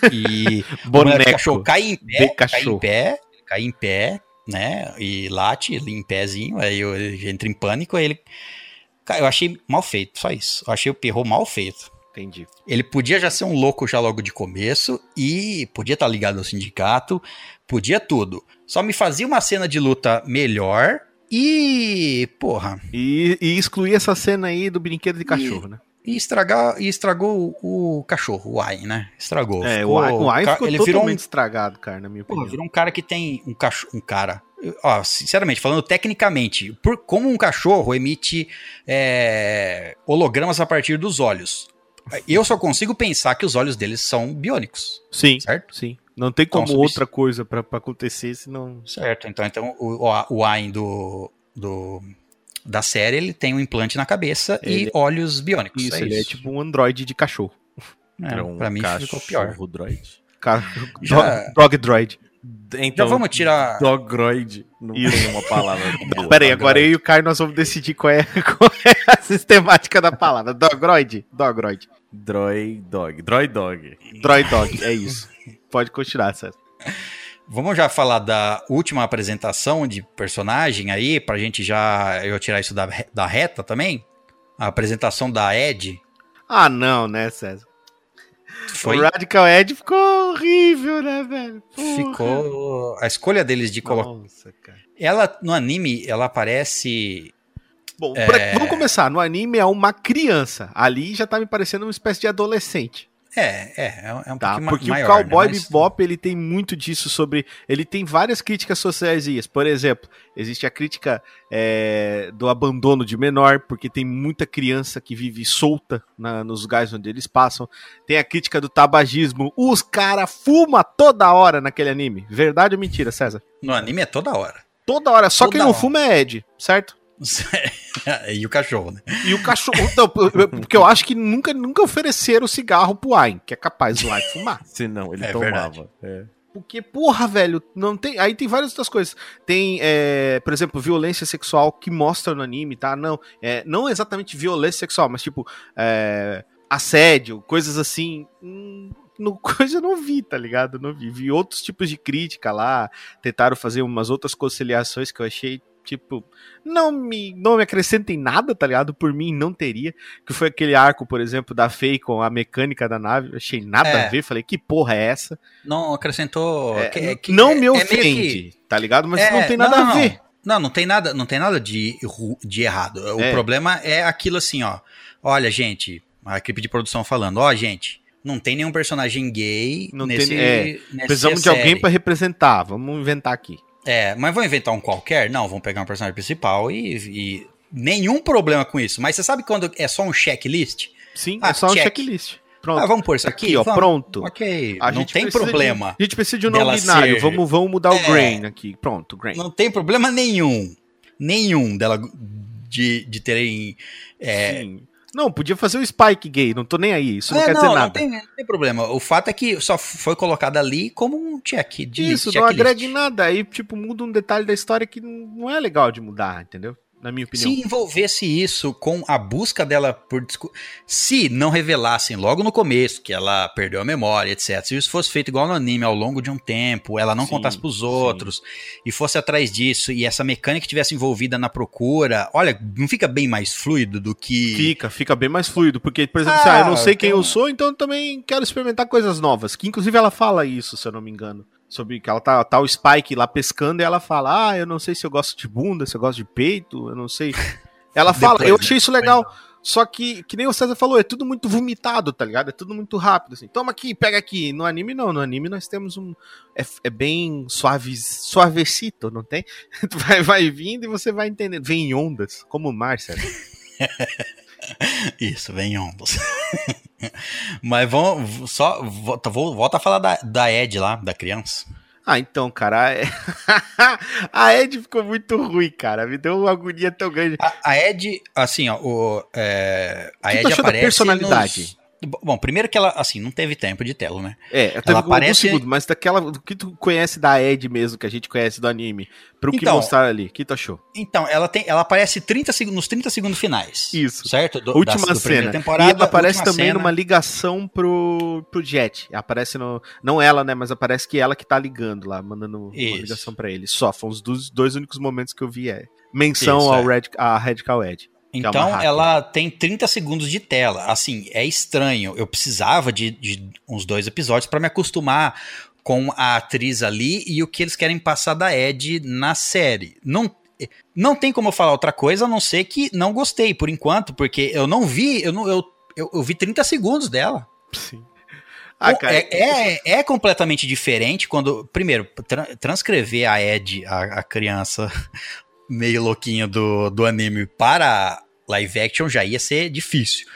e o boneco de cachorro cai em pé, de cai cachorro. em pé, cai em pé, né? E late em pézinho, aí eu- ele entra em pânico, aí ele. Cara, eu achei mal feito, só isso. Eu achei o Perro mal feito. Entendi. Ele podia já ser um louco já logo de começo e podia estar ligado ao sindicato, podia tudo. Só me fazia uma cena de luta melhor e, porra, E, e excluir essa cena aí do brinquedo de cachorro, né? E estragar e estragou o, cachorro, o Ai, né? Estragou. É, Ficou- o Ai, ficou ele totalmente virou um estragado, cara, na minha opinião. virou um cara que tem um cachorro, um cara. Ó, sinceramente, falando tecnicamente, por, como um cachorro emite é, hologramas a partir dos olhos. Eu só consigo pensar que os olhos deles são biônicos, Sim, certo? sim. Não tem como Então, outra coisa pra, pra acontecer, senão... Certo. Então, então o, o, o Ain do, do, da série, ele tem um implante na cabeça Ele- e olhos biônicos. Isso, é ele é isso. tipo um androide de cachorro. É, Era um pra mim ficou pior. cachorro droid. Ca- Já- Dog, dog droid. Então, Já vamos tirar. Dogroid. Não Isso. tem uma palavra boa. Pera aí, agora eu e o Caio nós vamos decidir qual é, qual é a sistemática da palavra. Dogroid? Dogroid. Droid dog. Droid dog. Droid dog, é isso. Pode continuar, César. Vamos já falar da última apresentação de personagem aí, pra gente já eu tirar isso da, da reta também? A apresentação da Ed. Ah, não, né, César? Foi, O Radical Ed ficou horrível, né, velho? Porra. ficou. A escolha deles de colocar. Nossa, cara. Ela, no anime, ela aparece. Bom, É. pra- vamos começar. No anime é uma criança. Ali já tá me parecendo uma espécie de adolescente. É, é, é um- é um Tá, pouquinho porque maior. o Cowboy né? Mas- Bebop ele tem muito disso sobre. Ele tem várias críticas sociais. Por exemplo, existe a crítica é, do abandono de menor, porque tem muita criança que vive solta na- nos lugares onde eles passam. Tem a crítica do tabagismo. Os cara fuma toda hora naquele anime. Verdade ou mentira, César? No anime é toda hora. Toda hora. Só Toda quem não hora. fuma é Ed, certo? e o cachorro, né? E o cachorro. Não, porque eu acho que nunca, nunca ofereceram cigarro pro Ayn, que é capaz do Ayn fumar. Se não, ele É tomava. É. Porque, porra, velho, não tem. Aí tem várias outras coisas. Tem, é, por exemplo, violência sexual que mostra no anime, tá? Não, é, não exatamente violência sexual, mas tipo, é, assédio, coisas assim. hum, no coisa eu não vi, tá ligado? Não vi. Vi outros tipos de crítica lá. Tentaram fazer umas outras conciliações que eu achei, tipo, não me, não me acrescentem nada, tá ligado? Por mim não teria. Que foi aquele arco, por exemplo, da Faye com a mecânica da nave. Achei nada É. a ver. Falei, que porra é essa? Não acrescentou. É, que- que- não é- me é ofende, que- tá ligado? Mas é, não tem nada não, a ver. Não, não tem nada, não tem nada de, de errado. O É. problema é aquilo assim, ó. Olha, gente, a equipe de produção falando, ó, gente, não tem nenhum personagem gay Não nesse, tem- é, nessa Precisamos de alguém pra representar. Vamos inventar aqui. É, mas vão inventar um qualquer? Não, vão pegar um personagem principal e, e nenhum problema com isso. Mas você sabe quando é só um checklist? Sim, Ah, é só um check. checklist. Pronto. Ah, vamos pôr isso aqui? Aqui, ó, Vamos. pronto. Ok, A não tem precisa de- problema. a gente precisa de um dela binário. ser- Vamos, vamos mudar o É. grain aqui. Pronto, grain. Não tem problema nenhum. Nenhum dela de, de terem. É, Sim. Não, podia fazer o Spike gay. Não tô nem aí. Isso não É, quer dizer não nada. tem, não tem problema. O fato é que só foi colocado ali como um check de Isso, não checklist. agrega em nada. Aí, tipo, muda um detalhe da história que não não é legal de mudar, entendeu? Na minha opinião. Se envolvesse isso com a busca dela por. Se não revelassem logo no começo que ela perdeu a memória, etc. Se isso fosse feito igual no anime ao longo de um tempo, ela não Sim, contasse pros sim. outros e fosse atrás disso e essa mecânica tivesse envolvida na procura, olha, não fica bem mais fluido do que. Fica, fica bem mais fluido. Porque, por exemplo, Ah, se, ah, eu não sei quem então- eu sou, então eu também quero experimentar coisas novas. Que inclusive ela fala isso, se eu não me engano. Sobre que ela tá, tá o Spike lá pescando e ela fala: Ah, eu não sei se eu gosto de bunda, se eu gosto de peito, eu não sei. Ela fala, Depois, eu achei isso legal. Só que, que nem o César falou, é tudo muito vomitado, tá ligado? É tudo muito rápido, assim. Toma aqui, pega aqui. No anime, não. No anime nós temos um. É, é bem suave, suavecito, não tem? Vai, vai vindo e você vai entendendo. Vem em ondas, como o mar, César. Isso, vem ondas. Mas vamos só volta, volta a falar da, da Ed lá, da criança. Ah, então, cara, a Ed... ficou muito ruim, cara. Me deu uma agonia tão grande. A, a Ed, assim, ó, o, é, a que Ed da aparece personalidade? nos- Bom, primeiro que ela, assim, não teve tempo de tela, né? É, teve Ela aparece- segundo, mas daquela do que tu conhece da Ed mesmo, que a gente conhece do anime, pro que Então, mostraram ali, o que tu achou? Então, ela tem, ela aparece 30 seg- nos 30 segundos finais. Isso. Certo? Do, última da- cena. Temporada, e ela aparece também cena. numa ligação pro, pro Jet. Aparece no. Não ela, né? Mas aparece que ela que tá ligando lá, mandando uma Isso. ligação pra ele. Só, foram os dois, dois únicos momentos que eu vi. É. Menção Isso, ao é. Red, a Radical Ed. É Então, hacker. ela tem 30 segundos de tela. Assim, é estranho. Eu precisava de, de uns dois episódios pra me acostumar com a atriz ali e o que eles querem passar da Ed na série. Não, não tem como eu falar outra coisa a não ser que não gostei por enquanto, porque eu não vi, eu, não, eu, eu, eu vi 30 segundos dela. Sim. Ah, é, é, é completamente diferente quando, primeiro, tra- transcrever a Ed, a, a criança meio louquinha do, do anime, para live action já ia ser difícil.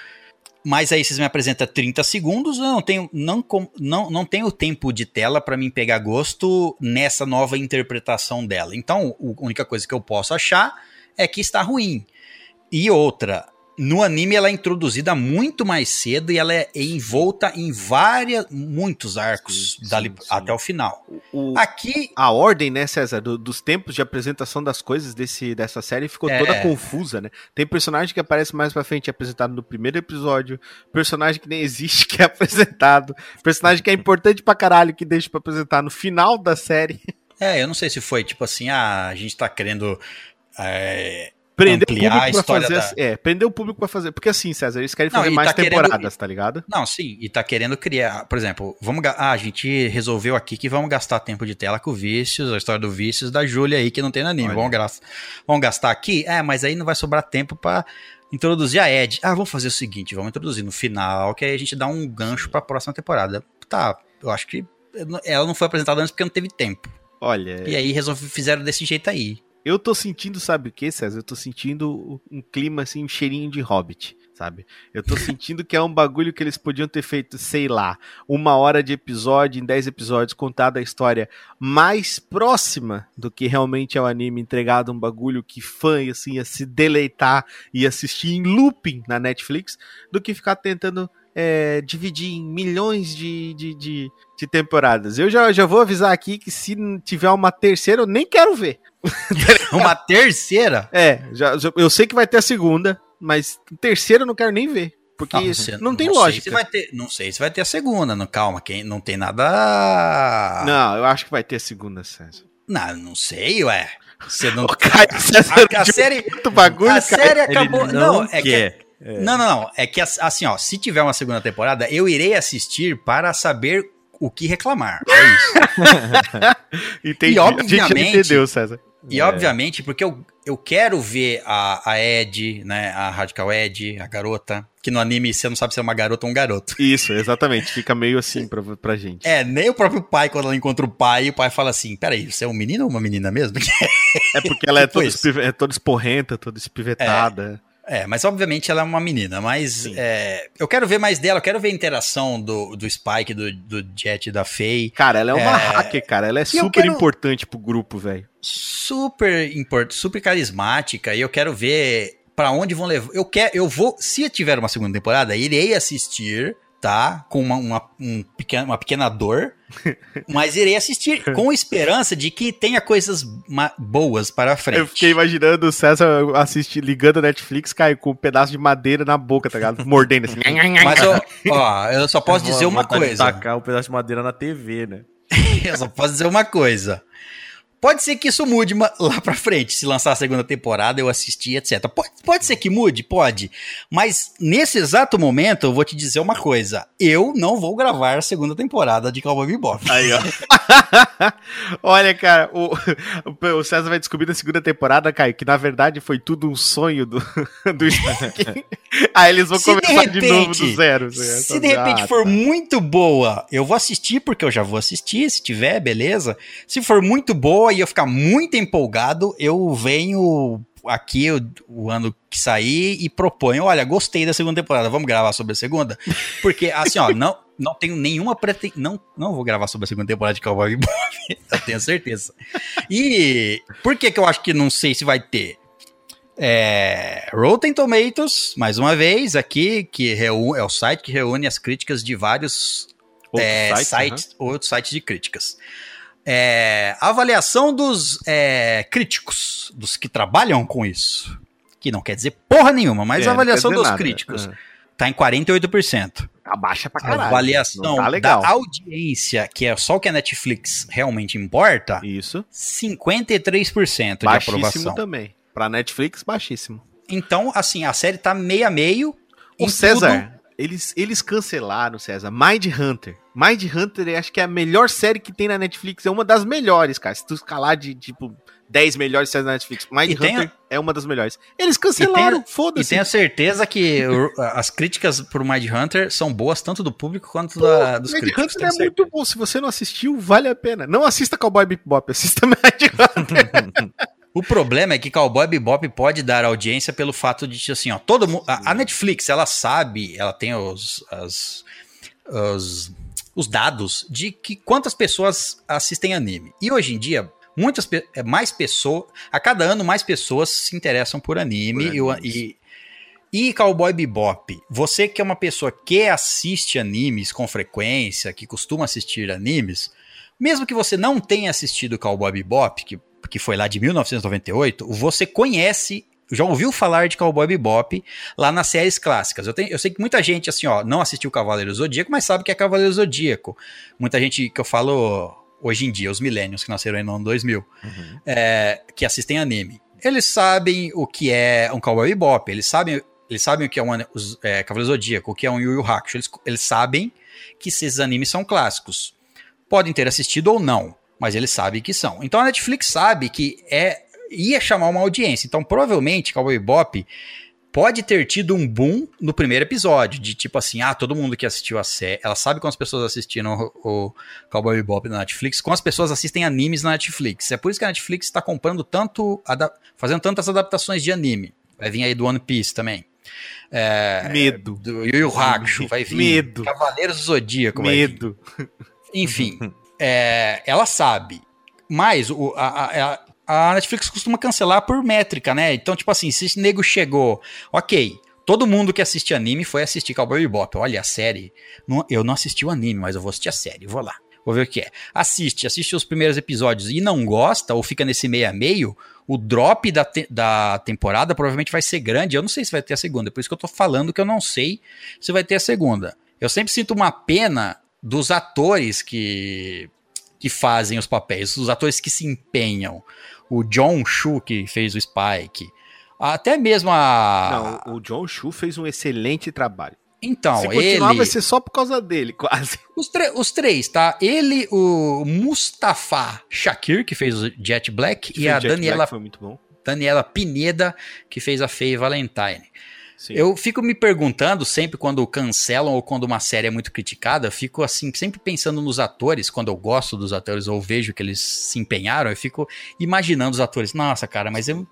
Mas aí vocês me apresentam 30 segundos, eu não tenho, não, não, não tenho tempo de tela para mim pegar gosto nessa nova interpretação dela. Então, a única coisa que eu posso achar é que está ruim. E outra, no anime ela é introduzida muito mais cedo e ela é envolta em várias, muitos arcos Sim, dali sim, sim. até o final. o, Aqui, a ordem, né, César, do- dos tempos de apresentação das coisas desse, dessa série ficou É. toda confusa, né? Tem personagem que aparece mais pra frente, é apresentado no primeiro episódio, personagem que nem existe, que é apresentado, personagem que é importante pra caralho, que deixa pra apresentar no final da série. é, eu não sei se foi tipo assim, ah, a gente tá querendo é, Prender ampliar o a público pra história fazer. da... É, prender o público pra fazer. Porque assim, César, eles querem Não, fazer mais tá querendo- temporadas, tá ligado? Não, sim, e tá querendo criar, por exemplo, vamos ah, a gente resolveu aqui que vamos gastar tempo de tela com o Vícios, a história do Vícios da Júlia aí que não tem no anime. Olha. Vamos, gas- vamos gastar aqui? É, mas aí não vai sobrar tempo pra introduzir a Ed. Ah, vamos fazer o seguinte, vamos introduzir no final, que aí a gente dá um gancho pra próxima temporada. Tá, eu acho que ela não foi apresentada antes porque não teve tempo. Olha, E aí resolve, fizeram desse jeito aí. Eu tô sentindo, sabe o que, César? Eu tô sentindo um clima assim, um cheirinho de hobbit. Sabe? Eu tô sentindo que é um bagulho que eles podiam ter feito, sei lá, uma hora de episódio, em 10 episódios, contada a história mais próxima do que realmente é o anime, entregado um bagulho que fã assim, ia se deleitar e assistir em looping na Netflix, do que ficar tentando é, dividir em milhões de, de, de, de temporadas. Eu já, já vou avisar aqui que se tiver uma terceira, eu nem quero ver. Uma terceira? É, já, eu sei que vai ter a segunda, mas terceira eu não quero nem ver. Porque não, você- tem sei lógica. se vai ter, não sei se vai ter a segunda, não, calma, quem, não tem nada... Não, eu acho que vai ter a segunda, César. Não, não sei, ué. Você não. Ô, Caio, César, a, a série, Muito bagulho, a série acabou. Ele Não, não é que. Quer. Não, não, não. É que assim, ó, se tiver uma segunda temporada, eu irei assistir para saber o que reclamar. É isso. Entendi. E, obviamente- entendeu, César. E obviamente, porque eu, eu quero ver a, a Ed, né? A Radical Ed, a garota. Que no anime você não sabe se é uma garota ou um garoto. Isso, exatamente. Fica meio assim pra, pra gente. É, nem o próprio pai, quando ela encontra o pai, o pai fala assim: peraí, você é um menino ou uma menina mesmo? É porque ela é Tipo toda, é toda esporrenta, toda espivetada. É, mas obviamente ela é uma menina, mas é, eu quero ver mais dela, eu quero ver a interação do, do Spike, do, do Jet e da Faye. Cara, ela é uma É. hacker, cara. Ela é eu super quero- importante pro grupo, velho. Super import, super carismática, e eu quero ver pra onde vão levar. Eu quero, eu vou, se tiver uma segunda temporada, irei assistir, tá? Com uma, uma, um pequena, uma pequena dor, mas irei assistir com esperança de que tenha coisas boas para frente. Eu fiquei imaginando o César assistir, ligando a Netflix, Caio, com um pedaço de madeira na boca, tá ligado? Mordendo assim. Mas ó, ó, eu só posso dizer uma coisa. Tacar um pedaço de madeira na TV, né? Eu só posso dizer uma coisa. Pode ser que isso mude lá pra frente, se lançar a segunda temporada, eu assistir, etc. Pode, pode ser que mude? Pode. Mas nesse exato momento, eu vou te dizer uma coisa. Eu não vou gravar a segunda temporada de Cowboy Bebop. Aí, ó. Olha, cara, o, o César vai descobrir na segunda temporada, Caio, que na verdade foi tudo um sonho do, do Spike. Aí eles vão Se de começar de, novo do repente- zero. Se de repente Ah, for tá. muito boa, eu vou assistir, porque eu já vou assistir, se tiver, beleza. Se for muito boa e eu ficar muito empolgado, eu venho aqui o, o ano que sair e proponho, olha, gostei da segunda temporada, vamos gravar sobre a segunda? Porque, assim, ó, não, não tenho nenhuma pretensão, não, não vou gravar sobre a segunda temporada de Cowboy Bebop, eu tenho certeza. E por que que eu acho que não sei se vai ter? É, Rotten Tomatoes, mais uma vez, aqui, que reu- é o site que reúne as críticas de vários Outro é, site, sites, outros sites de críticas. É, avaliação dos é, críticos, dos que trabalham com isso. Que não quer dizer porra nenhuma, mas É, a avaliação dos nada. críticos Ah. tá em 48%. Abaixa pra A caralho. avaliação Não tá da audiência, que é só o que a Netflix realmente importa, Isso. 53% de Baixíssimo aprovação. também. Pra Netflix, baixíssimo. Então, assim, a série tá meio a meio. O César, eles, eles cancelaram, César, Mind Hunter. Mind Hunter, acho que é a melhor série que tem na Netflix. É uma das melhores, cara. Se tu escalar de, tipo, 10 melhores séries da Netflix, Mind E Hunter é uma das melhores. Eles cancelaram, E foda-se. tenho certeza que as críticas por Mind Hunter são boas tanto do público quanto da, dos Mind críticos. Hunter tenho é certeza. muito bom. Se você não assistiu, vale a pena. Não assista Cowboy Bebop, assista Mind Hunter. O problema é que Cowboy Bebop pode dar audiência pelo fato de, assim, ó, todo mundo... A, a Netflix, ela sabe, ela tem os, as- os, os dados de que quantas pessoas assistem anime. E hoje em dia, muitas é, mais pessoas... A cada ano, mais pessoas se interessam por anime. Por e e, e Cowboy Bebop, você que é uma pessoa que assiste animes com frequência, que costuma assistir animes, mesmo que você não tenha assistido Cowboy Bebop, que, que foi lá de 1998, você conhece, já ouviu falar de Cowboy Bebop lá nas séries clássicas. Eu, tenho- eu sei que muita gente, assim, ó, não assistiu Cavaleiro Zodíaco, mas sabe que é Cavaleiro Zodíaco. Muita gente que eu falo hoje em dia, os millennials que nasceram aí no ano 2000, é, que assistem anime. eles sabem o que é um Cowboy Bebop, eles sabem, eles sabem o que é um os, é, Cavaleiro Zodíaco, o que é um Yu Yu Hakusho, eles, eles sabem que esses animes são clássicos. Podem ter assistido ou não, mas eles sabem que são. Então a Netflix sabe que é ia chamar uma audiência. Então provavelmente Cowboy Bebop pode ter tido um boom no primeiro episódio, de tipo assim, ah, todo mundo que assistiu a série, ela sabe quantas pessoas assistiram o, o Cowboy Bebop na Netflix, quantas pessoas assistem animes na Netflix. É por isso que a Netflix está comprando tanto, fazendo tantas adaptações de anime. Vai vir aí do One Piece também. É, Medo. Do Yu Yu Hakusho, vai vir. Medo. Cavaleiros do Zodíaco, Medo. Enfim, é, ela sabe. Mas o, a, a, a Netflix costuma cancelar por métrica, né? Então, tipo assim, se esse nego chegou, ok, todo mundo que assiste anime foi assistir Cowboy Bebop. Olha, a série, não, eu não assisti o anime, mas eu vou assistir a série, vou lá. Vou ver o que é. Assiste, assiste os primeiros episódios e não gosta, ou fica nesse meio a meio, o drop da, te da temporada provavelmente vai ser grande. Eu não sei se vai ter a segunda, por isso que eu tô falando que eu não sei se vai ter a segunda. Eu sempre sinto uma pena dos atores que, que fazem os papéis, os atores que se empenham o John Chu, que fez o Spike, até mesmo a. Não, o John Chu fez um excelente trabalho. Então, Se continuar, ele. vai ser só por causa dele, quase. Os, os, três, tá? Ele, o Mustafa Shakir, que fez o Jet Black, que e a Jet Daniela. Black foi muito bom. Daniela Pineda, que fez a Faye Valentine. Sim. Eu fico me perguntando sempre quando cancelam ou quando uma série é muito criticada, eu fico assim, sempre pensando nos atores, quando eu gosto dos atores ou vejo que eles se empenharam, eu fico imaginando os atores. Nossa, cara, mas eu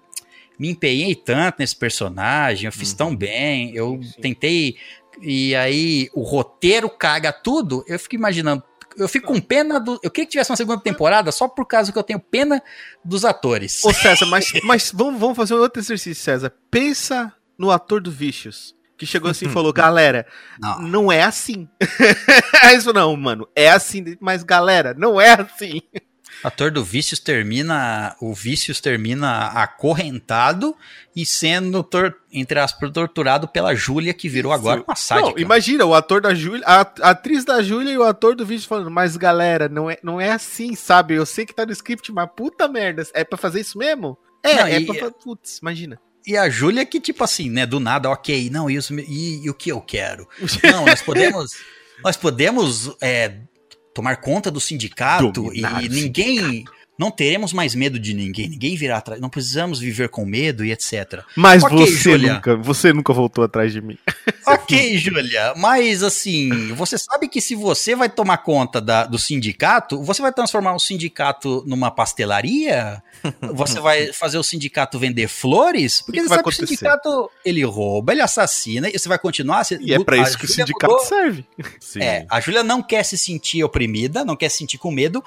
me empenhei tanto nesse personagem, eu fiz uhum. tão bem, eu sim, tentei. E aí o roteiro caga tudo, eu fico imaginando. Eu fico com pena do. Eu queria que tivesse uma segunda temporada só por causa que eu tenho pena dos atores. Ô, César, mas, mas vamos, vamos fazer outro exercício, César. Pensa no ator do Vicious. Que chegou assim e falou, galera, não, não é assim. é isso não, mano. É assim, mas galera, não é assim. Ator do Vícios termina. O Vícios termina acorrentado e sendo, tor, entre aspas, torturado pela Júlia, que virou agora uma sádica. Não, imagina, o ator da Júlia, a, a, atriz da Júlia e o ator do Vícios falando, mas galera, não é, não é assim, sabe? Eu sei que tá no script, mas puta merda, é pra fazer isso mesmo? É, não, é e, pra. Putz, imagina. E a Júlia que, tipo assim, né, do nada, ok, não, isso, e, e o que eu quero? Não, nós podemos, nós podemos é, tomar conta do sindicato e ninguém... Sindicato não teremos mais medo de ninguém, ninguém virá atrás, não precisamos viver com medo e etc. Mas okay, você Julia. nunca, você nunca voltou atrás de mim. ok, Júlia, mas assim, você sabe que se você vai tomar conta da, do sindicato, você vai transformar o sindicato numa pastelaria? Você vai fazer o sindicato vender flores? Porque que você que sabe que o sindicato, ele rouba, ele assassina, e você vai continuar... Você, e é pra isso que o sindicato mudou. serve. Sim. É, a Júlia não quer se sentir oprimida, não quer se sentir com medo,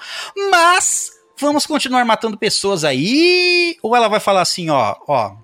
mas vamos continuar matando pessoas aí? Ou ela vai falar assim, ó, ó,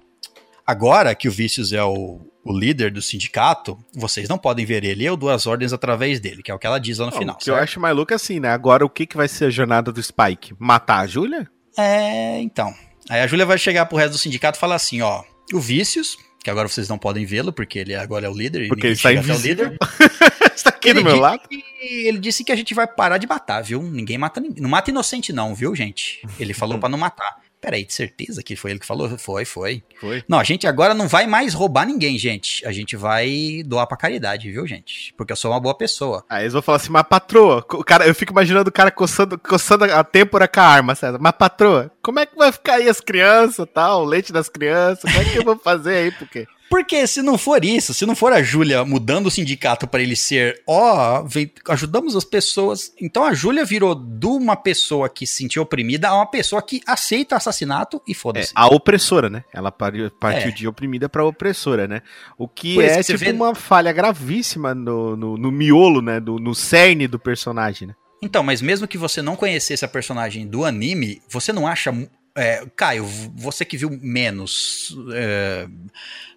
agora que o Vícios é o, o líder do sindicato, vocês não podem ver ele, eu dou as ordens através dele, que é o que ela diz lá no não, final. O que certo? eu acho mais louco é assim, né? Agora o que, que vai ser a jornada do Spike? Matar a Júlia? É, então. Aí a Júlia vai chegar pro resto do sindicato e falar assim, ó, o Vícios, que agora vocês não podem vê-lo, porque ele agora é o líder. Porque ele está invisível. está aqui ele do meu lado. Que, ele disse que a gente vai parar de matar, viu? Ninguém mata ninguém. Não mata inocente não, viu, gente? Ele falou para não matar. Peraí, de certeza que foi ele que falou? Foi, foi. Foi. Não, a gente agora não vai mais roubar ninguém, gente. A gente vai doar pra caridade, viu, gente? Porque eu sou uma boa pessoa. Aí eles vão falar assim, mas patroa, o cara, eu fico imaginando o cara coçando, coçando a têmpora com a arma, César. Mas patroa, como é que vai ficar aí as crianças tal, o leite das crianças? Como é que eu vou fazer aí, porque... Porque se não for isso, se não for a Júlia mudando o sindicato para ele ser, ó, oh, ajudamos as pessoas. Então a Júlia virou de uma pessoa que se sentiu oprimida a uma pessoa que aceita assassinato e foda-se. É, a opressora, né? Ela partiu é. de oprimida para opressora, né? O que Por é tipo vê... uma falha gravíssima no, no, no miolo, né? Do, no cerne do personagem, né? Então, mas mesmo que você não conhecesse a personagem do anime, você não acha é, Caio, você que viu menos é,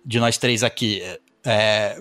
de nós três aqui, é,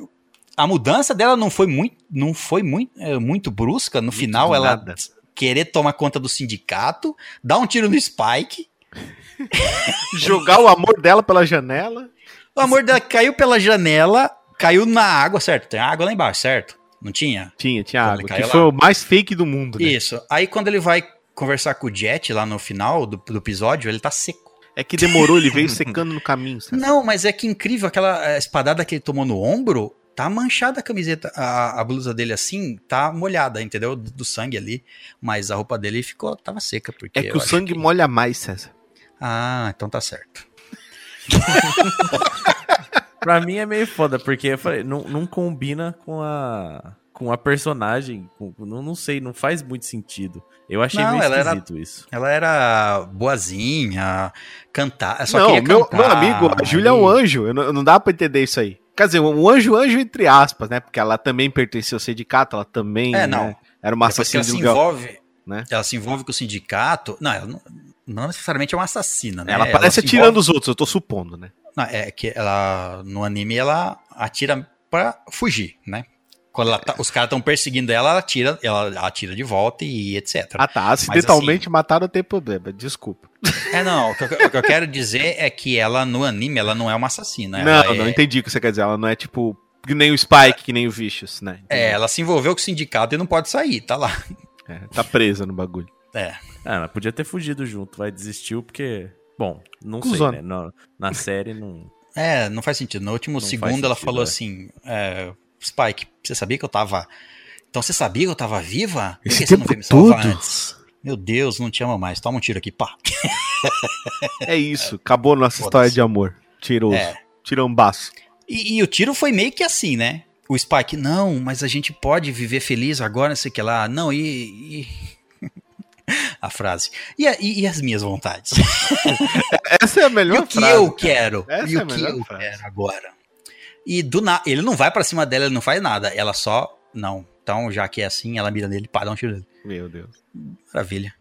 a mudança dela não foi muito, não foi muito, é, muito brusca. No muito final, ela nada. querer tomar conta do sindicato, dar um tiro no Spike, jogar o amor dela pela janela. O amor dela caiu pela janela, caiu na água, certo? Tem água lá embaixo, certo? Não tinha? Tinha, tinha água. Que lá. foi o mais fake do mundo. Né? Isso. Aí quando ele vai conversar com o Jet lá no final do, do episódio, ele tá seco. É que demorou, ele veio secando no caminho. César. Não, mas é que incrível, aquela espadada que ele tomou no ombro, tá manchada a camiseta, a, a blusa dele assim, tá molhada, entendeu? Do, do sangue ali. Mas a roupa dele ficou, tava seca. Porque É que o sangue que- molha mais, César. Ah, então tá certo. Pra mim é meio foda, porque eu falei, não, não combina com a. Com a personagem. com- não, não sei, não faz muito sentido. Eu achei Não, meio ela era- esquisito isso. Ela era boazinha, cantar, só não, queria meu, cantar. meu amigo, a Júlia é um anjo. Eu não, não dá pra entender isso aí. Quer dizer, um anjo, anjo entre aspas, né? Porque ela também pertencia ao sindicato, ela também É, não. né, era uma Depois que assassina ela de se envolve, né? ela se envolve com o sindicato. Não, ela não, não necessariamente é uma assassina, né? Ela parece se atirando envolve- os outros, eu tô supondo, né? Não, é que ela no anime ela atira pra fugir, né? Quando ela tá- os caras estão perseguindo ela, ela atira, ela atira de volta e etc. Ah tá, acidentalmente assim- mataram não tem problema, desculpa. É, não, o que, eu- o que eu quero dizer é que ela no anime ela não é uma assassina. não, ela não é, entendi o que você quer dizer. Ela não é tipo que nem o Spike, que nem o Vicious, né? é, ela se envolveu com o sindicato e não pode sair, tá lá. É, tá presa no bagulho. É. Ah, mas podia ter fugido junto, vai desistiu porque. Bom, não Cusona. sei, né? Na, na série não. É, não faz sentido. No último Não segundo ela sentido, falou é. assim: é, Spike, você sabia que eu tava. Então você sabia que eu tava viva? Por Esse que você não veio me salvar todo? antes? Meu Deus, não te amo mais. Toma um tiro aqui, pá. É isso, acabou nossa história de amor. Tiroso. É. Tirambaço. E, e o tiro foi meio que assim, né? O Spike, não, mas a gente pode viver feliz agora, não sei o que lá. Não, e. e- a frase. E, a- e- e as minhas vontades? Essa é a E melhor o que frase. eu quero? Essa e é a o que eu frase. quero agora? E do nada, ele não vai pra cima dela, ele não faz nada. Ela só, não. Então, já que é assim, ela mira nele, para, dá um tiro nele. Meu Deus. Maravilha.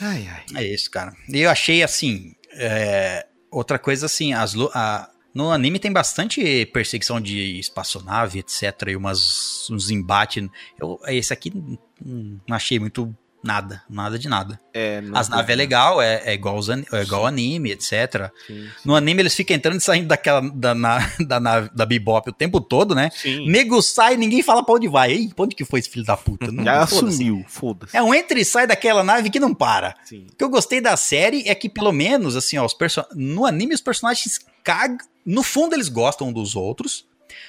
Ai, ai. É isso, cara. E eu achei assim. é, outra coisa assim, as, a- no anime tem bastante perseguição de espaçonave, etc. E umas, uns embates. Eu, esse aqui hum, não achei muito nada. Nada de nada. É, As naves é legal, é, é igual, os, é igual ao anime, etc. Sim, No anime eles ficam entrando e saindo daquela da, na, da, nave- da Bebop o tempo todo, né? sim. Nego sai e ninguém fala pra onde vai. Ei, pra onde que foi esse filho da puta? Não, Já foda-se. assumiu, foda-se. É um entra e sai daquela nave que não para. Sim. O que eu gostei da série é que, pelo menos, assim, ó, os perso- no anime os personagens cagam. No fundo, eles gostam um dos outros.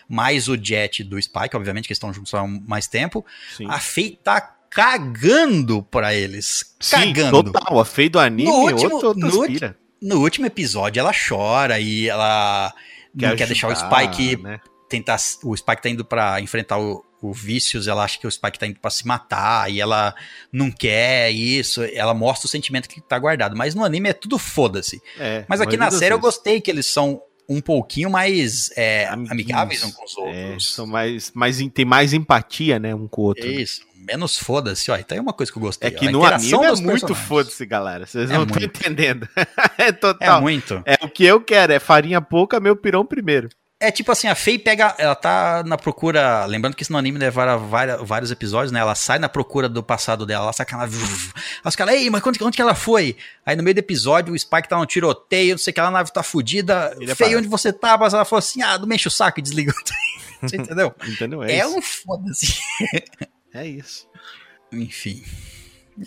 Mais o Jet do Spike, obviamente, que eles estão juntos há mais tempo. Sim. A Faye tá cagando pra eles. Sim, Cagando. total. A feio do anime, No último- outro, outro no aspira. No último episódio, ela chora e ela não quer deixar o ajudar, Spike Né? tentar. O Spike tá indo pra enfrentar o, o Vicious, ela acha que o Spike tá indo pra se matar e ela não quer isso. Ela mostra o sentimento que tá guardado. Mas no anime é tudo foda-se. É, Mas aqui na série eu gostei que eles são um pouquinho mais é, amigáveis uns com os É, outros. são mais, mais, tem mais empatia, né, um com o outro. né? Menos foda-se. Ó, então é uma coisa que eu gostei. É que no anime é muito foda-se, galera. Vocês É não estão entendendo. é É total. muito. É, o que eu quero, é farinha pouca, meu pirão primeiro. É tipo assim, a Faye pega. Ela tá na procura. Lembrando que isso no anime levaram vários, vários episódios, né? Ela sai na procura do passado dela, ela saca ela. Os caras, ei, mas onde, onde que ela foi? Aí no meio do episódio, o Spike tá no tiroteio, não sei o que, lá, a nave tá fudida. Ele é parado. onde você tá? Mas ela falou assim: ah, não mexe o saco e desliga. você entendeu? Entendeu? É, É, um foda-se. É isso. Enfim.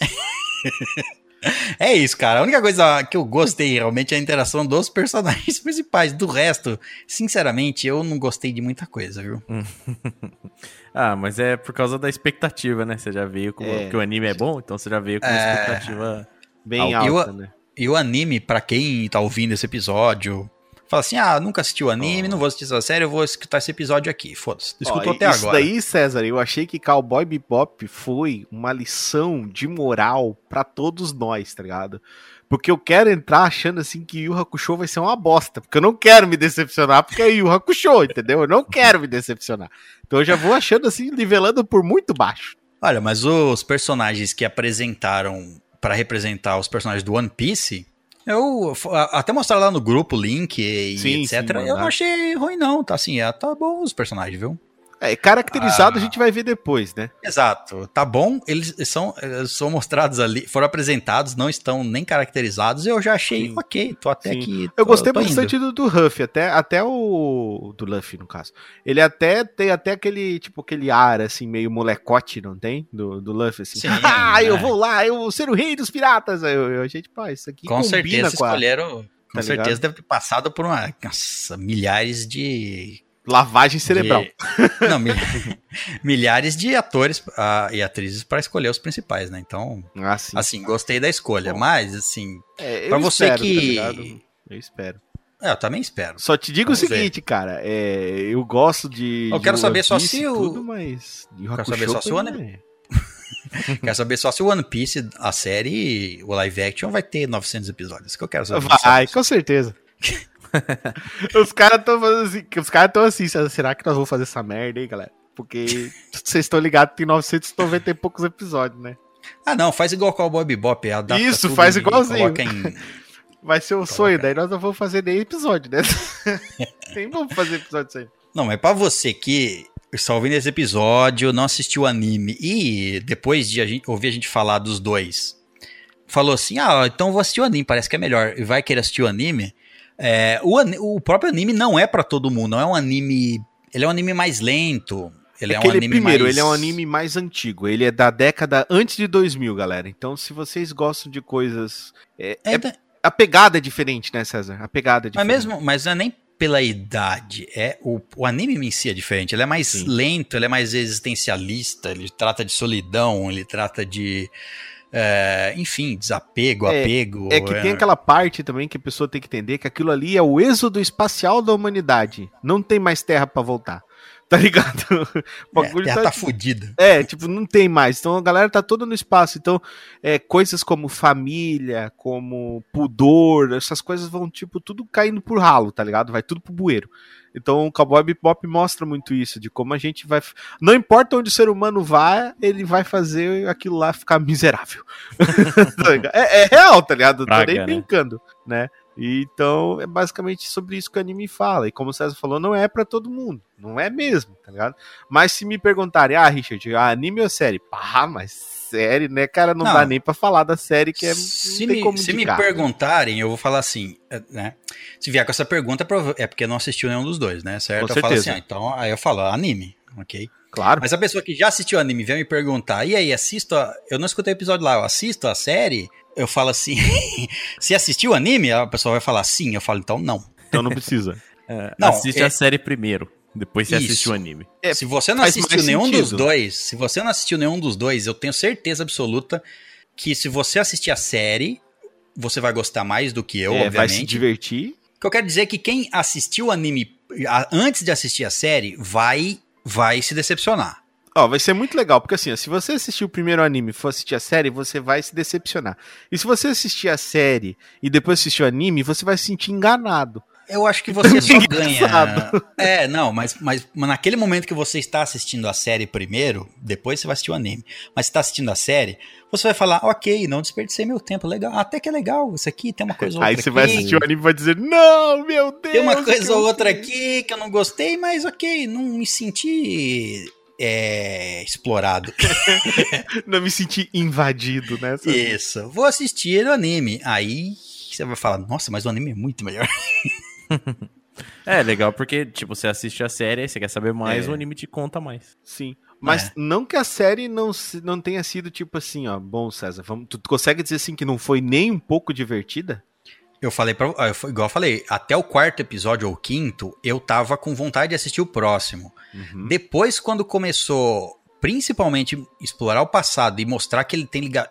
É isso, cara. A única coisa que eu gostei realmente é a interação dos personagens principais. Do resto, sinceramente, eu não gostei de muita coisa, viu? Ah, mas é por causa da expectativa, né? Você já veio com. É. Porque o anime é bom, então você já veio com uma É. expectativa. Bem Ah, eu- alta, né? E o anime, pra quem tá ouvindo esse episódio, fala assim: ah, nunca assisti o anime, não vou assistir essa série, eu vou escutar esse episódio aqui. Foda-se. Escutou até isso agora. daí, César, eu achei que Cowboy Bebop foi uma lição de moral pra todos nós, tá ligado? Porque eu quero entrar achando assim que Yu Hakusho vai ser uma bosta, porque eu não quero me decepcionar, porque é Yu Hakusho, entendeu? Eu não quero me decepcionar. Então eu já vou achando assim, nivelando por muito baixo. Olha, mas os personagens que apresentaram pra representar os personagens do One Piece, eu até mostrar lá no grupo o link e Sim, etc. sim, eu não achei ruim, não. Tá assim, é, tá bom os personagens, viu? É, caracterizado Ah. a gente vai ver depois, né? Exato, tá bom. Eles são, eles são mostrados ali, foram apresentados, não estão nem caracterizados. Eu já achei Sim. ok, tô até Sim. Eu tô- gostei tô indo. bastante do, do Ruff, até, até o. Do Luffy, no caso. Ele até tem até aquele, tipo, aquele ar, assim, meio molecote, não tem? Do, do Luffy, assim. Sim, ah, eu é. vou lá, eu vou ser o rei dos piratas. Eu, eu achei, tipo, ah, isso aqui Com certeza com a... escolheram. Com Tá certeza ligado? deve ter passado por uma. Nossa, milhares de. Lavagem cerebral. de- não, mil- milhares de atores ah, e atrizes para escolher os principais, né? Então, Ah, sim. assim, gostei da escolha. Bom. Mas, assim, É, eu pra você espero, que- tá eu espero. é, eu também espero. Só te digo Vamos o seguinte, cara. é, eu gosto de. Eu de quero One saber só se o- Tudo, mas. Yu Quero saber só se o é- Quero saber só se o One Piece, a série, o live action, vai ter 900 episódios. Que eu quero saber. Vai, com certeza. os caras estão fazendo assim. Os caras estão assim. Será que nós vamos fazer essa merda aí, galera? Porque vocês estão ligados que tem 990 e poucos episódios, né? Ah, não, faz igual com o Bob Bop. adapta Isso, faz igualzinho. Coloca em... Vai ser o sonho, daí nós não vamos fazer nem episódio, né? nem vamos fazer episódio disso aí. Não, mas pra você que está ouvindo esse episódio, não assistiu o anime e depois de a gente, ouvir a gente falar dos dois, falou assim: ah, então vou assistir o anime, parece que é melhor, e vai querer assistir o anime. É, o, o próprio anime não é pra todo mundo, não é um anime. Ele é um anime mais lento. Ele é, É um anime primeiro, mais... ele é um anime mais antigo. Ele é da década antes de 2000, galera. Então, se vocês gostam de coisas. É, É da- a pegada é diferente, né, César? A pegada é Mas diferente. mesmo, mas não é nem pela idade, é o, o anime em si é diferente. Ele é mais Sim. lento, ele é mais existencialista, ele trata de solidão, ele trata de, é, enfim, desapego, É, apego. É que tem aquela parte também que a pessoa tem que entender que aquilo ali é o êxodo espacial da humanidade. Não tem mais terra pra voltar. Tá ligado? O É, a bagulho terra tá, tá fudida. É, tipo, não tem mais. Então a galera tá toda no espaço. Então, é, coisas como família, como pudor, essas coisas vão, tipo, tudo caindo por ralo, tá ligado? Vai tudo pro bueiro. Então o Cowboy Bebop mostra muito isso, de como a gente vai. Não importa onde o ser humano vá, ele vai fazer aquilo lá ficar miserável. Tá é, é real, tá ligado? Não tô Praga, nem né? brincando, né? E, Então é basicamente sobre isso que o anime fala. E como o César falou, não é pra todo mundo. Não é mesmo, tá ligado? Mas se me perguntarem, ah, Richard, ah, anime ou série? Pá, mas série, né, cara? Não, Não. dá nem pra falar da série que é. se me, como se me perguntarem, eu vou falar assim, é, né? Se vier com essa pergunta, é porque não assistiu nenhum dos dois, né? Certo? Com eu falo assim, certeza. ah, então aí eu falo anime, ok? Claro. Mas a pessoa que já assistiu o anime vier me perguntar, e aí, assisto a... Eu não escutei o episódio lá, eu assisto a série? Eu falo assim, se assistiu o anime, a pessoa vai falar sim, eu falo então não. Então não precisa. É, Não, assiste é- a série primeiro, depois você Isso. assiste o anime. É, se você não assistiu nenhum sentido. dos dois, se você não assistiu nenhum dos dois, eu tenho certeza absoluta que se você assistir a série, você vai gostar mais do que eu, É, vai se obviamente. divertir. O que eu quero dizer é que quem assistiu o anime antes de assistir a série vai, vai se decepcionar. Ó, vai ser muito legal, porque assim, ó, se você assistir o primeiro anime e for assistir a série, você vai se decepcionar. E se você assistir a série e depois assistir o anime, você vai se sentir enganado. Eu acho que você só ganha. É, não, mas, mas naquele momento que você está assistindo a série primeiro, depois você vai assistir o anime. Mas você está assistindo a série, você vai falar, ok, não desperdicei meu tempo, legal. Até que é legal, isso aqui tem uma coisa ou outra. Aí você vai aqui, assistir o anime e vai dizer, não, meu Deus! Tem uma coisa ou outra fiz?" aqui que eu não gostei, mas ok, não me senti é, explorado. Não me senti invadido, né? Isso, vou assistir o anime. Aí você vai falar, nossa, mas o anime é muito melhor. É legal porque, tipo, você assiste a série, aí você quer saber mais, É. o anime te conta mais. Sim. Mas É. não que a série não, não tenha sido tipo assim, ó. Bom, César, vamos, tu consegue dizer assim que não foi nem um pouco divertida? Eu falei pra. ah, Igual eu falei, até o quarto episódio ou quinto, eu tava com vontade de assistir o próximo. Uhum. Depois, quando começou, principalmente, explorar o passado e mostrar que ele tem ligado.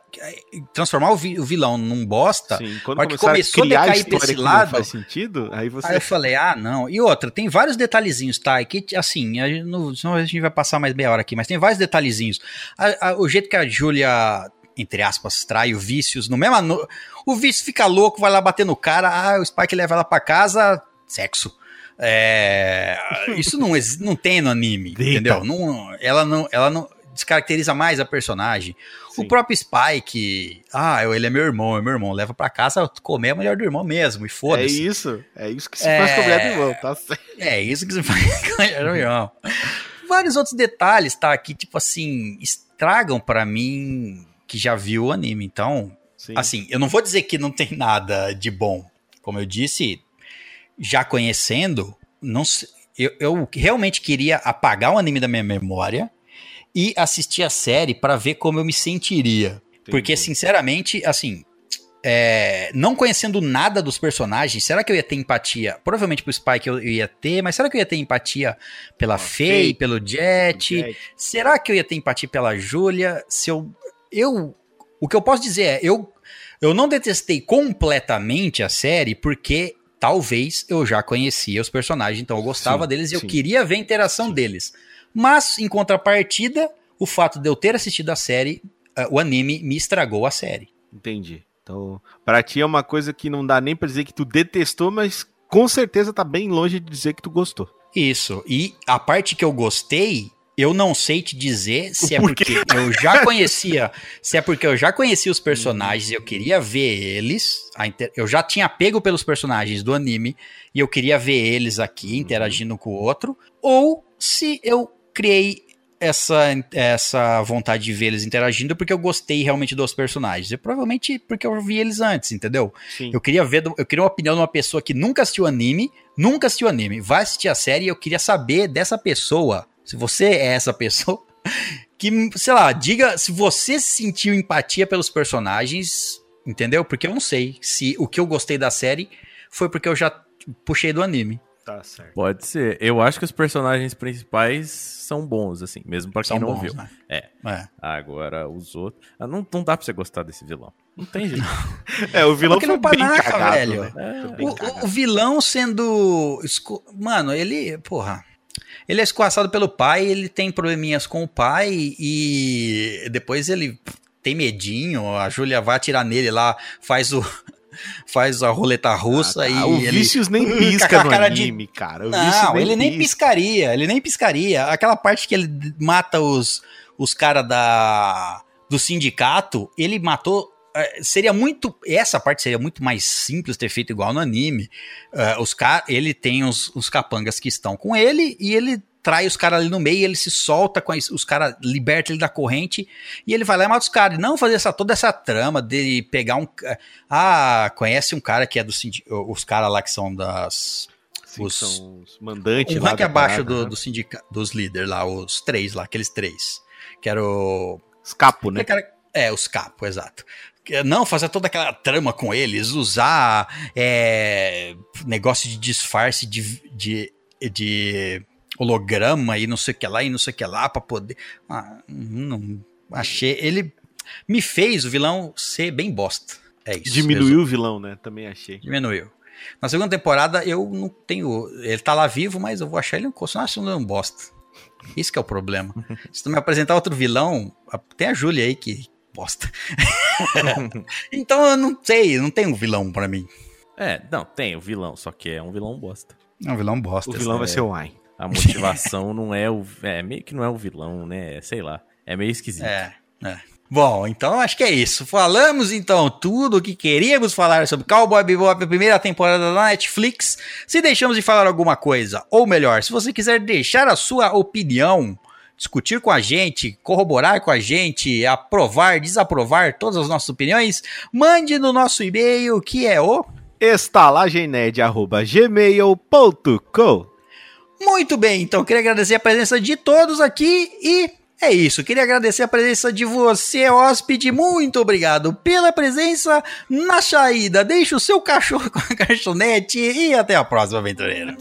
Transformar o, vi- o vilão num bosta. Sim, quando hora que começou a decair pra esse lado- não faz sentido, aí você... Aí eu falei, ah, não. E outra, tem vários detalhezinhos, tá? Que, assim, a senão a gente vai passar mais meia hora aqui, mas tem vários detalhezinhos. A- a- o jeito que a Júlia, entre aspas, trai o Vícios, no mesmo. ano- o Vício fica louco, vai lá bater no cara, ah, o Spike leva ela pra casa, sexo. É, isso não, não tem no anime, Deita. entendeu? Não, ela, não, ela não descaracteriza mais a personagem. Sim. O próprio Spike, ah, ele é meu irmão, é meu irmão, leva pra casa comer a mulher do irmão mesmo, e É foda-se. isso, é isso que se É. faz com a mulher do irmão, tá certo. É isso que você faz com a mulher do irmão. Vários outros detalhes, tá? Que, tipo assim, estragam pra mim que já viu o anime. Então, Sim. assim, eu não vou dizer que não tem nada de bom. Como eu disse, já conhecendo, não eu, eu realmente queria apagar o anime da minha memória e assistir a série pra ver como eu me sentiria. Porque, Entendi. sinceramente, assim, é, não conhecendo nada dos personagens, será que eu ia ter empatia? Provavelmente pro Spike eu, eu ia ter, mas será que eu ia ter empatia pela Faye, Faye, pelo Jet? Jet. Será que eu ia ter empatia pela Júlia? Se eu. Eu. O que eu posso dizer é, eu, eu não detestei completamente a série porque talvez eu já conhecia os personagens, então eu gostava Sim, deles e eu sim. queria ver a interação deles. Mas, em contrapartida, o fato de eu ter assistido a série, eh, o anime me estragou a série. Entendi. Então, pra ti é uma coisa que não dá nem pra dizer que tu detestou, mas com certeza tá bem longe de dizer que tu gostou. Isso. E a parte que eu gostei, eu não sei te dizer se é Por porque eu já conhecia, se é porque eu já conhecia os personagens e eu queria ver eles, inter- eu já tinha pego pelos personagens do anime e eu queria ver eles aqui interagindo com o outro, ou se eu criei essa, essa vontade de ver eles interagindo porque eu gostei realmente dos personagens. E provavelmente porque eu vi eles antes, entendeu? Sim. Eu queria ver, eu queria uma opinião de uma pessoa que nunca assistiu anime, nunca assistiu anime, vai assistir a série e eu queria saber dessa pessoa, se você é essa pessoa, que, sei lá, diga se você sentiu empatia pelos personagens, entendeu? Porque eu não sei se o que eu gostei da série foi porque eu já puxei do anime. Tá certo. Pode ser. Eu acho que os personagens principais são bons, assim, mesmo pra quem São não bons, viu. né? É. É. Agora, os outros. Ah, não, não dá pra você gostar desse vilão. Não tem jeito. É, o vilão Porque foi não panaca, bem cagado, velho. né? É, O, o vilão sendo. Mano, ele. Porra. Ele é escoaçado pelo pai, ele tem probleminhas com o pai e depois ele tem medinho. A Júlia vai atirar nele lá, faz o. Faz a roleta russa Ah, tá. e o ele. Nem pisca no cara de- anime, cara. O Não, ele nem piscaria, ele nem piscaria. Aquela parte que ele mata os, os caras da do sindicato, ele matou. Eh, Seria muito. Essa parte seria muito mais simples ter feito igual no anime. Eh, os ele tem os, os capangas que estão com ele e ele trai os caras ali no meio, ele se solta com os caras, liberta ele da corrente e ele vai lá e mata os caras. Não fazer essa, toda essa trama de pegar um. Ah, conhece um cara que é do sindicato. Os caras lá que são das. Sim, os- são os mandantes Um lá rank abaixo parada, do, né? do sindica, dos líderes lá, os três lá, aqueles três. Que era o. Escapo, né? cara- é, os capos, exato. Que- Não, fazer toda aquela trama com eles, usar é, negócio de disfarce de, de, de holograma e não sei o que lá e não sei o que lá pra poder. Ah, não, achei. Ele me fez o vilão ser bem bosta. É isso. Diminuiu o vilão, né? Também achei. Diminuiu. Na segunda temporada eu não tenho. Ele tá lá vivo, mas eu vou achar ele um personagem um bosta. Isso que é o problema. Se tu me apresentar outro vilão, tem a Júlia aí que bosta. então eu não sei, não tem um vilão pra mim. É, não, tem o vilão, só que é um vilão bosta. É um vilão bosta. O vilão vai é- ser o Ayn. A motivação não é o. É, meio que não é o vilão, né? Sei lá. É meio esquisito. É, é. Bom, então acho que é isso. Falamos então tudo o que queríamos falar sobre Cowboy Bebop, a primeira temporada da Netflix. Se deixamos de falar alguma coisa, ou melhor, se você quiser deixar a sua opinião, discutir com a gente, corroborar com a gente, aprovar, desaprovar todas as nossas opiniões, mande no nosso e-mail que é o estalagemned.gmail.com Muito bem, então queria agradecer a presença de todos aqui e é isso. Queria agradecer a presença de você, hóspede. Muito obrigado pela presença na saída. Deixe o seu cachorro com a garçonete e até a próxima, aventureira.「